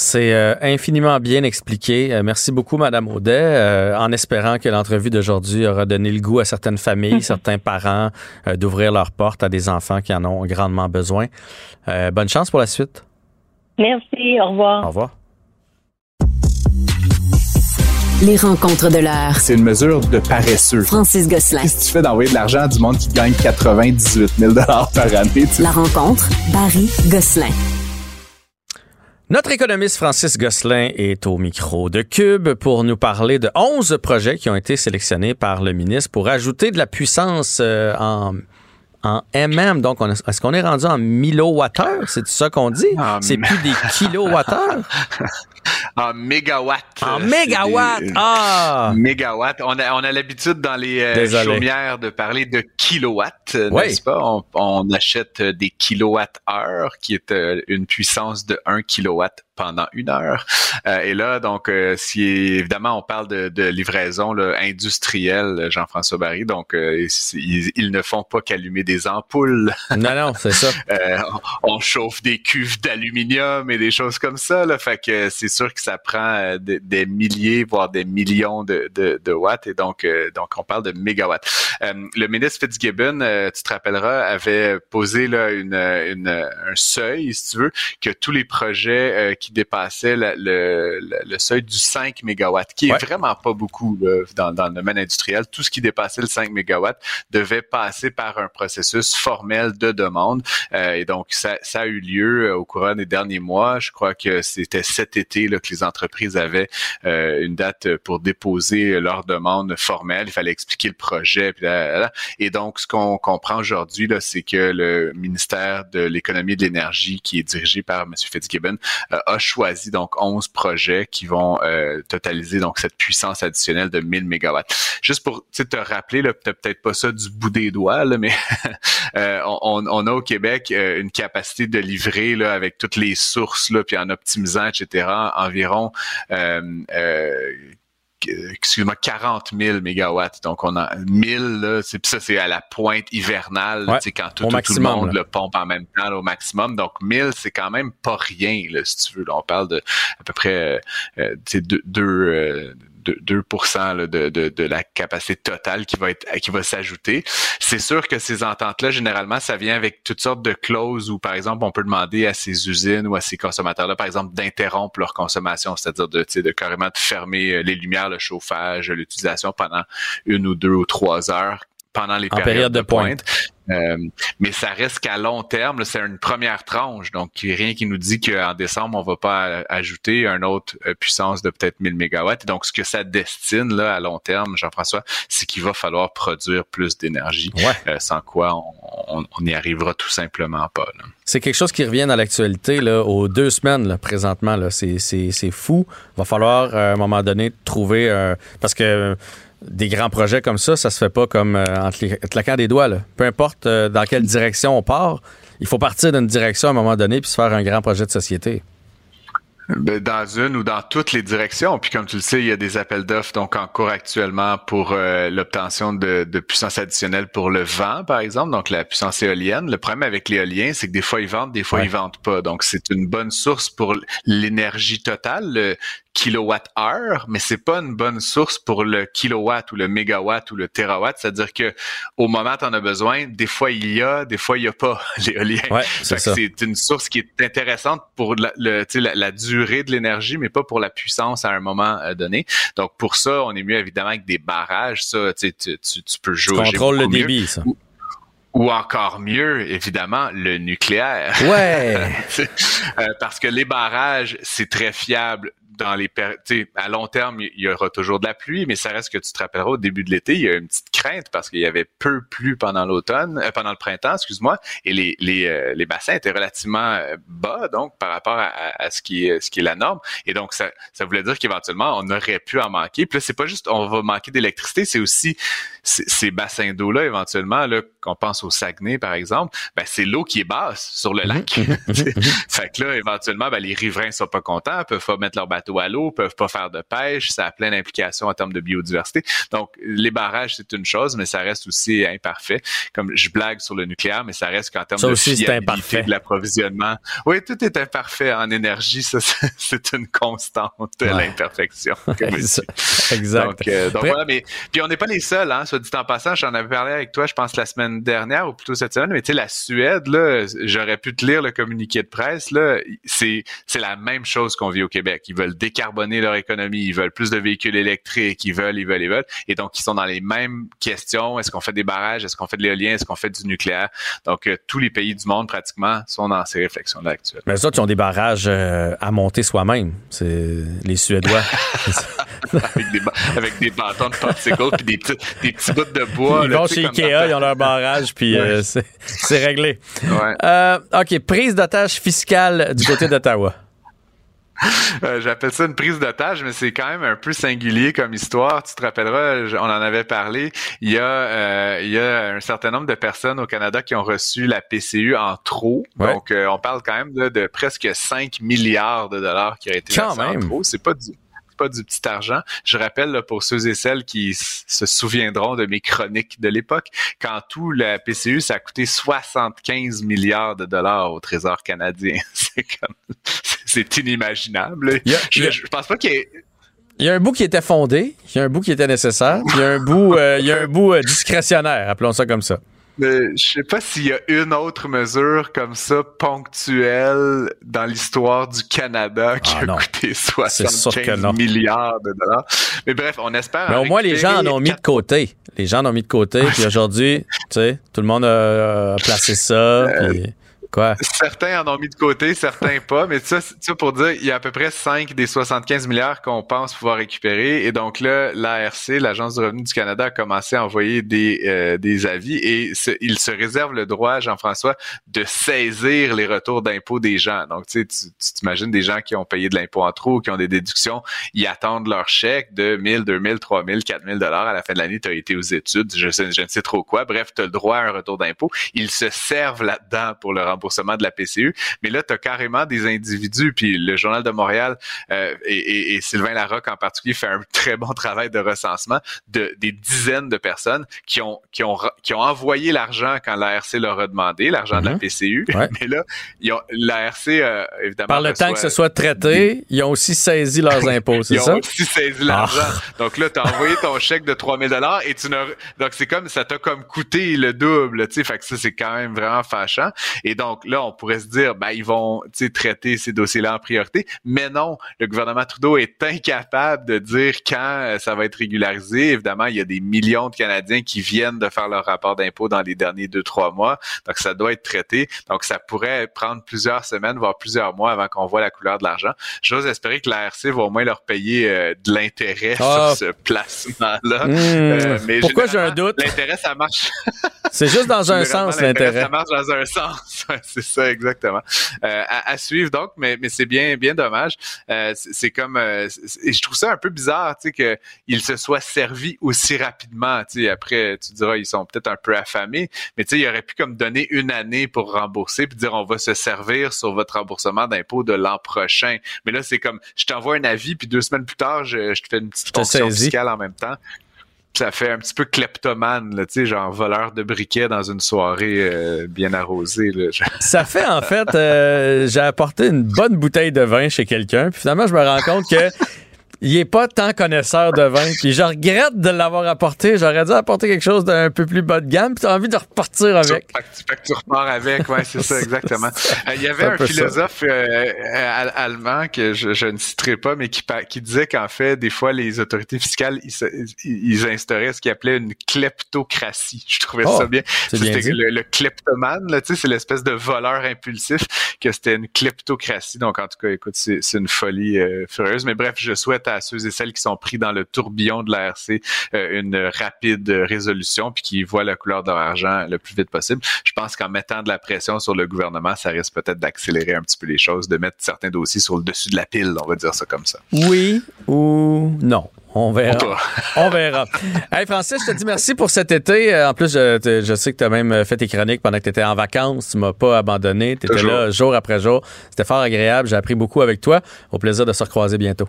C'est euh, infiniment bien expliqué. Euh, merci beaucoup, Madame Audet, euh, en espérant que l'entrevue d'aujourd'hui aura donné le goût à certaines familles, certains parents d'ouvrir leurs portes à des enfants qui en ont grandement besoin. bonne chance pour la suite. Merci. Au revoir. Au revoir. Les rencontres de l'heure. C'est une mesure de paresseux. Francis Gosselin. Qu'est-ce que tu fais d'envoyer de l'argent à du monde qui gagne 98 000 par année? La rencontre, Barry Gosselin. Notre économiste Francis Gosselin est au micro de Cube pour nous parler de 11 projets qui ont été sélectionnés par le ministre pour ajouter de la puissance euh, en en MM. Donc, est-ce qu'on est rendu en millowattheures? C'est ça qu'on dit? C'est plus des kilowattheures? En mégawatts. En mégawatts! Ah! Mégawatts. On a, on a l'habitude dans les euh, chaumières de parler de kilowatts, n'est-ce pas? On, achète des kilowatts-heure, qui est euh, une puissance de 1 kilowatt pendant une heure. Euh, et là, donc, euh, si évidemment on parle de, livraison industrielle, Jean-François Barry, donc ils, ne font pas qu'allumer des ampoules. Non, non, c'est ça. euh, on chauffe des cuves d'aluminium et des choses comme ça. Là. Fait que c'est sûr que ça prend euh, des, milliers, voire des millions de, de, de watts. Et donc, euh, donc, on parle de mégawatts. le ministre Fitzgibbon, tu te rappelleras, avait posé là, une, une, un seuil, si tu veux, que tous les projets qui dépassaient le, le, le, seuil du 5 mégawatts, qui est vraiment pas beaucoup dans, dans le domaine industriel, tout ce qui dépassait le 5 mégawatts devait passer par un processus formel de demande. Euh, et donc, ça, ça, a eu lieu euh, au courant des derniers mois. Je crois que c'était cet été que les entreprises avaient euh, une date pour déposer leur demande formelle. Il fallait expliquer le projet. Et donc, ce qu'on comprend aujourd'hui, c'est que le ministère de l'économie et de l'énergie, qui est dirigé par M. Fitzgibbon, a choisi donc 11 projets qui vont totaliser donc cette puissance additionnelle de 1000 mégawatts. Juste pour te rappeler, là, peut-être pas ça du bout des doigts, là, mais euh, on, on, a au Québec euh, une capacité de livrer là, avec toutes les sources, là, puis en optimisant, etc., environ euh, euh excuse-moi, 40 000 mégawatts. Donc, on a 1000, là, c'est, ça, c'est à la pointe hivernale, c'est quand tout, tout, le monde le pompe en même temps au maximum. Donc, 1000, c'est quand même pas rien, là, si tu veux. on parle de à peu près euh, deux, deux 2, de, de, de, la capacité totale qui va être qui va s'ajouter. C'est sûr que ces ententes-là, généralement, ça vient avec toutes sortes de clauses où, par exemple, on peut demander à ces usines ou à ces consommateurs-là, par exemple, d'interrompre leur consommation, c'est-à-dire de, de carrément de fermer euh, les lumières, le chauffage, l'utilisation pendant une ou deux ou trois heures pendant les périodes de pointe. Euh, mais ça reste qu'à long terme, c'est une première tranche. Donc, rien qui nous dit qu'en décembre, on va pas ajouter une autre euh, puissance de peut-être 1000 mégawatts. donc, ce que ça destine là à long terme, Jean-François, c'est qu'il va falloir produire plus d'énergie, euh, sans quoi on n'y arrivera tout simplement pas. C'est quelque chose qui revient dans l'actualité aux deux semaines là, présentement. Là. C'est, fou. Il va falloir à un moment donné trouver... parce que des grands projets comme ça, ça se fait pas comme euh, en claquant des doigts. Là. Peu importe euh, dans quelle direction on part, il faut partir d'une direction à un moment donné puis se faire un grand projet de société. Ben, dans une ou dans toutes les directions. Puis comme tu le sais, il y a des appels d'offres donc en cours actuellement pour euh, l'obtention de, de, puissance additionnelle pour le vent, par exemple, donc la puissance éolienne. Le problème avec l'éolien, c'est que des fois ils vendent, des fois ils vendent pas. Donc c'est une bonne source pour l'énergie totale, le kilowatt-heure, mais c'est pas une bonne source pour le kilowatt ou le mégawatt ou le terawatt. C'est-à-dire que au moment où tu en as besoin, des fois il y a, des fois il y a pas l'éolien. Ouais, c'est une source qui est intéressante pour la, le, la, la durée de l'énergie, mais pas pour la puissance à un moment euh, donné. Donc pour ça, on est mieux évidemment avec des barrages. Ça, tu, tu, tu peux jouer. Contrôle le débit, ça. Ou encore mieux, évidemment, le nucléaire. Ouais. Euh, parce que les barrages, c'est très fiable à long terme, il y aura toujours de la pluie, mais ça reste que tu te rappelleras au début de l'été, il y a une petite crainte parce qu'il y avait peu plu pendant l'automne, euh, pendant le printemps, excuse-moi, et les, les, euh, les, bassins étaient relativement euh, bas donc par rapport à, à, ce qui est ce qui est la norme, et donc ça, ça voulait dire qu'éventuellement on aurait pu en manquer. Puis là, c'est pas juste on va manquer d'électricité, c'est aussi ces bassins d'eau là éventuellement là qu'on pense au Saguenay par exemple, ben c'est l'eau qui est basse sur le lac. fait que là éventuellement ben, les riverains sont pas contents, peuvent pas mettre leur bateau à l'eau, peuvent pas faire de pêche, ça a plein d'implications en termes de biodiversité. Donc, les barrages, c'est une chose, mais ça reste aussi imparfait. Comme je blague sur le nucléaire, mais ça reste qu'en termes de fiabilité de l'approvisionnement, oui, tout est imparfait en énergie. Ça, c'est une constante l'imperfection. exact. Donc, euh, donc voilà, mais puis on n'est pas les seuls, hein, soit dit en passant. J'en avais parlé avec toi, je pense la semaine dernière ou plutôt cette semaine. Mais tu sais, la Suède, là, j'aurais pu te lire le communiqué de presse. Là, c'est c'est la même chose qu'on vit au Québec. Ils veulent décarboner leur économie, ils veulent plus de véhicules électriques, ils veulent, ils veulent, ils veulent. Et donc, ils sont dans les mêmes questions. Est-ce qu'on fait des barrages? Est-ce qu'on fait de l'éolien? Est-ce qu'on fait du nucléaire? Donc, euh, tous les pays du monde, pratiquement, sont dans ces réflexions-là actuellement. Mais ça, ils ont des barrages euh, à monter soi-même. C'est les Suédois. avec, des, bâtons de popsicle puis des, petits, des petits bouts de bois. Ils vont chez Ikea, ils ont leur barrage, puis euh, c'est réglé. Ouais. OK, prise d'otage fiscale du côté d'Ottawa. Euh, j'appelle ça une prise d'otage, mais c'est quand même un peu singulier comme histoire. Tu te rappelleras, on en avait parlé. Il y a, euh, il y a un certain nombre de personnes au Canada qui ont reçu la PCU en trop. Donc, euh, on parle quand même de, presque 5 milliards de dollars qui ont été même. en trop. C'est pas du pas du petit argent. Je rappelle pour ceux et celles qui se souviendront de mes chroniques de l'époque, quand tout la PCU, ça a coûté 75 milliards de dollars au Trésor canadien. c'est comme, c'est inimaginable. je, pense pas qu'il y ait il y a un bout qui était fondé, il y a un bout qui était nécessaire, il y a un bout, euh, il y a un bout euh, discrétionnaire, appelons ça comme ça. Je sais pas s'il y a une autre mesure comme ça ponctuelle dans l'histoire du Canada qui ah, a coûté 75 milliards de dollars. Mais bref, on espère. Mais au moins les gens en ont mis de côté. Les gens en ont mis de côté. puis aujourd'hui, tu sais, tout le monde a, placé ça. Euh, puis... Quoi? Certains en ont mis de côté, certains pas, mais ça, ça pour dire, il y a à peu près 5 des 75 milliards qu'on pense pouvoir récupérer. Et donc là, l'ARC, l'Agence du revenu du Canada, a commencé à envoyer des, euh, des avis et il se réserve le droit, Jean-François, de saisir les retours d'impôts des gens. Donc, tu sais, tu t'imagines des gens qui ont payé de l'impôt en trop, qui ont des déductions, ils attendent leur chèque de 1000, 2000, 3000, 4000 dollars à la fin de l'année, tu as été aux études, je, sais, je ne sais trop quoi. Bref, tu as le droit à un retour d'impôt. Ils se servent là-dedans pour le de la PCU. Mais là, tu as carrément des individus, puis le Journal de Montréal euh, et, Sylvain Larocque en particulier fait un très bon travail de recensement de des dizaines de personnes qui ont qui ont qui ont envoyé l'argent quand l'ARC leur a demandé, l'argent de la mhm. PCU. Mais là, l'ARC euh, évidemment par le temps que ce soit traité, ils ont aussi saisi leurs impôts, c'est ça Ils ont aussi saisi l'argent. Ah. Donc là, tu as envoyé ton chèque de 3000 dollars et tu n'as donc c'est comme ça t'a comme coûté le double, tu sais, fait que ça c'est quand même vraiment fâchant. Et donc donc là, on pourrait se dire, ben, ils vont traiter ces dossiers-là en priorité. Mais non, le gouvernement Trudeau est incapable de dire quand euh, ça va être régularisé. Évidemment, il y a des millions de Canadiens qui viennent de faire leur rapport d'impôt dans les derniers deux, trois mois. Donc, ça doit être traité. Donc, ça pourrait prendre plusieurs semaines, voire plusieurs mois avant qu'on voit la couleur de l'argent. J'ose espérer que l'ARC va au moins leur payer euh, de l'intérêt ah. sur ce placement-là. Hmm. Euh, mais Pourquoi j'ai un doute? L'intérêt, ça marche. C'est juste dans un sens, l'intérêt. Ça marche dans un sens. c'est ça, exactement. Euh, à, suivre donc, mais, mais c'est bien, bien dommage. Euh, c'est comme, euh, et je trouve ça un peu bizarre, tu sais, qu'il se soit servi aussi rapidement. Tu sais, après, tu diras, ils sont peut-être un peu affamés, mais tu sais, il aurait pu comme donner une année pour rembourser, puis dire, on va se servir sur votre remboursement d'impôt de l'an prochain. Mais là, c'est comme, je t'envoie un avis, puis deux semaines plus tard, je, je te fais une petite fonction fiscale en même temps ça fait un petit peu kleptomane, sais, genre voleur de briquets dans une soirée euh, bien arrosée. Ça fait en fait, euh, j'ai apporté une bonne bouteille de vin chez quelqu'un, puis finalement je me rends compte que il est pas tant connaisseur de vin. Puis je regrette de l'avoir apporté. J'aurais dû apporter quelque chose d'un peu plus bas de gamme. Puis as envie de repartir avec. Fait que tu repars avec, ouais, c'est ça, exactement. Euh, il y avait un, philosophe euh, allemand que je, ne citerai pas, mais qui, qui disait qu'en fait, des fois, les autorités fiscales, ils, ils instauraient ce qu'ils appelaient une kleptocratie. Je trouvais ça oh, bien. C'était le, le, kleptomane, là, tu sais, c'est l'espèce de voleur impulsif, que c'était une kleptocratie. Donc, en tout cas, écoute, c'est une folie euh, furieuse. Mais bref, je souhaite à ceux et celles qui sont pris dans le tourbillon de l'ARC euh, une rapide résolution puis qui voient la couleur de leur argent le plus vite possible. Je pense qu'en mettant de la pression sur le gouvernement, ça risque peut-être d'accélérer un petit peu les choses, de mettre certains dossiers sur le dessus de la pile, on va dire ça comme ça. Oui ou non? On verra. On verra. Hey Francis, je te dis merci pour cet été. Euh, en plus, je, sais que tu as même fait tes chroniques pendant que tu étais en vacances. Tu m'as pas abandonné. Tu étais là jour après jour. C'était fort agréable. J'ai appris beaucoup avec toi. Au plaisir de se recroiser bientôt.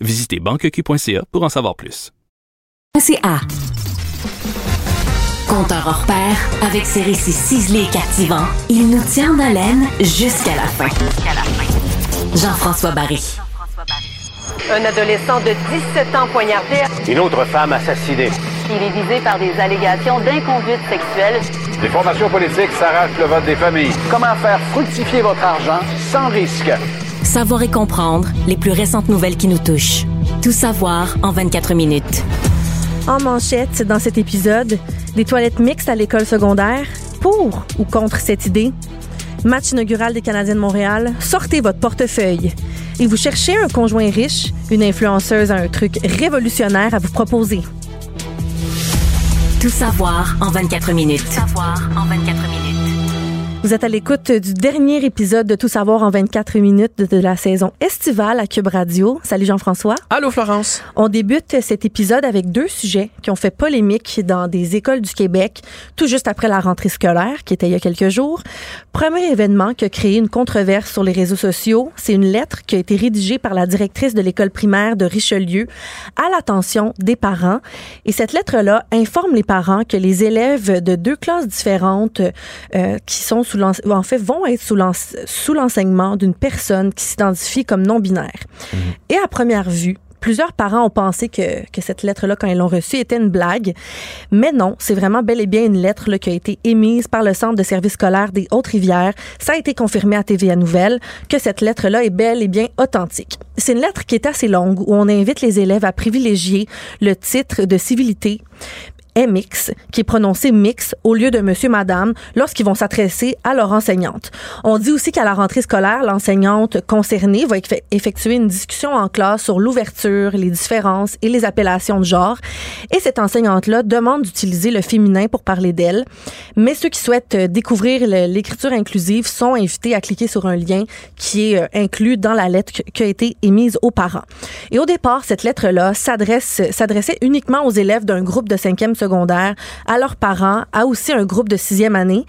Visitez banqueq.ca pour en savoir plus. CA. Conteur hors pair, avec ses récits ciselés et captivants, il nous tient en haleine jusqu'à la fin. Jean-François Barry. Un adolescent de 17 ans poignardé. Une autre femme assassinée. Il est visé par des allégations d'inconduite sexuelle. Les formations politiques s'arrachent le vote des familles. Comment faire fructifier votre argent sans risque? Savoir et comprendre les plus récentes nouvelles qui nous touchent. Tout savoir en 24 minutes. En manchette, dans cet épisode, des toilettes mixtes à l'école secondaire, pour ou contre cette idée? Match inaugural des Canadiens de Montréal, sortez votre portefeuille. Et vous cherchez un conjoint riche, une influenceuse a un truc révolutionnaire à vous proposer. Tout savoir en 24 minutes. Tout savoir en 24 minutes. Vous êtes à l'écoute du dernier épisode de Tout savoir en 24 minutes de la saison estivale à Cube Radio. Salut Jean-François. Allô Florence. On débute cet épisode avec deux sujets qui ont fait polémique dans des écoles du Québec tout juste après la rentrée scolaire qui était il y a quelques jours. Premier événement qui a créé une controverse sur les réseaux sociaux, c'est une lettre qui a été rédigée par la directrice de l'école primaire de Richelieu à l'attention des parents. Et cette lettre-là informe les parents que les élèves de deux classes différentes euh, qui sont sous en fait, vont être sous l'enseignement d'une personne qui s'identifie comme non-binaire. Mhm. Et à première vue, plusieurs parents ont pensé que, cette lettre-là, quand ils l'ont reçue, était une blague. Mais non, c'est vraiment bel et bien une lettre qui a été émise par le Centre de services scolaires des Hautes-Rivières. Ça a été confirmé à TVA Nouvelle que cette lettre-là est bel et bien authentique. C'est une lettre qui est assez longue où on invite les élèves à privilégier le titre de civilité MX, qui est prononcé mix au lieu de monsieur, madame, lorsqu'ils vont s'adresser à leur enseignante. On dit aussi qu'à la rentrée scolaire, l'enseignante concernée va effectuer une discussion en classe sur l'ouverture, les différences et les appellations de genre. Et cette enseignante-là demande d'utiliser le féminin pour parler d'elle. Mais ceux qui souhaitent euh, découvrir l'écriture inclusive sont invités à cliquer sur un lien qui est euh, inclus dans la lettre qui a été émise aux parents. Et au départ, cette lettre-là s'adressait uniquement aux élèves d'un groupe de cinquième secondaire, à leurs parents, à aussi un groupe de sixième année.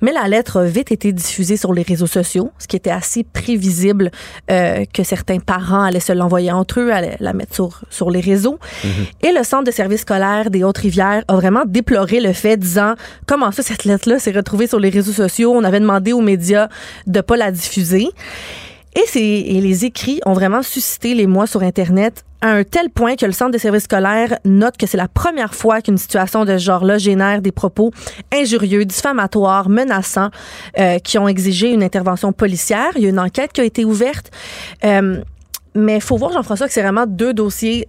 Mais la lettre a vite été diffusée sur les réseaux sociaux, ce qui était assez prévisible euh, que certains parents allaient se l'envoyer entre eux, allaient la mettre sur, sur les réseaux. Mm-hmm. Et le Centre de services scolaires des Hautes-Rivières a vraiment déploré le fait, disant comment ça, cette lettre-là s'est retrouvée sur les réseaux sociaux? On avait demandé aux médias de pas la diffuser. Et, et les écrits ont vraiment suscité les mois sur Internet à un tel point que le Centre de services scolaires note que c'est la première fois qu'une situation de ce genre-là génère des propos injurieux, diffamatoires, menaçants, euh, qui ont exigé une intervention policière. Il y a une enquête qui a été ouverte. Euh, mais faut voir, Jean-François, que c'est vraiment deux dossiers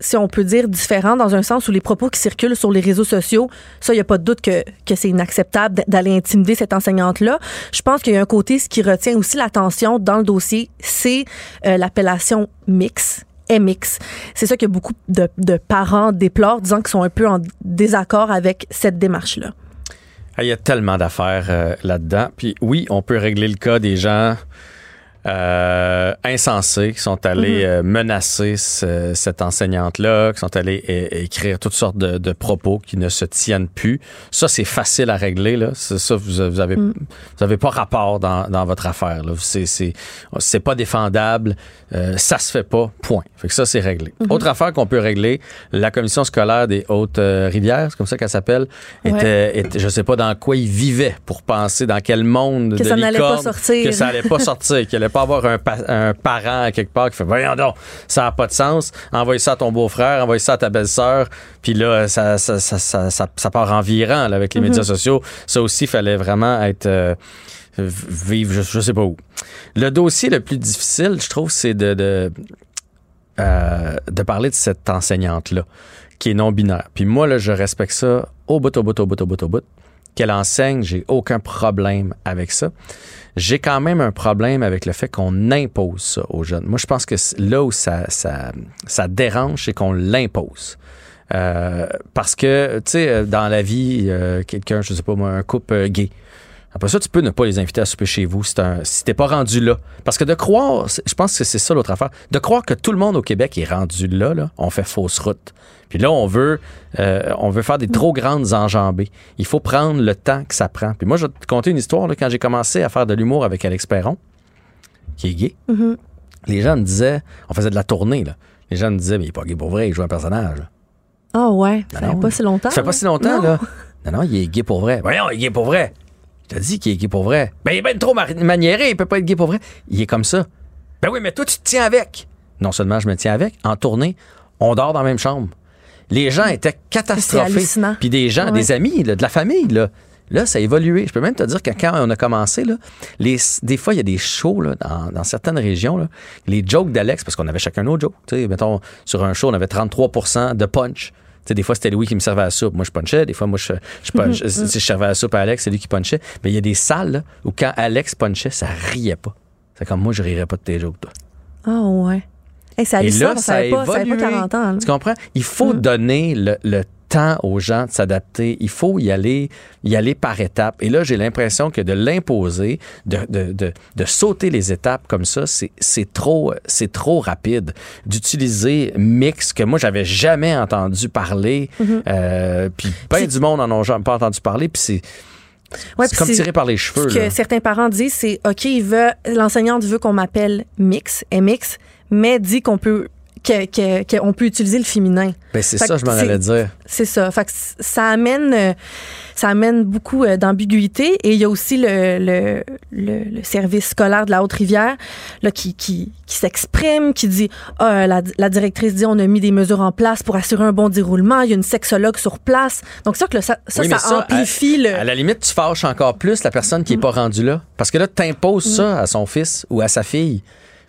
si on peut dire, différent dans un sens où les propos qui circulent sur les réseaux sociaux, ça, il n'y a pas de doute que, que c'est inacceptable d'aller intimider cette enseignante-là. Je pense qu'il y a un côté, ce qui retient aussi l'attention dans le dossier, c'est euh, l'appellation mix. MX. C'est ça que beaucoup de, de parents déplorent, disant qu'ils sont un peu en désaccord avec cette démarche-là. Ah, il y a tellement d'affaires euh, là-dedans. Puis oui, on peut régler le cas des gens euh, insensés qui sont allés mhm. euh, menacer cette enseignante-là, qui sont allés écrire toutes sortes de, propos qui ne se tiennent plus. Ça, c'est facile à régler. Là. Ça, vous, avez, mhm. vous avez pas rapport dans, dans votre affaire. C'est, c'est, pas défendable. Euh, ça se fait pas. Point. Fait que ça, c'est réglé. Mhm. Autre affaire qu'on peut régler, la commission scolaire des Hautes-Rivières, c'est comme ça qu'elle s'appelle, était, je sais pas dans quoi ils vivaient pour penser dans quel monde que ça n'allait pas sortir. que ça allait pas sortir, qu'elle pas avoir un, parent quelque part qui fait Voyons donc, ça n'a pas de sens. Envoie ça à ton beau-frère, envoie ça à ta belle-sœur. Puis là, ça, ça, ça, ça, part en virant avec les médias mm-hmm. sociaux. Ça aussi, il fallait vraiment être. Euh, vivre, je, je, sais pas où. Le dossier le plus difficile, je trouve, c'est de, de, euh, de parler de cette enseignante-là, qui est non-binaire. Puis moi, là, je respecte ça au bout, au bout, au bout, au bout, au bout. Qu'elle enseigne, j'ai aucun problème avec ça. J'ai quand même un problème avec le fait qu'on impose ça aux jeunes. Moi, je pense que là où ça, dérange, c'est qu'on l'impose. Euh, parce que, tu sais, euh, dans la vie, euh, quelqu'un, je sais pas moi, un couple gay, après ça, tu peux ne pas les inviter à souper chez vous si, si t'es pas rendu là. Parce que de croire, je pense que c'est ça l'autre affaire, de croire que tout le monde au Québec est rendu là, là on fait fausse route. Puis là, on veut, euh, on veut faire des trop grandes enjambées. Il faut prendre le temps que ça prend. Puis moi, je vais te conter une histoire. Là, quand j'ai commencé à faire de l'humour avec Alex Perron, qui est gay, mm-hmm. les gens me disaient, on faisait de la tournée, là. Les gens me disaient, mais il est pas gay pour vrai, il joue un personnage. Ah ouais, ça fait pas si longtemps. Ça fait pas si longtemps, là. Non, non, il est gay pour vrai. Voyons, il est gay pour vrai. Je te dis qu'il est gay pour vrai. Ben, il est bien trop maniéré, il peut pas être gay pour vrai. Il est comme ça. Ben oui, mais toi, tu te tiens avec. Non seulement je me tiens avec, en tournée, on dort dans la même chambre. Les gens étaient catastrophés. Puis des gens, des amis, de la famille, là. Là, ça a évolué. Je peux même te dire que quand on a commencé, là, les, des fois, il y a des shows là, dans, dans certaines régions. Là, les jokes d'Alex, parce qu'on avait chacun nos jokes. Tu sais, mettons, sur un show, on avait 33% de punch sais, des fois, c'était Louis qui me servait la soupe. Moi, je punchais. Des fois, moi, je, je, je, je servais la soupe à Alex, c'est lui qui punchait. Mais il y a des salles là, où quand Alex punchait, ça riait pas. C'est comme moi, je rirais pas de tes jokes, toi. Ah ouais. Hey, ça Et là, ça, ça a pas, ça avait pas évolué. 40 ans. là. Tu comprends? Il faut donner le, le temps aux gens de s'adapter. Il faut y aller, y aller par étapes. Et là, j'ai l'impression que de l'imposer, de, de, de, de sauter les étapes comme ça, c'est, c'est trop, c'est trop rapide. D'utiliser mix que moi, j'avais jamais entendu parler. Mhm. euh, puis ben du monde en ont jamais pas entendu parler. Puis c'est, Ouais, c'est comme tiré par les cheveux. Ce que certains parents disent, c'est OK, il veut, l'enseignante veut qu'on m'appelle mix, MX, mais dit qu'on peut que- que- qu'on peut utiliser le féminin. Ben, c'est ça, que je m'en allais dire. C'est ça. Fait que ça amène, euh, ça amène beaucoup euh, d'ambiguïté. Et il y a aussi le, le, le- le service scolaire de la Haute-Rivière là, qui, qui, qui s'exprime, qui dit Ah, la, la directrice dit on a mis des mesures en place pour assurer un bon déroulement. Il y a une sexologue sur place. Donc, ça, que ça, ça, Oui, mais ça amplifie à, le. à la limite, tu fâches encore plus la personne qui est pas rendue là. Parce que là, tu imposes Mm. ça à son fils ou à sa fille.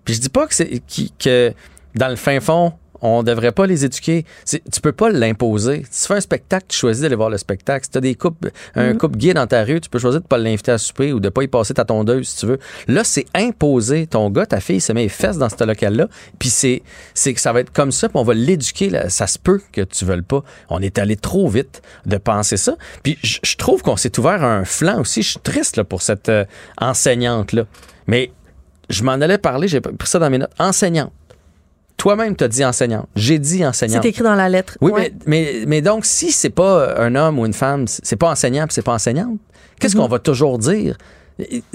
Puis je dis pas que c'est que dans le fin fond, on devrait pas les éduquer. Tu peux pas l'imposer. Si tu fais un spectacle, tu choisis d'aller voir le spectacle. Si tu as des couples, un Mm. couple gay dans ta rue, tu peux choisir de pas l'inviter à souper ou de pas y passer ta tondeuse si tu veux. Là, c'est imposé. Ton gars, ta fille se met les fesses dans ce local-là. Puis c'est, c'est que ça va être comme ça, puis on va l'éduquer. Ça se peut que tu veuilles pas. On est allé trop vite de penser ça. Puis je je trouve qu'on s'est ouvert un flanc aussi. Je suis triste là, pour cette euh, enseignante-là. Mais je m'en allais parler, j'ai pris ça dans mes notes. Enseignante. Toi-même, t'as dit enseignante. J'ai dit enseignante. C'est écrit dans la lettre. Oui, Ouais. mais, mais, mais donc, si c'est pas un homme ou une femme, c'est pas enseignant puis c'est pas enseignante, qu'est-ce Mhm. qu'on va toujours dire?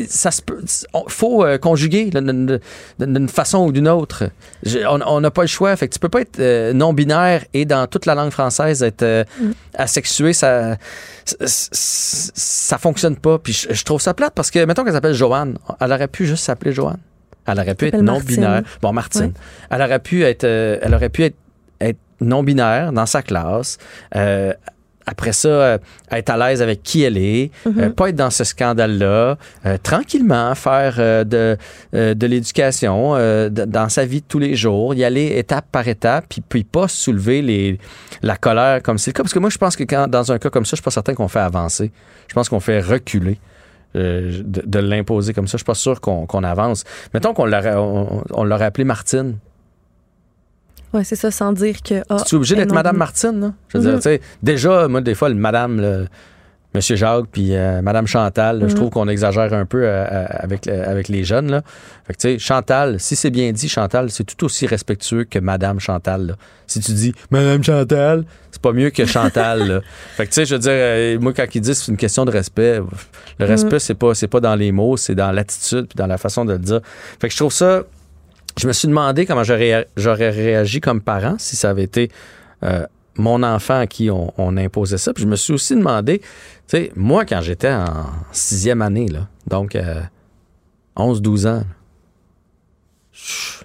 Ça se peut. Faut euh, conjuguer d'une façon ou d'une autre. Je- on n'a pas le choix. Fait que tu peux pas être euh, non-binaire et dans toute la langue française être euh, asexué. Ça, ça, ça fonctionne pas. Puis je, je trouve ça plate parce que, mettons qu'elle s'appelle Joanne. Elle aurait pu juste s'appeler Joanne. Elle aurait pu être non-binaire. Bon, Martine. Ouais. Elle aurait pu être, euh, elle aurait pu être, être non-binaire dans sa classe. Euh, après ça, euh, être à l'aise avec qui elle est, euh, pas être dans ce scandale-là, euh, tranquillement faire de, de l'éducation dans sa vie de tous les jours, y aller étape par étape, puis, puis pas soulever les, la colère comme c'est le cas. Parce que moi, je pense que quand, dans un cas comme ça, je suis pas certain qu'on fait avancer. Je pense qu'on fait reculer. Euh, de, de l'imposer comme ça, je suis pas sûr qu'on avance. Mettons qu'on l'aurait on, on appelé Martine. Ouais, c'est ça, sans dire que. ah, Tu es obligé d'être Madame. Martine, là? Je veux dire, tu sais, déjà, moi, des fois, le Madame, le Monsieur Jacques, puis euh, Madame Chantal, là, je Mhm. trouve qu'on exagère un peu euh, euh, avec, euh, avec les jeunes, là. Fait que, tu sais, Chantal, si c'est bien dit, Chantal, c'est tout aussi respectueux que Madame Chantal, là. Si tu dis Madame Chantal, c'est pas mieux que Chantal, là. Fait que, tu sais, je veux dire, moi, quand ils disent que c'est une question de respect, le respect, Mhm. c'est pas, c'est pas dans les mots, c'est dans l'attitude, puis dans la façon de le dire. Fait que je trouve ça je me suis demandé comment j'aurais j'aurais réagi comme parent si ça avait été mon enfant à qui on, imposait ça. Puis je me suis aussi demandé, tu sais, moi, quand j'étais en sixième année, là, donc euh, 11-12 ans, je-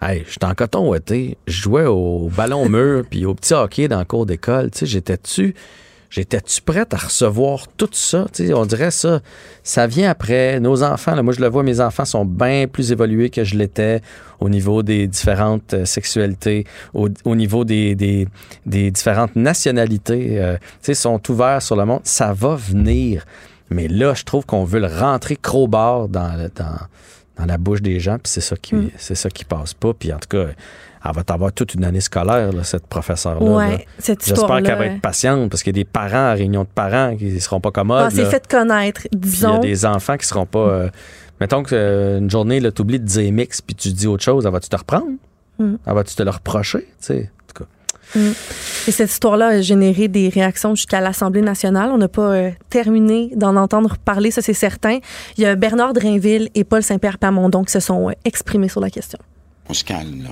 hey, j'étais en coton ouaté, je jouais au ballon mur puis au petit hockey dans le cours d'école. Tu sais, j'étais-tu... J'étais-tu prête à recevoir tout ça? Tu sais, on dirait ça, ça vient après. Nos enfants, moi je le vois, mes enfants sont bien plus évolués que je l'étais au niveau des différentes euh, sexualités, au, au niveau des, des, différentes nationalités. euh, sais, sont ouverts sur le monde. Ça va venir. Mais là, je trouve qu'on veut le rentrer crowbar dans, le- dans, dans la bouche des gens, puis c'est ça qui Mm. c'est ça qui passe pas. Puis en tout cas, elle va avoir toute une année scolaire, là, cette professeure-là. Ouais, J'espère qu'elle va être patiente parce qu'il y a des parents à réunion de parents qui ne seront pas commodes. Ah, c'est fait connaître, Puis il y a disons. des enfants qui seront pas. euh, mettons qu'une journée, tu oublies de dire mix puis tu dis autre chose, elle va-tu te reprendre? Mm. Elle va-tu te le reprocher? Tu Et cette histoire-là a généré des réactions jusqu'à l'Assemblée nationale. On n'a pas euh, terminé d'en entendre parler, ça c'est certain. Il y a Bernard Drainville et Paul Saint-Pierre Plamondon qui se sont euh, exprimés sur la question. On se calme, là.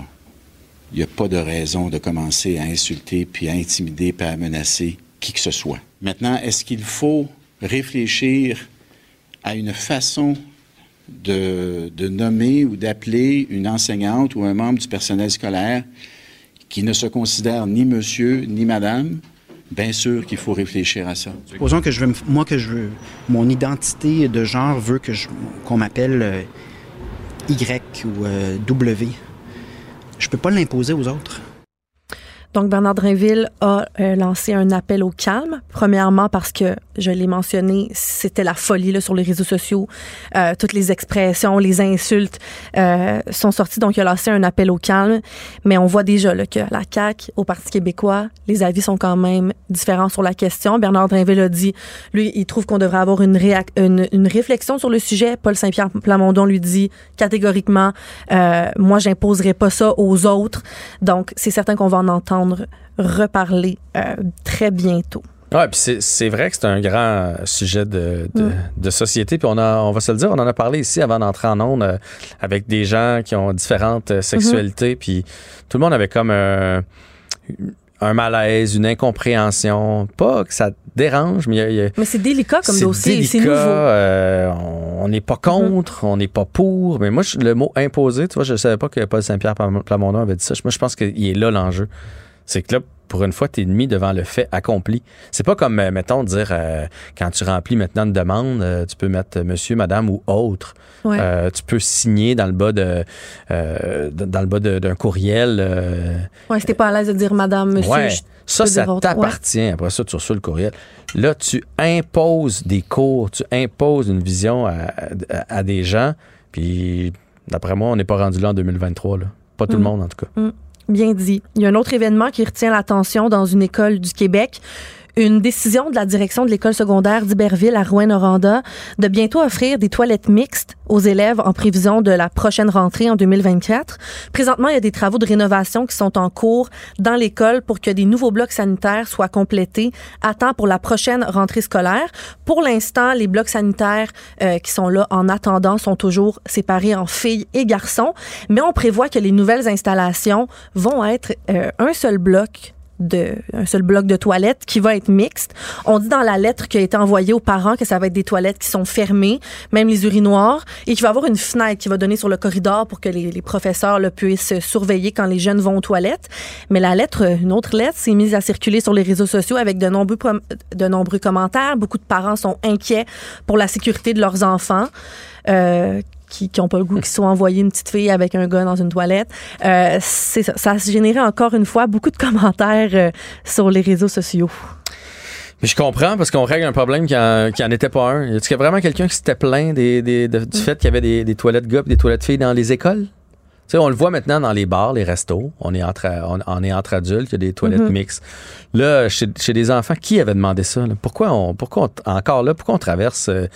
Il n'y a pas de raison de commencer à insulter, puis à intimider, puis à menacer qui que ce soit. Maintenant, est-ce qu'il faut réfléchir à une façon de nommer ou d'appeler une enseignante ou un membre du personnel scolaire qui ne se considère ni monsieur ni madame? Bien sûr qu'il faut réfléchir à ça. Supposons que je veux, moi que je veux, mon identité de genre veut que qu'on m'appelle euh, Y ou euh, W. Je peux pas l'imposer aux autres. Donc, Bernard Drinville a euh, lancé un appel au calme. Premièrement, parce que, je l'ai mentionné, c'était la folie sur les réseaux sociaux. Euh, toutes les expressions, les insultes euh, sont sorties. Donc, il a lancé un appel au calme. Mais on voit déjà là, que la CAQ, au Parti québécois, les avis sont quand même différents sur la question. Bernard Drinville a dit, lui, il trouve qu'on devrait avoir une, une, une, réflexion sur le sujet. Paul Saint-Pierre Plamondon lui dit catégoriquement, moi, j'imposerai pas ça aux autres. Donc, c'est certain qu'on va en entendre reparler euh, très bientôt. Oui, puis c'est vrai que c'est un grand sujet de, de, mm. société. Puis on, a, on va se le dire, on en a parlé ici avant d'entrer en ondes euh, avec des gens qui ont différentes euh, sexualités. Mm-hmm. Puis tout le monde avait comme un, un malaise, une incompréhension. Pas que ça dérange, mais il y a, Mais c'est délicat comme dossier, c'est nouveau. on n'est pas contre, mm-hmm. on n'est pas pour. Mais moi, le mot imposé, tu vois, je ne savais pas que Paul Saint-Pierre Plamondon avait dit ça. Moi, je pense qu'il est là l'enjeu c'est que là, pour une fois, tu es mis devant le fait accompli. C'est pas comme, euh, mettons, dire euh, quand tu remplis maintenant une demande, euh, tu peux mettre monsieur, madame ou autre. tu peux signer dans le bas de dans le bas d'un courriel. ouais, si pas à l'aise de dire madame, monsieur. Ouais. Ça, ça t'appartient. Après ça, tu reçois le courriel. Là, tu imposes des cours, tu imposes une vision à, des gens. Puis, d'après moi, on n'est pas rendu là en 2023. Là. Pas tout le mm. monde, en tout cas. Mm. Bien dit. Il y a un autre événement qui retient l'attention dans une école du Québec une décision de la direction de l'école secondaire d'Iberville à Rouen-Noranda de bientôt offrir des toilettes mixtes aux élèves en prévision de la prochaine rentrée en 2024. Présentement, il y a des travaux de rénovation qui sont en cours dans l'école pour que des nouveaux blocs sanitaires soient complétés à temps pour la prochaine rentrée scolaire. Pour l'instant, les blocs sanitaires euh, qui sont là en attendant sont toujours séparés en filles et garçons, mais on prévoit que les nouvelles installations vont être euh, un seul bloc de un seul bloc de toilettes qui va être mixte. On dit dans la lettre qui a été envoyée aux parents que ça va être des toilettes qui sont fermées, même les urinoirs, et qu'il va y avoir une fenêtre qui va donner sur le corridor pour que les, les professeurs le puissent surveiller quand les jeunes vont aux toilettes. Mais la lettre, une autre lettre, s'est mise à circuler sur les réseaux sociaux avec de nombreux de nombreux commentaires. Beaucoup de parents sont inquiets pour la sécurité de leurs enfants. Euh, qui n'ont pas le goût, qui sont envoyés une petite fille avec un gars dans une toilette. Euh, ça, ça a généré encore une fois beaucoup de commentaires euh, sur les réseaux sociaux. Mais je comprends parce qu'on règle un problème qui n'en était pas un. Est-ce qu'il y a vraiment quelqu'un qui s'était plaint des, des, du mm. fait qu'il y avait des, des toilettes gars et des toilettes filles dans les écoles? Sais, on le voit maintenant dans les bars, les restos. On est entre, on, est entre adultes, il y a des toilettes mm-hmm. mixtes. Là, chez, des enfants, qui avait demandé ça? Pourquoi, on, pourquoi encore là, pourquoi on traverse euh,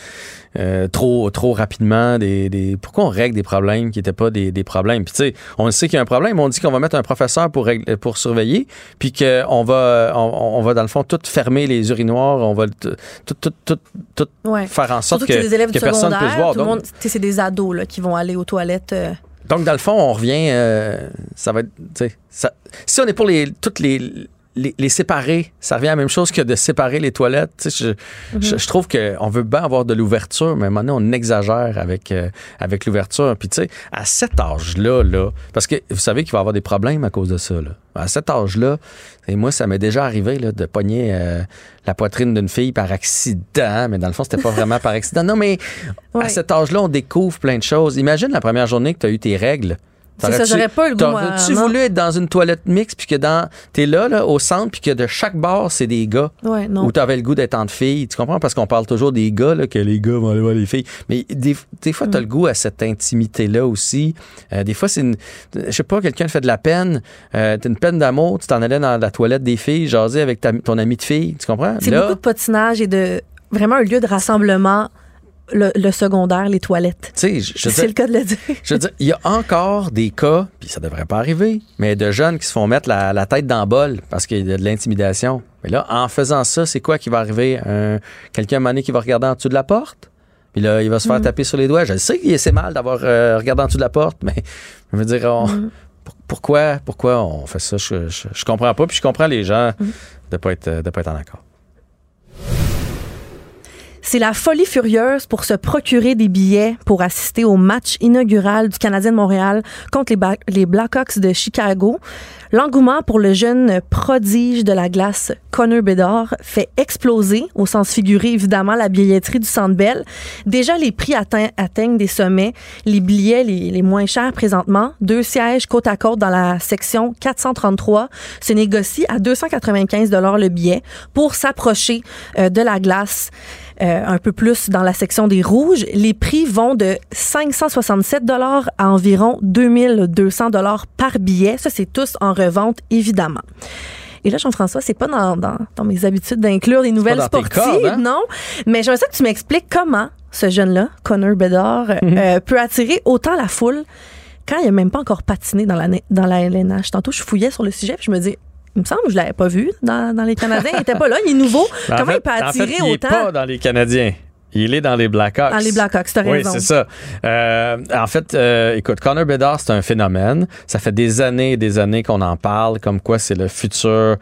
euh, trop, trop rapidement des, des, Pourquoi on règle des problèmes qui n'étaient pas des, des problèmes? Puis tu sais, on sait qu'il y a un problème, on dit qu'on va mettre un professeur pour, régler, pour surveiller, puis qu'on va, on, va, dans le fond, tout fermer les urinoirs, on va tout, tout, tout, tout, faire en sorte que, que, personne ne puisse voir. C'est des ados là, qui vont aller aux toilettes. Euh, donc, dans le fond, on revient. Euh, ça va être. Ça, si on est pour les, toutes les, les, séparer, ça revient à la même chose que de séparer les toilettes. Je, mm-hmm. je, je, trouve qu'on veut bien avoir de l'ouverture, mais maintenant, on exagère avec, euh, avec l'ouverture. Puis, tu sais, à cet âge-là, là, parce que vous savez qu'il va y avoir des problèmes à cause de ça. Là. À cet âge-là, et moi, ça m'est déjà arrivé là, de pogner euh, la poitrine d'une fille par accident, mais dans le fond, c'était pas vraiment par accident. Non, mais à cet âge-là, on découvre plein de choses. Imagine la première journée que tu as eu tes règles. Ça, j'aurais pas le goût. Aurais-tu voulu être dans une toilette mixte, puis que dans, t'es là, là, au centre, puis que de chaque bar, c'est des gars? Ouais, non. Ou t'avais le goût d'être entre filles. Tu comprends? Parce qu'on parle toujours des gars, là, que les gars vont aller voir les filles. Mais des, des fois, t'as mm. le goût à cette intimité-là aussi. Euh, des fois, c'est une, je sais pas, quelqu'un te fait de la peine, euh, t'as une peine d'amour, tu t'en allais dans la toilette des filles, jaser avec ta, ton ami de fille. Tu comprends? C'est beaucoup de patinage et de, vraiment un lieu de rassemblement le, secondaire, les toilettes. C'est le cas de le dire. Je veux dire, il y a encore des cas, puis ça devrait pas arriver, mais de jeunes qui se font mettre la, tête dans le bol parce qu'il y a de l'intimidation. Mais là, en faisant ça, c'est quoi qui va arriver? quelqu'un à qui va regarder en dessous de la porte? Puis là, il va se faire mm. taper sur les doigts. Je sais que c'est mal d'avoir euh, regardé en dessous de la porte, mais je veux dire, mm. pourquoi, pourquoi on fait ça? Je, je, comprends pas. Puis je comprends les gens mm. de pas être, de pas être en accord. C'est la folie furieuse pour se procurer des billets pour assister au match inaugural du Canadien de Montréal contre les, Blackhawks de Chicago. L'engouement pour le jeune prodige de la glace Connor Bedard fait exploser, au sens figuré évidemment, la billetterie du Centre Bell. Déjà, les prix atteignent des sommets. Les billets les, moins chers présentement, deux sièges côte à côte dans la section 433, se négocient à 295 dollars le billet pour s'approcher euh, de la glace. Euh, un peu plus dans la section des rouges. Les prix vont de 567 dollars à environ 2200 dollars par billet. Ça, c'est tous en revente, évidemment. Et là, Jean-François, c'est pas dans, dans, mes habitudes d'inclure des nouvelles sportives, hein? non? Mais j'aimerais ça que tu m'expliques comment ce jeune-là, Connor Bedard, mhm. euh, peut attirer autant la foule quand il n'a même pas encore patiné dans la, dans la LNH. Tantôt, je fouillais sur le sujet, puis je me dis, il me semble que je l'avais pas vu dans, les Canadiens. Il n'était pas là, il est nouveau. Comment il peut attirer il autant? Il n'est pas dans les Canadiens. Il est dans les Blackhawks. Dans les Blackhawks, t'as raison. Oui, c'est ça. Euh, en fait, euh, écoute, Connor Bedard, c'est un phénomène. Ça fait des années et des années qu'on en parle, comme quoi c'est le futur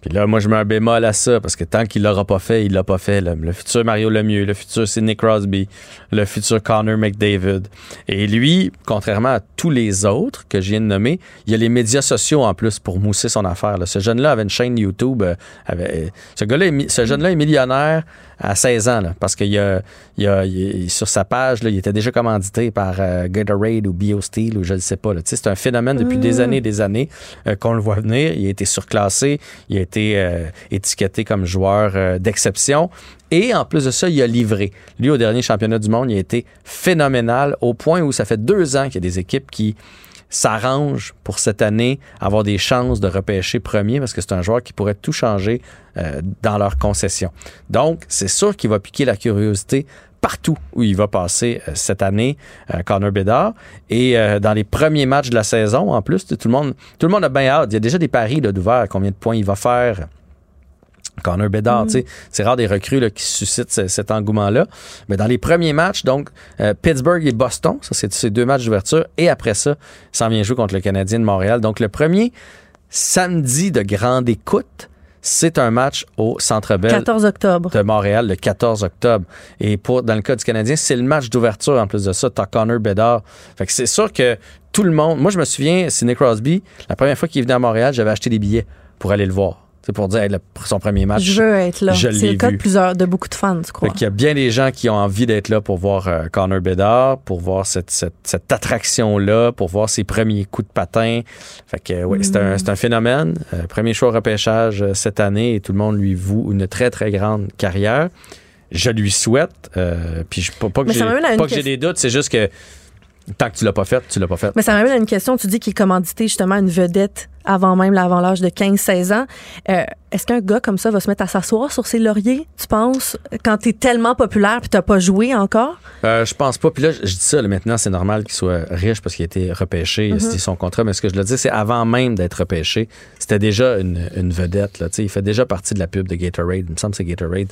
puis là, moi, je mets un bémol à ça, parce que tant qu'il l'aura pas fait, il l'a pas fait. Le futur Mario Lemieux, le futur Sidney Crosby, le futur Connor McDavid. Et lui, contrairement à tous les autres que je viens de nommer, il y a les médias sociaux en plus pour mousser son affaire. Ce jeune-là avait une chaîne YouTube. Euh, avait, ce, gars-là, ce jeune-là est millionnaire à 16 ans, parce qu'il a, il a, sur sa page, là, il était déjà commandité par euh, Gatorade ou BioSteel ou je ne sais pas. C'est un phénomène depuis des mm. années et des années euh, qu'on le voit venir. Il a été surclassé, il a été euh, étiqueté comme joueur d'exception. Et en plus de ça, il a livré. Lui, au dernier championnat du monde, il a été phénoménal au point où ça fait deux ans qu'il y a des équipes qui s'arrange pour cette année avoir des chances de repêcher premier parce que c'est un joueur qui pourrait tout changer euh, dans leur concession. Donc, c'est sûr qu'il va piquer la curiosité partout où il va passer euh, cette année, euh, Connor Bedard. Et dans les premiers matchs de la saison, en plus, tout le monde, tout le monde a bien hâte. Il y a déjà des paris d'ouvert, combien de points il va faire Connor Bedard, mm. c'est rare des recrues qui suscitent cet engouement-là. Mais dans les premiers matchs, donc euh, Pittsburgh et Boston, ça c'est ces deux matchs d'ouverture, et après ça, il s'en vient jouer contre le Canadien de Montréal. Donc le premier samedi de grande écoute, c'est un match au Centre Bell 14 octobre. de Montréal le 14 octobre. Et pour dans le cas du Canadien, c'est le match d'ouverture en plus de ça. T'as Connor Bedard. Fait que c'est sûr que tout le monde. Moi, je me souviens, Sidney Crosby, la première fois qu'il est venu à Montréal, j'avais acheté des billets pour aller le voir. C'est pour dire son premier match. Je veux être là. C'est le cas de plusieurs, de beaucoup de fans, je crois? Il y a bien des gens qui ont envie d'être là pour voir euh, Connor Bedard, pour voir cette, cette, attraction-là, pour voir ses premiers coups de patin. Fait que oui, c'est un, un, phénomène. Euh, premier choix au repêchage euh, cette année et tout le monde lui voue une très, très grande carrière. Je lui souhaite. puis je, pas, pas que j'ai des doutes, c'est juste que tant que tu l'as pas fait, tu l'as pas fait. Mais ça m'amène à une question. Tu dis qu'il est commandité justement une vedette avant même l'avant l'âge de 15-16 ans. Euh, est-ce qu'un gars comme ça va se mettre à s'asseoir sur ses lauriers, tu penses, quand tu es tellement populaire puis t'as pas joué encore? Euh, je pense pas. Puis là, je dis ça, maintenant, c'est normal qu'il soit riche parce qu'il a été repêché, mm son contrat. Mais ce que je le dis, c'est avant même d'être repêché, c'était déjà une, vedette. Là, il fait déjà partie de la pub de Gatorade. Il me semble que c'est Gatorade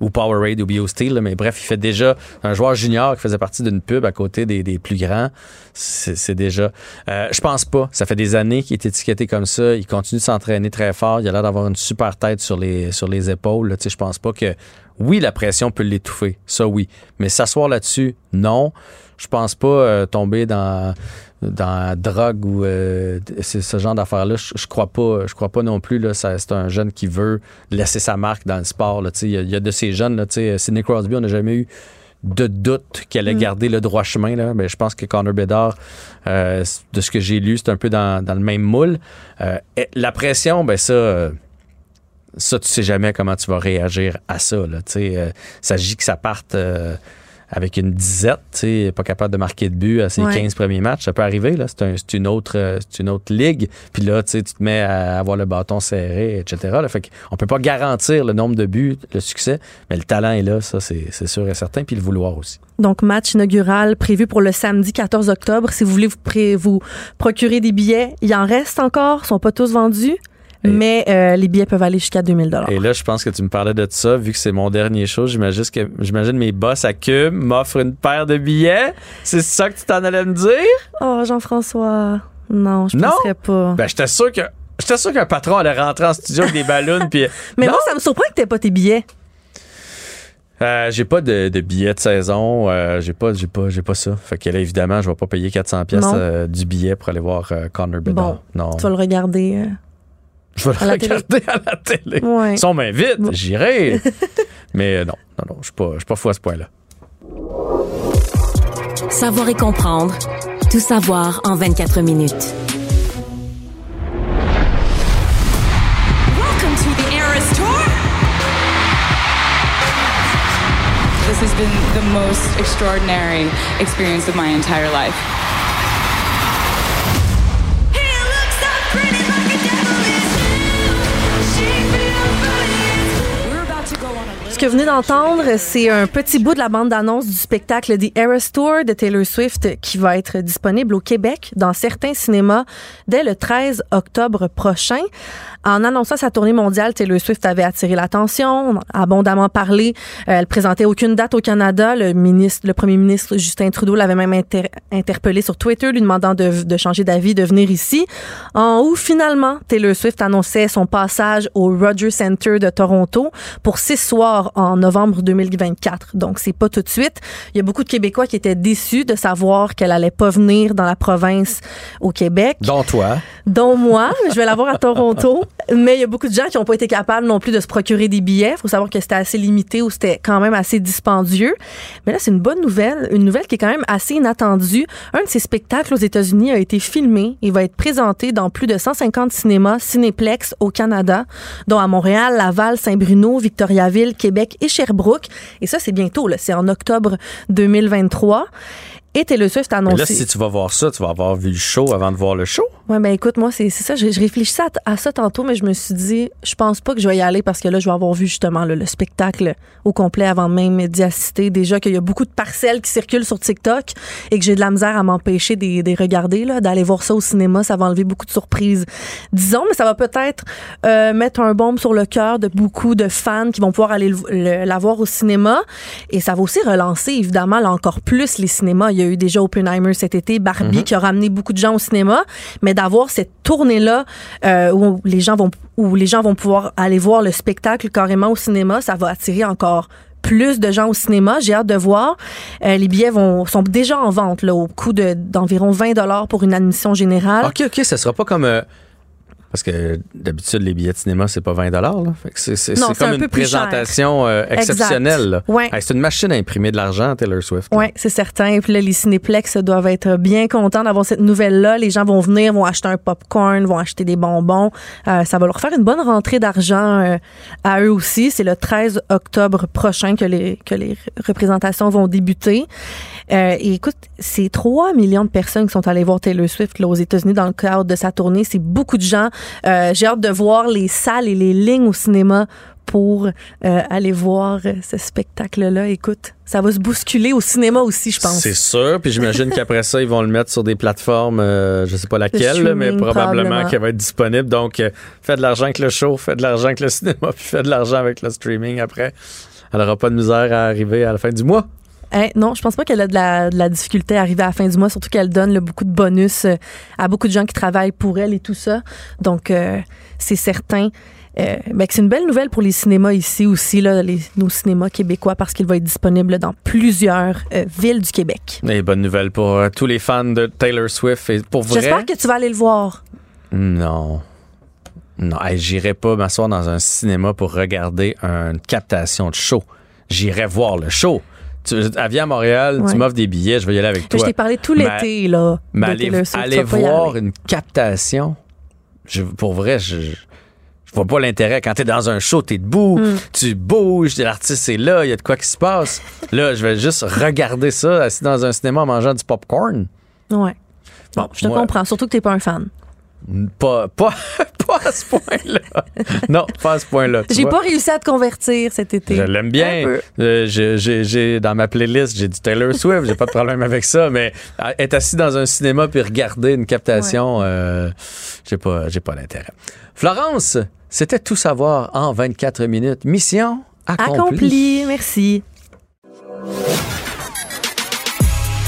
ou Powerade ou BioSteel. Mais bref, il fait déjà un joueur junior qui faisait partie d'une pub à côté des, plus grands. C'est déjà... Euh, je pense pas. Ça fait des années qu'il est étiqueté comme ça. Il continue de s'entraîner très fort. Il a l'air d'avoir une super tête sur les, sur les épaules. Je pense pas que. Oui, la pression peut l'étouffer. Ça, oui. Mais s'asseoir là-dessus, non. Je pense pas euh, tomber dans dans la drogue ou euh, ce genre d'affaires-là, je, crois pas. Je crois pas non plus. Là, c'est un jeune qui veut laisser sa marque dans le sport. Il y, y, a de ces jeunes. Là, Sidney Crosby, on n'a jamais eu de doute qu'elle allait mm. garder le droit chemin. Là. Mais je pense que Connor Bedard, euh, de ce que j'ai lu, c'est un peu dans, le même moule. Euh, la pression, ben ça, ça, tu sais jamais comment tu vas réagir à ça. Là. il s'agit que ça parte avec une disette, pas capable de marquer de but à ses 15 premiers matchs. Ça peut arriver, là. C'est, une, autre, euh, une autre ligue. Puis là, tu te mets à avoir le bâton serré, etc. Là. Fait qu'on peut pas garantir le nombre de buts, le succès, mais le talent est là, ça, c'est, sûr et certain, puis le vouloir aussi. Donc, match inaugural prévu pour le samedi 14 octobre. Si vous voulez vous, vous procurer des billets, il en reste encore, sont pas tous vendus? Mais euh, les billets peuvent aller jusqu'à 2000 dollars. Et là, je pense que tu me parlais de ça, vu que c'est mon dernier show, j'imagine que j'imagine mes boss à Cube m'offrent une paire de billets. C'est ça que tu t'en allais me dire? Oh, Jean-François. Non, je ne penserais pas. Ben, j'étais sûr que j'étais sûr qu'un patron allait rentrer en studio avec des ballons puis Mais moi, ça me surprend que t'aies pas tes billets. Euh, j'ai pas de, de billet de saison. Euh, j'ai pas, j'ai pas, j'ai pas ça. Fait que là, évidemment, je vais pas payer 400 pièces euh, du billet pour aller voir Connor Bedard. Bon, non. Tu vas le regarder. Je vais le à la télé. regarder à la télé. Ouais. Si on m'invite, j'irai. Mais euh, non, non, non, je suis pas, pas fou à ce point-là. Savoir et comprendre. Tout savoir en 24 minutes. Welcome to the Eras Tour. This has been the most extraordinary experience of my entire life. Que vous venez d'entendre, c'est un petit bout de la bande-annonce du spectacle The Eras Tour de Taylor Swift qui va être disponible au Québec dans certains cinémas dès le 13 octobre prochain. En annonçant sa tournée mondiale, Taylor Swift avait attiré l'attention, abondamment parlé. Euh, elle présentait aucune date au Canada. Le ministre, le premier ministre Justin Trudeau l'avait même inter- interpellé sur Twitter, lui demandant de, de changer d'avis, de venir ici. En août, finalement, Taylor Swift annonçait son passage au Rogers Center de Toronto pour six soirs en novembre 2024. Donc, c'est pas tout de suite. Il y a beaucoup de Québécois qui étaient déçus de savoir qu'elle allait pas venir dans la province au Québec Dont toi. dont moi. Je vais l'avoir à Toronto. Mais il y a beaucoup de gens qui n'ont pas été capables non plus de se procurer des billets. Il faut savoir que c'était assez limité ou c'était quand même assez dispendieux. Mais là, c'est une bonne nouvelle. Une nouvelle qui est quand même assez inattendue. Un de ces spectacles aux États-Unis a été filmé et va être présenté dans plus de 150 cinémas Cinéplex au Canada, dont à Montréal, Laval, Saint-Bruno, Victoriaville, Québec et Sherbrooke. Et ça, c'est bientôt. C'est en octobre 2023. Et Taylor Swift a Mais annoncé... là, si tu vas voir ça, tu vas avoir vu le show avant de voir le show. Ouais, ben écoute, moi, c'est c'est ça. Je, je réfléchissais à, à ça tantôt, mais je me suis dit, je pense pas que je vais y aller parce que là, je vais avoir vu justement là, le spectacle au complet avant même d'y assister. Déjà qu'il y a beaucoup de parcelles qui circulent sur TikTok et que j'ai de la misère à m'empêcher de les regarder, là, d'aller voir ça au cinéma. Ça va enlever beaucoup de surprises. Disons, mais ça va peut-être euh, mettre un bombe sur le cœur de beaucoup de fans qui vont pouvoir aller le- le- la voir au cinéma. Et ça va aussi relancer, évidemment, là, encore plus les cinémas. Il y a eu déjà Oppenheimer cet été, Barbie Mhm. qui a ramené beaucoup de gens au cinéma, mais d'avoir cette tournée-là euh, où les gens vont où les gens vont pouvoir aller voir le spectacle carrément au cinéma, ça va attirer encore plus de gens au cinéma. J'ai hâte de voir. Euh, les billets vont sont déjà en vente là, au coût de- d'environ 20 dollars pour une admission générale. OK, OK, ça sera pas comme. euh, parce que d'habitude, les billets de cinéma, c'est pas 20 là. Fait que C'est comme une présentation euh, exceptionnelle. Ouais. Hey, c'est une machine à imprimer de l'argent, Taylor Swift. Oui, c'est certain. Et puis là, les cinéplex doivent être bien contents d'avoir cette nouvelle-là. Les gens vont venir, vont acheter un popcorn, vont acheter des bonbons. Euh, ça va leur faire une bonne rentrée d'argent euh, à eux aussi. C'est le 13 octobre prochain que les, que les représentations vont débuter. Euh, et écoute, c'est 3 millions de personnes qui sont allées voir Taylor Swift là, aux États-Unis dans le cadre de sa tournée. C'est beaucoup de gens. Euh, J'ai hâte de voir les salles et les lignes au cinéma pour euh, aller voir ce spectacle-là. Écoute, ça va se bousculer au cinéma aussi, je pense. C'est sûr. Puis j'imagine qu'après ça, ils vont le mettre sur des plateformes, euh, je sais pas laquelle, là, mais probablement. qu'elle va être disponible. Donc, euh, fais de l'argent avec le show, fais de l'argent avec le cinéma, puis fais de l'argent avec le streaming après. Elle n'aura pas de misère à arriver à la fin du mois. Hein, non, je pense pas qu'elle a de la, de la difficulté à arriver à la fin du mois, surtout qu'elle donne là, beaucoup de bonus euh, à beaucoup de gens qui travaillent pour elle et tout ça. Donc, euh, c'est certain euh, ben, que c'est une belle nouvelle pour les cinémas ici aussi, là, les, nos cinémas québécois, parce qu'il va être disponible dans plusieurs euh, villes du Québec. Et bonne nouvelle pour euh, tous les fans de Taylor Swift. Et pour vrai. J'espère que tu vas aller le voir. Non. Non, j'irai pas m'asseoir dans un cinéma pour regarder une captation de show. J'irai voir le show. Tu, elle vient à Montréal, Ouais. tu m'offres des billets, je vais y aller avec Je toi. t'ai parlé tout l'été, là. Mais aller, voir une captation, je, pour vrai, je, je, je vois pas l'intérêt. Quand t'es dans un show, t'es debout, Mm. tu bouges, l'artiste est là, il y a de quoi qui se passe. là, je vais juste regarder ça assis dans un cinéma en mangeant du popcorn. Ouais. Bon, je te moi- comprends, surtout que t'es pas un fan. Pas, pas, pas à ce point-là. non, pas à ce point-là. J'ai pas réussi à te convertir cet été. Je l'aime bien. Euh, j'ai- dans ma playlist, j'ai du Taylor Swift. J'ai pas de problème avec ça. Mais euh, être assis dans un cinéma puis regarder une captation, euh, j'ai pas, j'ai pas l'intérêt. Florence, c'était tout savoir en 24 minutes. Mission accomplie. Accompli, merci.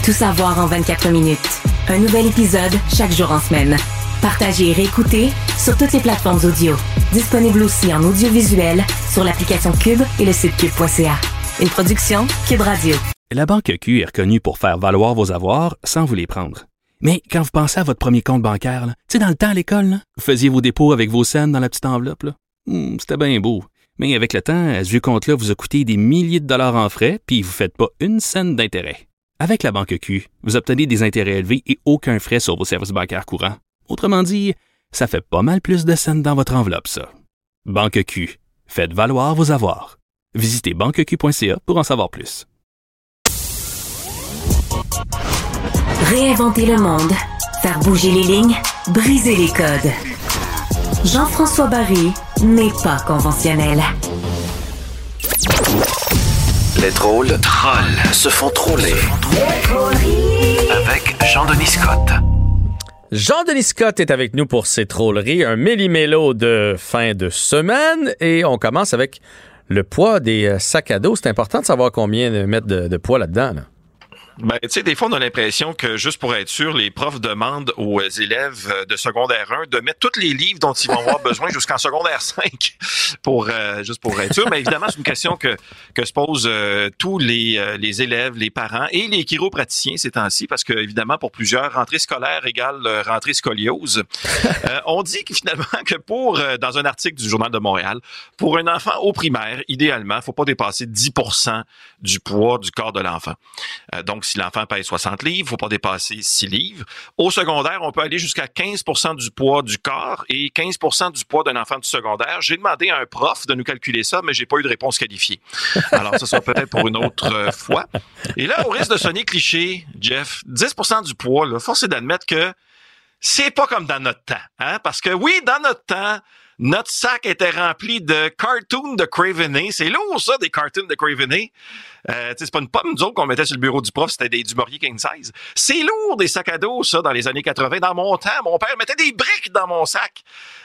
Tout savoir en 24 minutes. Un nouvel épisode chaque jour en semaine. Partagez et réécoutez sur toutes les plateformes audio. Disponible aussi en audiovisuel sur l'application Cube et le site cube.ca. Une production Cube Radio. La Banque Q est reconnue pour faire valoir vos avoirs sans vous les prendre. Mais quand vous pensez à votre premier compte bancaire, tu sais, dans le temps à l'école, vous faisiez vos dépôts avec vos scènes dans la petite enveloppe. Hmm, C'était bien beau. Mais avec le temps, ce vieux compte-là vous a coûté des milliers de dollars en frais, puis vous ne faites pas une scène d'intérêt. Avec la Banque Q, vous obtenez des intérêts élevés et aucun frais sur vos services bancaires courants. Autrement dit, ça fait pas mal plus de scènes dans votre enveloppe, ça. Banque Q. Faites valoir vos avoirs. Visitez banqueq.ca pour en savoir plus. Réinventer le monde. Faire bouger les lignes. Briser les codes. Jean-François Barry n'est pas conventionnel. Les drôles trolls se font troller. Avec Jean-Denis Scott. Jean-Denis Scott est avec nous pour ses trolleries, un méli-mélo de fin de semaine. Et on commence avec le poids des euh, sacs à dos. C'est important de savoir combien de mettre de, de poids là-dedans. Là. Ben, tu sais, des fois, on a l'impression que, juste pour être sûr, les profs demandent aux élèves euh, de secondaire 1 de mettre tous les livres dont ils vont avoir besoin jusqu'en secondaire 5, pour, euh, juste pour être sûr. Mais évidemment, c'est une question que, que se posent euh, tous les, les élèves, les parents et les chiropraticiens ces temps-ci, parce que, évidemment, pour plusieurs, rentrée scolaire égale rentrée scoliose. on dit que, finalement, que pour, dans un article du Journal de Montréal, pour un enfant au primaire, idéalement, faut pas dépasser 10% du poids du corps de l'enfant. donc, si l'enfant pèse 60 livres, faut pas dépasser 6 livres. Au secondaire, on peut aller jusqu'à 15% du poids du corps et 15% du poids d'un enfant du secondaire. J'ai demandé à un prof de nous calculer ça, mais j'ai pas eu de réponse qualifiée. Alors, ça sera peut-être pour une autre euh, fois. Et là, au risque de sonner cliché, Jeff, 10% du poids, là, force est d'admettre que c'est pas comme dans notre temps, hein? Parce que oui, dans notre temps, notre sac était rempli de cartoons de Craveney. C'est lourd, ça, des cartoons de Craveney. Euh, c'est pas une pomme d'eau qu'on mettait sur le bureau du prof, c'était des du Maurier King Size. C'est lourd, des sacs à dos, ça, dans les années 80. Dans mon temps, mon père mettait des briques dans mon sac.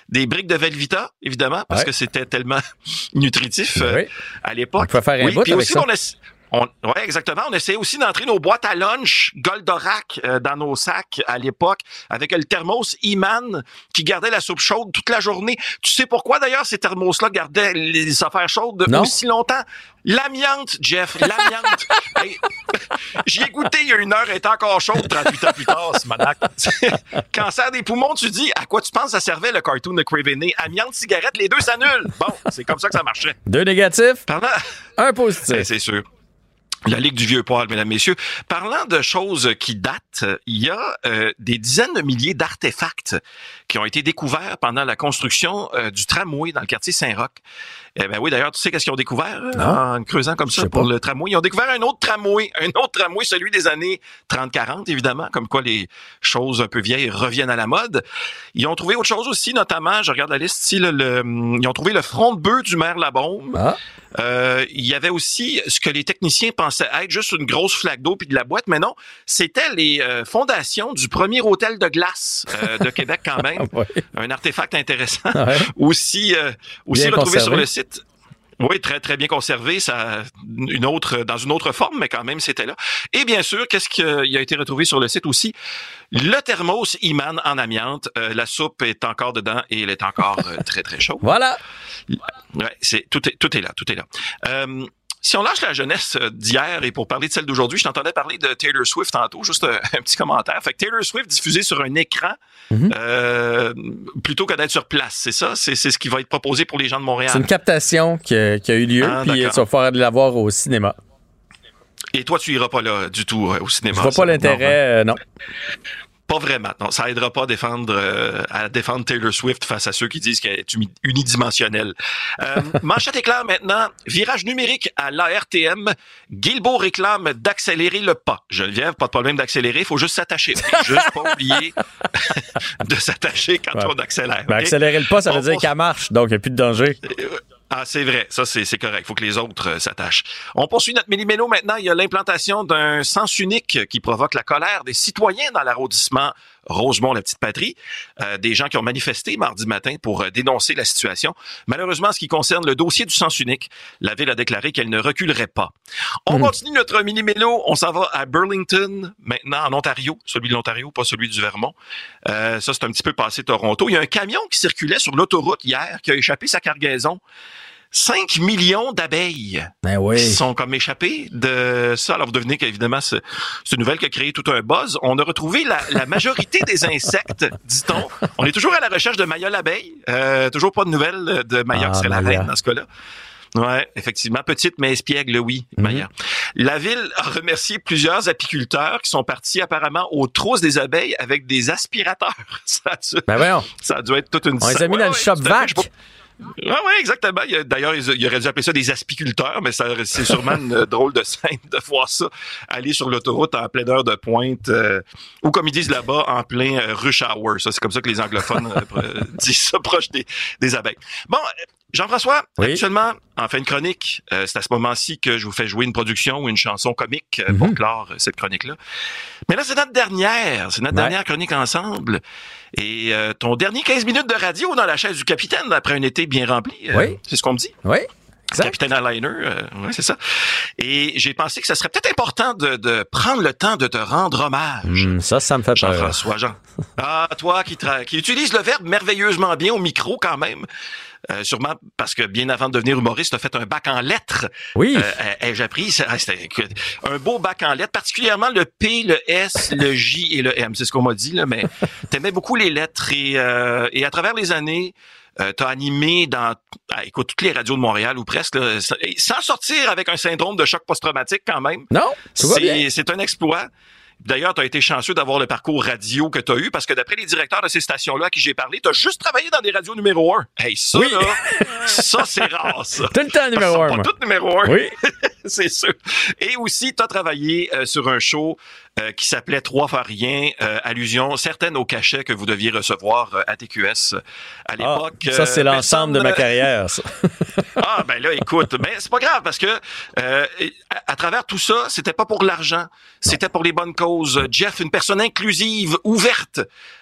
Des briques de Velvita, évidemment, parce que c'était tellement nutritif euh, à l'époque. On peut faire un oui, bout avec ça. On, ouais, exactement. On essayait aussi d'entrer nos boîtes à lunch Goldorak euh, dans nos sacs à l'époque avec le thermos Iman qui gardait la soupe chaude toute la journée. Tu sais pourquoi d'ailleurs ces thermos-là gardaient les affaires chaudes aussi longtemps? L'amiante, Jeff, l'amiante. J'y ai goûté il y a une heure, elle est encore chaude 38 ans plus tard, ce manac. Cancer des poumons, tu dis, à quoi tu penses? Ça servait le cartoon de Craveney? Amiante, cigarette, les deux s'annulent. Bon, c'est comme ça que ça marchait. Deux négatifs, un positif. Ben, c'est sûr. La Ligue du Vieux Poil, mesdames, messieurs. Parlant de choses qui datent, il y a euh, des dizaines de milliers d'artefacts qui ont été découverts pendant la construction euh, du tramway dans le quartier Saint-Roch. Eh ben oui, d'ailleurs, tu sais qu'est-ce qu'ils ont découvert euh, en creusant comme ça pour le tramway? Ils ont découvert un autre tramway, un autre tramway, celui des années 30-40, évidemment, comme quoi les choses un peu vieilles reviennent à la mode. Ils ont trouvé autre chose aussi, notamment, je regarde la liste ici, le, ils ont trouvé le front de bœuf du maire Labaume. Ah. Euh, il y avait aussi ce que les techniciens pensaient être juste une grosse flaque d'eau puis de la boîte, mais non, c'était les euh, fondations du premier hôtel de glace de Québec quand même. Un artefact intéressant. aussi aussi retrouvé sur le site oui, très très bien conservé, ça une autre dans une autre forme, mais quand même c'était là. Et bien sûr, qu'est-ce qui a été retrouvé sur le site aussi? Le thermos Iman en amiante. Euh, la soupe est encore dedans et elle est encore euh, très très chaude. Voilà. Ouais, c'est tout est tout est là, tout est là. Euh, si on lâche la jeunesse euh, d'hier et pour parler de celle d'aujourd'hui, je t'entendais parler de Taylor Swift tantôt, juste euh, un, petit commentaire. Fait que Taylor Swift diffusé sur un écran mhm. euh, plutôt que d'être sur place, c'est ça? C'est, ce qui va être proposé pour les gens de Montréal. C'est une captation qui a, eu lieu, ah, puis tu vas pouvoir la voir au cinéma. Et toi, tu iras pas là du tout au cinéma. Je vois pas l'intérêt, non. Pas vraiment. Non, ça aidera pas à défendre euh, à défendre Taylor Swift face à ceux qui disent qu'elle est unidimensionnelle. Euh, manchette éclair maintenant. Virage numérique à l'ARTM. Guilbeault réclame d'accélérer le pas. Geneviève, pas de problème d'accélérer, il faut juste s'attacher. juste pas oublier de s'attacher quand on accélère. Ben, accélérer le pas, ça veut dire qu'elle marche, donc il n'y a plus de danger. Ah, c'est vrai. Ça, c'est correct. Faut que les autres euh, s'attachent. On poursuit notre méli-mélo maintenant. Il y a l'implantation d'un sens unique qui provoque la colère des citoyens dans l'arrondissement Rosemont, la petite patrie, euh, des gens qui ont manifesté mardi matin pour euh, dénoncer la situation. Malheureusement, ce qui concerne le dossier du sens unique, la ville a déclaré qu'elle ne reculerait pas. On hmm. continue notre mini-mélo. On s'en va à Burlington, maintenant en Ontario. Celui de l'Ontario, pas celui du Vermont. Euh, ça, c'est un petit peu passé Toronto. Il y a un camion qui circulait sur l'autoroute hier qui a échappé sa cargaison. 5 millions d'abeilles ben oui. qui sont comme échappées de ça. Alors, vous devenez qu'évidemment, c'est une nouvelle qui a créé tout un buzz. On a retrouvé la, la majorité des insectes, dit-on. On est toujours à la recherche de Maya l'abeille. Euh, toujours pas de nouvelles de Maya, Ah, qui serait la reine dans ce cas-là. Ouais, effectivement. Petite mais espiègle, oui, Mhm. Maya. La ville a remercié plusieurs apiculteurs qui sont partis apparemment aux trousses des abeilles avec des aspirateurs. Ça a dû, Ben voyons. ça a dû être toute une On les a mis Ouais, dans le shop vac. Ouais, ouais, exactement. Il D'ailleurs, ils auraient dû appeler ça des aspiculteurs, mais c'est sûrement une euh, drôle de scène de voir ça aller sur l'autoroute en pleine heure de pointe, euh, ou comme ils disent là-bas, en plein euh, rush hour. C'est comme ça que les anglophones euh, disent ça proche des, des abeilles. Bon, Jean-François, Oui. actuellement, en fin de chronique, euh, c'est à ce moment-ci que je vous fais jouer une production ou une chanson comique euh, pour clore euh, cette chronique-là. Mais là, c'est notre dernière, c'est notre Ouais. dernière chronique ensemble. Et euh, ton dernier 15 minutes de radio dans la chaise du capitaine après un été bien rempli. Oui. C'est ce qu'on me dit. Oui. Exact. Capitaine ouais, c'est ça. Et j'ai pensé que ça serait peut-être important de, de prendre le temps de te rendre hommage. Hum, ça, ça me fait peur. Jean-François Jean. Ah, toi qui, tra- qui utilise le verbe merveilleusement bien au micro quand même. Euh, sûrement parce que bien avant de devenir humoriste, tu as fait un bac en lettres. Oui. Euh, euh, Ai-je appris? Ah, C'était un beau bac en lettres, particulièrement le P, le S, le J et le M. C'est ce qu'on m'a dit, là, mais t'aimais beaucoup les lettres et, euh, et à travers les années, euh, t'as animé dans ah, écoute, toutes les radios de Montréal ou presque, là, sans- sortir avec un syndrome de choc post-traumatique quand même. Non, c'est un exploit. D'ailleurs, tu as été chanceux d'avoir le parcours radio que tu as eu parce que d'après les directeurs de ces stations-là à qui j'ai parlé, tu as juste travaillé dans des radios numéro un. Hey, ça, Oui. là, ça, c'est rare, ça. Tout le temps numéro Ils sont un, Pas moi. toutes numéro un. Oui. c'est sûr. Et aussi, tu as travaillé euh, sur un show euh, qui s'appelait Trois fois rien, euh, allusion certaine au cachet que vous deviez recevoir euh, à TQS à Ah, l'époque. ça, c'est l'ensemble de ma carrière, ça. ah ben là, écoute, mais c'est pas grave parce que à, à travers tout ça, c'était pas pour l'argent, c'était pour les bonnes causes. Jeff, une personne inclusive, ouverte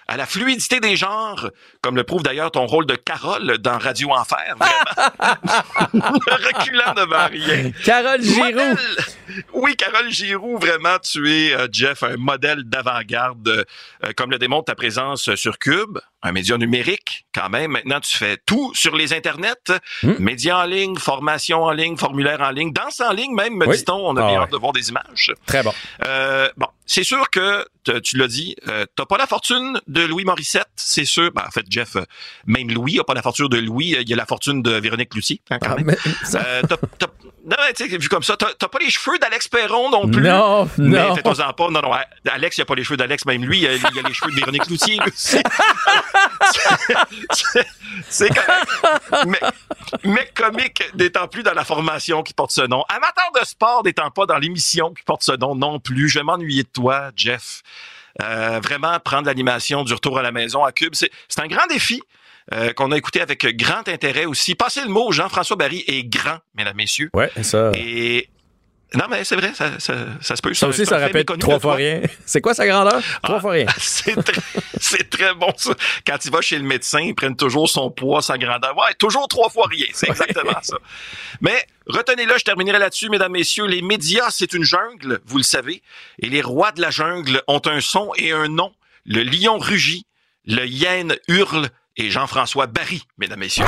à la fluidité des genres, comme le prouve d'ailleurs ton rôle de Carole dans Radio Enfer, vraiment. Reculant devant rien. Carole Giroux. Modèle. Oui, Carole Giroux, vraiment, tu es, euh, Jeff, un modèle d'avant-garde, euh, comme le démontre ta présence sur Cube, un média numérique, quand même. Maintenant, tu fais tout sur les internets, Hmm. médias en ligne, formation en ligne, formulaire en ligne, danse en ligne même, me Oui. dit-on. On a Ah bien ouais. hâte de voir des images. Très bon. Euh, bon, c'est sûr que tu l'as dit, euh, t'as pas la fortune de Louis Morissette, c'est sûr. Ben, en fait, Jeff, euh, même Louis a pas la fortune de Louis. euh, Il y a la fortune de Véronique Cloutier, hein, quand Ah, même. mais Euh, non, mais tu sais, vu comme ça, t'as pas les cheveux d'Alex Perron non plus. Non, Mais non. fais-toi-en pas. Non, non, Alex, il a pas les cheveux d'Alex, même lui, il a, il a les cheveux de Véronique Cloutier, aussi. C'est- correct. Mais, mais comique n'étant plus dans la formation qui porte ce nom. Amateur de sport n'étant pas dans l'émission qui porte ce nom non plus. Je vais m'ennuyer de toi, Jeff. Euh, vraiment, prendre l'animation du retour à la maison à Cube, c'est c'est un grand défi. euh, qu'on a écouté avec grand intérêt aussi. Passez le mot, Jean-François Barry est grand, mesdames, messieurs. Ouais, ça. Et non, mais c'est vrai, ça, ça, ça se peut. Ça aussi, ça méconnu trois fois rien. C'est quoi sa grandeur? Trois fois rien. C'est très, c'est très bon, ça. Quand il va chez le médecin, ils prennent toujours son poids, sa grandeur. Ouais, toujours trois fois rien. C'est exactement ça. Mais retenez-le, je terminerai là-dessus, mesdames, messieurs. Les médias, c'est une jungle, vous le savez. Et les rois de la jungle ont un son et un nom. Le lion rugit, le hyène hurle et Jean-François Barry, mesdames, messieurs.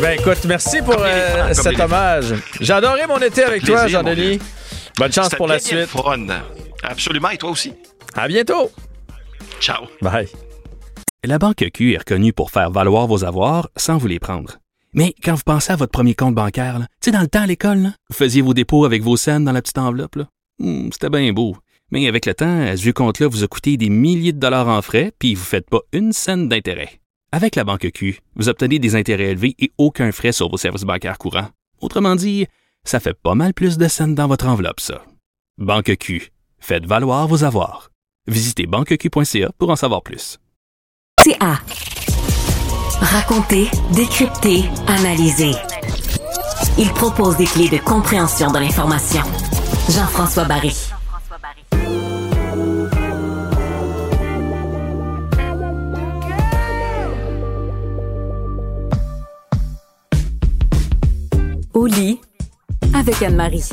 Ben, écoute, merci pour euh, cet hommage. J'ai adoré mon été avec toi, plaisir, Jean-Denis. Bonne chance pour la suite. fun. Absolument, et toi aussi. À bientôt. Ciao. Bye. La Banque Q est reconnue pour faire valoir vos avoirs sans vous les prendre. Mais quand vous pensez à votre premier compte bancaire, tu sais, dans le temps à l'école, là, vous faisiez vos dépôts avec vos scènes dans la petite enveloppe. là. Hmm, C'était bien beau. Mais avec le temps, à ce vieux compte-là vous a coûté des milliers de dollars en frais, puis vous ne faites pas une scène d'intérêt. Avec la Banque Q, vous obtenez des intérêts élevés et aucun frais sur vos services bancaires courants. Autrement dit, ça fait pas mal plus de scènes dans votre enveloppe, ça. Banque Q. Faites valoir vos avoirs. Visitez banqueq.ca pour en savoir plus. CA. Raconter, décrypter, analyser. Il propose des clés de compréhension de l'information. Jean-François Barry. Au lit, avec Anne-Marie.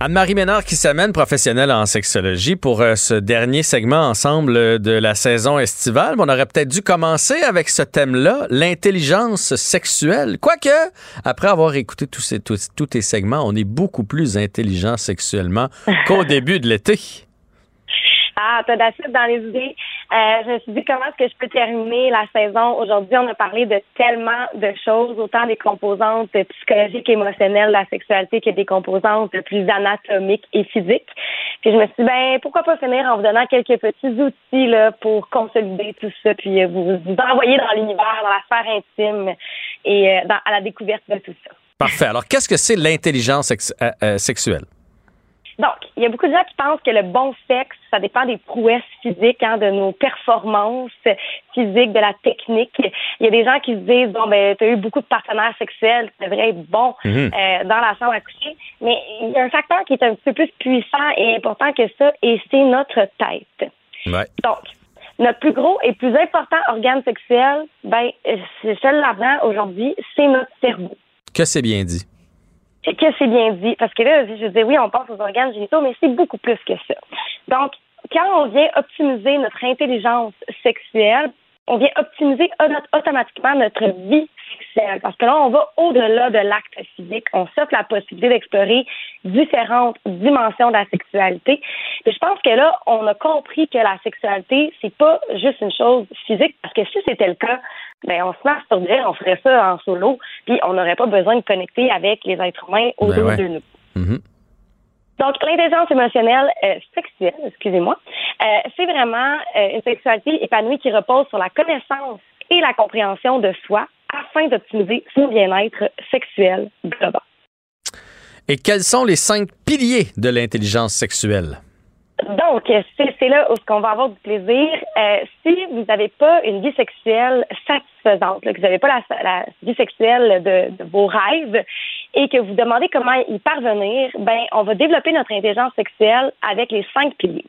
Anne-Marie Ménard qui s'amène, professionnelle en sexologie, pour euh, ce dernier segment ensemble de la saison estivale. On aurait peut-être dû commencer avec ce thème-là, l'intelligence sexuelle. Quoique, après avoir écouté tous, ces, tous, tous tes segments, on est beaucoup plus intelligent sexuellement qu'au début de l'été. Ah, t'as d'acide dans les idées. Euh, je me suis dit comment est-ce que je peux terminer la saison? Aujourd'hui, on a parlé de tellement de choses, autant des composantes psychologiques émotionnelles la sexualité que des composantes plus anatomiques et physiques. Puis je me suis dit, ben pourquoi pas finir en vous donnant quelques petits outils là, pour consolider tout ça, puis euh, vous, vous envoyer dans l'univers, dans la sphère intime et euh, dans, à la découverte de tout ça. Parfait. Alors, qu'est-ce que c'est l'intelligence sexuelle? Donc, il y a beaucoup de gens qui pensent que le bon sexe, ça dépend des prouesses physiques, hein, de nos performances physiques, de la technique. Il y a des gens qui se disent, bon, ben, tu as eu beaucoup de partenaires sexuels, tu devrais être bon mhm. euh, dans la chambre à coucher. Mais il y a un facteur qui est un petit peu plus puissant et important que ça, et c'est notre tête. Donc, notre plus gros et plus important organe sexuel, ben, c'est celui-là aujourd'hui, c'est notre cerveau. Que c'est bien dit que c'est bien dit. Parce que là, je dis oui, on pense aux organes génitaux, mais c'est beaucoup plus que ça. Donc, quand on vient optimiser notre intelligence sexuelle, on vient optimiser automatiquement notre vie sexuelle. Parce que là, on va au-delà de l'acte physique. On s'offre la possibilité d'explorer différentes dimensions de la sexualité. Et je pense que là, on a compris que la sexualité, c'est pas juste une chose physique. Parce que si c'était le cas, ben, on se masturberait, on ferait ça en solo, puis on n'aurait pas besoin de connecter avec les êtres humains autour ben de nous. Mm-hmm. Donc, l'intelligence émotionnelle euh, sexuelle, excusez-moi, euh, c'est vraiment euh, une sexualité épanouie qui repose sur la connaissance et la compréhension de soi afin d'optimiser son bien-être sexuel global. Et quels sont les cinq piliers de l'intelligence sexuelle? Donc, c'est là où qu'on va avoir du plaisir. Euh, si vous n'avez pas une vie sexuelle satisfaisante, que vous n'avez pas la, vie sexuelle de, vos rêves et que vous demandez comment y parvenir, ben, on va développer notre intelligence sexuelle avec les cinq piliers.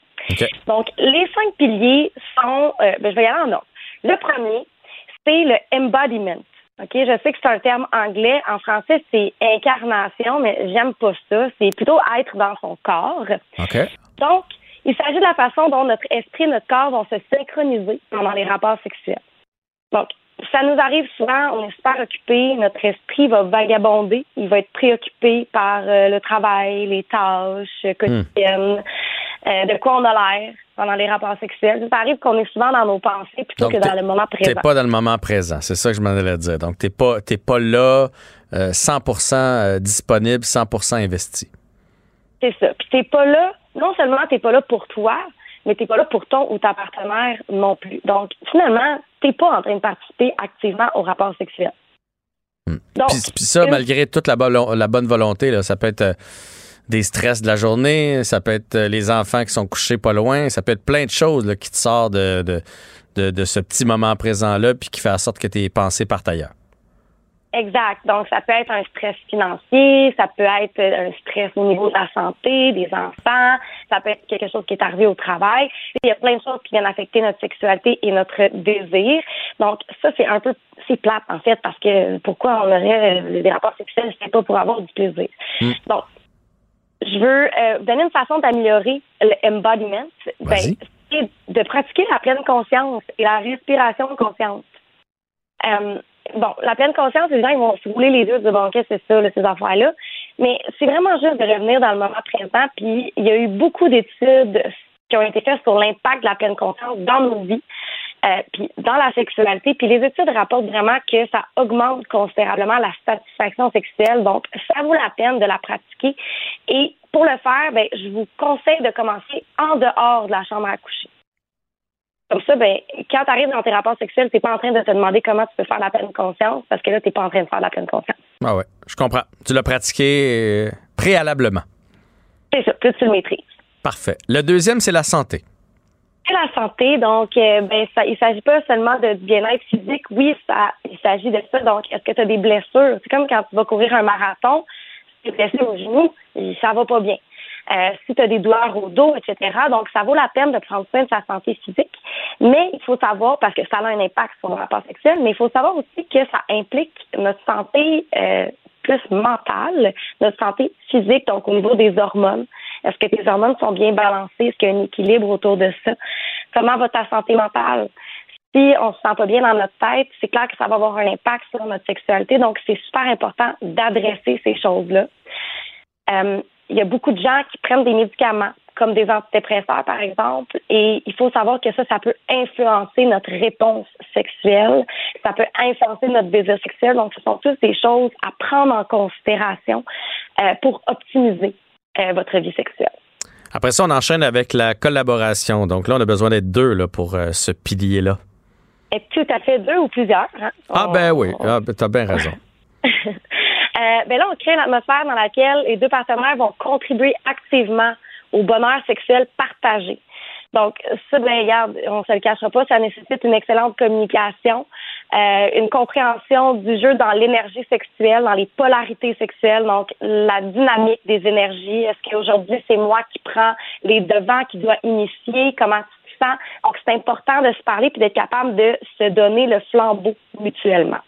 Donc, les cinq piliers sont, euh, ben, je vais y aller en ordre. Le premier, c'est le embodiment. OK, je sais que c'est un terme anglais. En français, c'est incarnation, mais j'aime pas ça. C'est plutôt être dans son corps. OK. Donc, il s'agit de la façon dont notre esprit et notre corps vont se synchroniser pendant les rapports sexuels. Donc, ça nous arrive souvent, on est super occupé, notre esprit va vagabonder, il va être préoccupé par euh, le travail, les tâches quotidiennes, euh, de quoi on a l'air pendant les rapports sexuels. Ça arrive qu'on est souvent dans nos pensées plutôt que dans le moment présent. T'es pas dans le moment présent, c'est ça que je m'en allais dire. Donc, t'es pas, t'es pas là 100% euh, disponible, 100% investi. C'est ça. Puis t'es pas là non seulement tu n'es pas là pour toi, mais tu n'es pas là pour ton ou ta partenaire non plus. Donc, finalement, tu n'es pas en train de participer activement au rapport sexuel. Hmm. puis, ça, malgré toute la, la bonne volonté, là, ça peut être euh, des stress de la journée, ça peut être euh, les enfants qui sont couchés pas loin, ça peut être plein de choses qui te sortent de, de, de, ce petit moment présent-là, puis qui fait en sorte que tes pensées partent ailleurs. Exact. Donc, ça peut être un stress financier, ça peut être un stress au niveau de la santé, des enfants, ça peut être quelque chose qui est arrivé au travail. Il y a plein de choses qui viennent affecter notre sexualité et notre désir. Donc, ça, c'est un peu, c'est plate, en fait, parce que pourquoi on aurait euh, des rapports sexuels, c'est pas pour avoir du plaisir. Hmm. Donc, je veux euh, donner une façon d'améliorer l'embodiment. Ben, c'est de pratiquer la pleine conscience et la respiration consciente. Euh, bon, la pleine conscience, les gens ils vont se rouler les yeux qu'est-ce que c'est ça, ces affaires-là. Mais c'est vraiment juste de revenir dans le moment présent. Puis il y a eu beaucoup d'études qui ont été faites sur l'impact de la pleine conscience dans nos vies. Euh, puis dans la sexualité, puis les études rapportent vraiment que ça augmente considérablement la satisfaction sexuelle. Donc, ça vaut la peine de la pratiquer. Et pour le faire, ben, je vous conseille de commencer en dehors de la chambre à coucher. Comme ça, ben, quand tu arrives dans tes rapports sexuels, t'es pas en train de te demander comment tu peux faire la pleine conscience parce que là, t'es pas en train de faire la pleine conscience. Ah ouais, je comprends. Tu l'as pratiqué euh, préalablement. C'est ça, plus tu le maîtrises. Parfait. Le deuxième, c'est la santé. C'est la santé, donc euh, ben ça, il s'agit pas seulement de bien-être physique. Oui, ça, il s'agit de ça. Donc, est-ce que tu as des blessures? C'est comme quand tu vas courir un marathon, tu es blessé au genou, ça va pas bien. Euh, si tu as des douleurs au dos, etc. Donc, ça vaut la peine de prendre soin de sa santé physique. Mais il faut savoir, parce que ça a un impact sur le rapport sexuel, mais il faut savoir aussi que ça implique notre santé euh, plus mentale, notre santé physique, donc au niveau des hormones. Est-ce que tes hormones sont bien balancées? Est-ce qu'il y a un équilibre autour de ça? Comment va ta santé mentale? Si on se sent pas bien dans notre tête, c'est clair que ça va avoir un impact sur notre sexualité. Donc, c'est super important d'adresser ces choses-là. Euh, il y a beaucoup de gens qui prennent des médicaments, comme des antidépresseurs, par exemple, et il faut savoir que ça, ça peut influencer notre réponse sexuelle, ça peut influencer notre désir sexuel. Donc, ce sont toutes des choses à prendre en considération euh, pour optimiser euh, votre vie sexuelle. Après ça, on enchaîne avec la collaboration. Donc là, on a besoin d'être deux là, pour ce pilier-là. Tout à fait deux ou plusieurs. Hein? Ah ben oui, ah, ben, tu as bien raison. euh, ben là, on crée une atmosphère dans laquelle les deux partenaires vont contribuer activement au bonheur sexuel partagé. Donc, ça, ben, regarde, on se le cachera pas, ça nécessite une excellente communication, euh, une compréhension du jeu dans l'énergie sexuelle, dans les polarités sexuelles, donc la dynamique des énergies. Est-ce qu'aujourd'hui, c'est moi qui prends les devants, qui doit initier? Comment donc, c'est important de se parler puis d'être capable de se donner le flambeau mutuellement.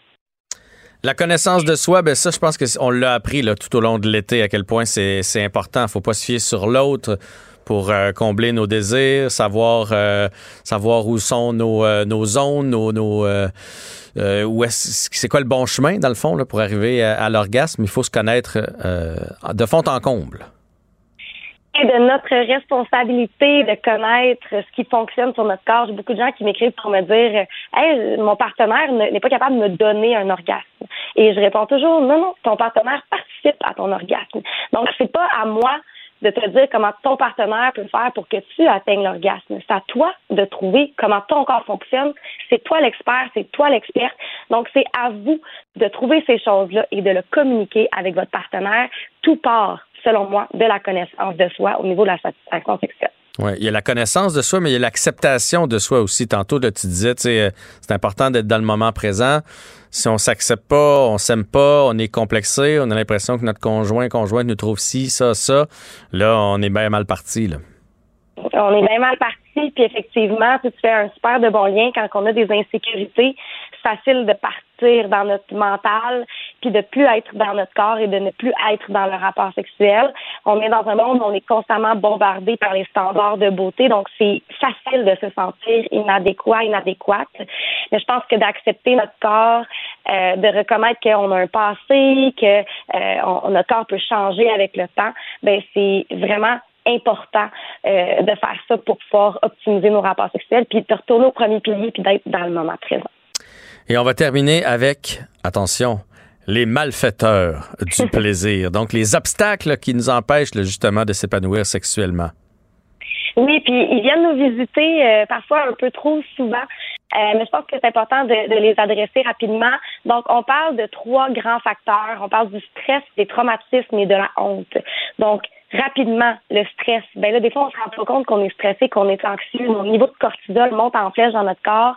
La connaissance de soi, ben ça, je pense qu'on l'a appris là, tout au long de l'été, à quel point c'est important. Faut pas se fier sur l'autre pour euh, combler nos désirs, savoir euh, savoir où sont nos, euh, nos zones, nos, nos où est c'est quoi le bon chemin dans le fond là, pour arriver à l'orgasme. Il faut se connaître de fond en comble de notre responsabilité de connaître ce qui fonctionne sur notre corps. J'ai beaucoup de gens qui m'écrivent pour me dire Hey, mon partenaire n'est pas capable de me donner un orgasme. Et je réponds toujours Non, non, ton partenaire participe à ton orgasme. Donc, c'est pas à moi de te dire comment ton partenaire peut faire pour que tu atteignes l'orgasme. C'est à toi de trouver comment ton corps fonctionne. C'est toi l'expert, c'est toi l'expert. Donc, c'est à vous de trouver ces choses-là et de le communiquer avec votre partenaire. Tout part selon moi, de la connaissance de soi au niveau de la satisfaction sexuelle. Oui, il y a la connaissance de soi, mais il y a l'acceptation de soi aussi. Tantôt, tu disais, euh, c'est important d'être dans le moment présent. Si on s'accepte pas, on s'aime pas, on est complexé, on a l'impression que notre conjoint, conjointe nous trouve ci, ça, ça, là, on est bien mal parti. Là. On est bien mal parti, puis effectivement, tu fais un super de bon lien quand on a des insécurités. Facile de partir dans notre mental, puis de plus être dans notre corps et de ne plus être dans le rapport sexuel. On est dans un monde où on est constamment bombardé par les standards de beauté, donc c'est facile de se sentir inadéquat, inadéquate. Mais je pense que d'accepter notre corps, euh, de reconnaître qu'on a un passé, que euh, notre corps peut changer avec le temps, ben c'est vraiment important euh, de faire ça pour pouvoir optimiser nos rapports sexuels, puis de retourner au premier pilier, puis d'être dans le moment présent. Et on va terminer avec, attention, les malfaiteurs du plaisir, donc les obstacles qui nous empêchent justement de s'épanouir sexuellement. Oui, puis ils viennent nous visiter euh, parfois un peu trop souvent, euh, mais je pense que c'est important de, de, les adresser rapidement. Donc, on parle de trois grands facteurs. On parle du stress, des traumatismes et de la honte. Donc, rapidement le stress. Ben là, des fois, on se rend pas compte qu'on est stressé, qu'on est anxieux. Nos niveaux de cortisol montent en flèche dans notre corps.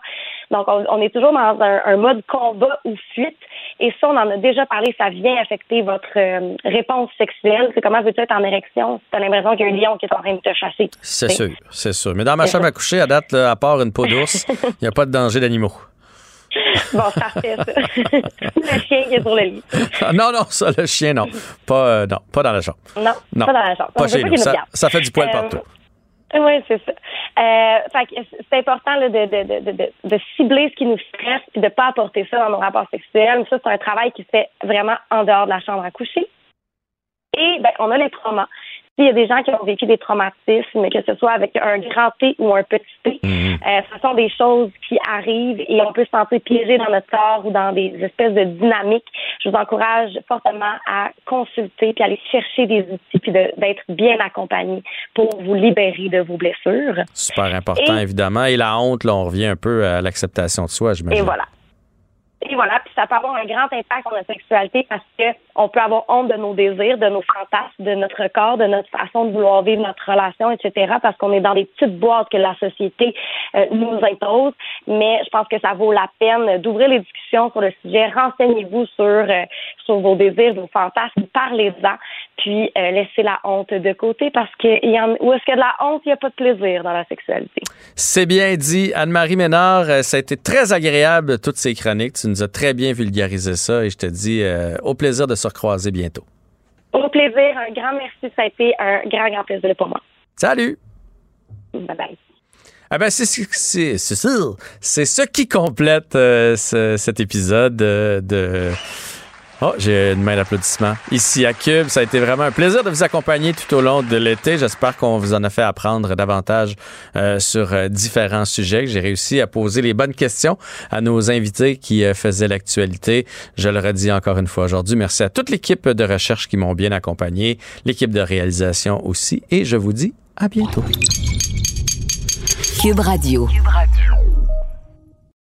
Donc, on, est toujours dans un, mode combat ou fuite. Et ça, on en a déjà parlé, ça vient affecter votre euh, réponse sexuelle. C'est comment veux-tu être en érection? Si tu as l'impression qu'il y a un lion qui est en train de te chasser. C'est sûr, c'est sûr. Mais dans ma chambre à coucher, à date, à part une peau d'ours, il n'y a pas de danger d'animaux. Bon, parfait, ça. le chien qui est sur le lit. Ah, non, non, ça, le chien, non. Pas, euh, non, pas dans la chambre. Non, non. pas dans la chambre. Pas chez nous. Ça, ça, fait du poil euh, partout. Oui, c'est ça. Euh, c'est important là, de, de, de, de, cibler ce qui nous stresse et de ne pas apporter ça dans nos rapports sexuels. Mais ça, c'est un travail qui se fait vraiment en dehors de la chambre à coucher. Et ben, on a les traumas. S'il y a des gens qui ont vécu des traumatismes, que ce soit avec un grand T ou un petit T, mhm. euh, ce sont des choses qui arrivent et on peut se sentir piégé dans notre corps ou dans des espèces de dynamiques. Je vous encourage fortement à consulter puis aller chercher des outils puis d'être bien accompagné pour vous libérer de vos blessures. Super important, évidemment. Et la honte, là, on revient un peu à l'acceptation de soi, j'imagine. Et voilà. Et voilà, puis ça peut avoir un grand impact sur notre sexualité parce que on peut avoir honte de nos désirs, de nos fantasmes, de notre corps, de notre façon de vouloir vivre notre relation, etc. Parce qu'on est dans des petites boîtes que la société euh, nous impose. Mais je pense que ça vaut la peine d'ouvrir les discussions sur le sujet. Renseignez-vous sur euh, sur vos désirs, vos fantasmes, parlez-en, puis euh, laissez la honte de côté parce que y en, où est-ce qu'il y a de la honte, il n'y a pas de plaisir dans la sexualité. C'est bien dit. Anne-Marie Ménard, euh, ça a été très agréable, toutes ces chroniques. Tu nous as très bien vulgarisé ça et je te dis euh, au plaisir de se recroiser bientôt. Au plaisir. Un grand merci. Ça a été un grand, grand plaisir pour moi. Salut. Bye bye. Ah ben c'est c'est c'est ce qui complète euh, cet épisode de Oh, j'ai une main d'applaudissement. Ici à Cube, ça a été vraiment un plaisir de vous accompagner tout au long de l'été. J'espère qu'on vous en a fait apprendre davantage euh, sur euh, différents sujets. J'ai réussi à poser les bonnes questions à nos invités qui euh, faisaient l'actualité. Je le redis encore une fois aujourd'hui. Merci à toute l'équipe de recherche qui m'ont bien accompagné, l'équipe de réalisation aussi. Et je vous dis à bientôt. Cube Radio. Cube Radio.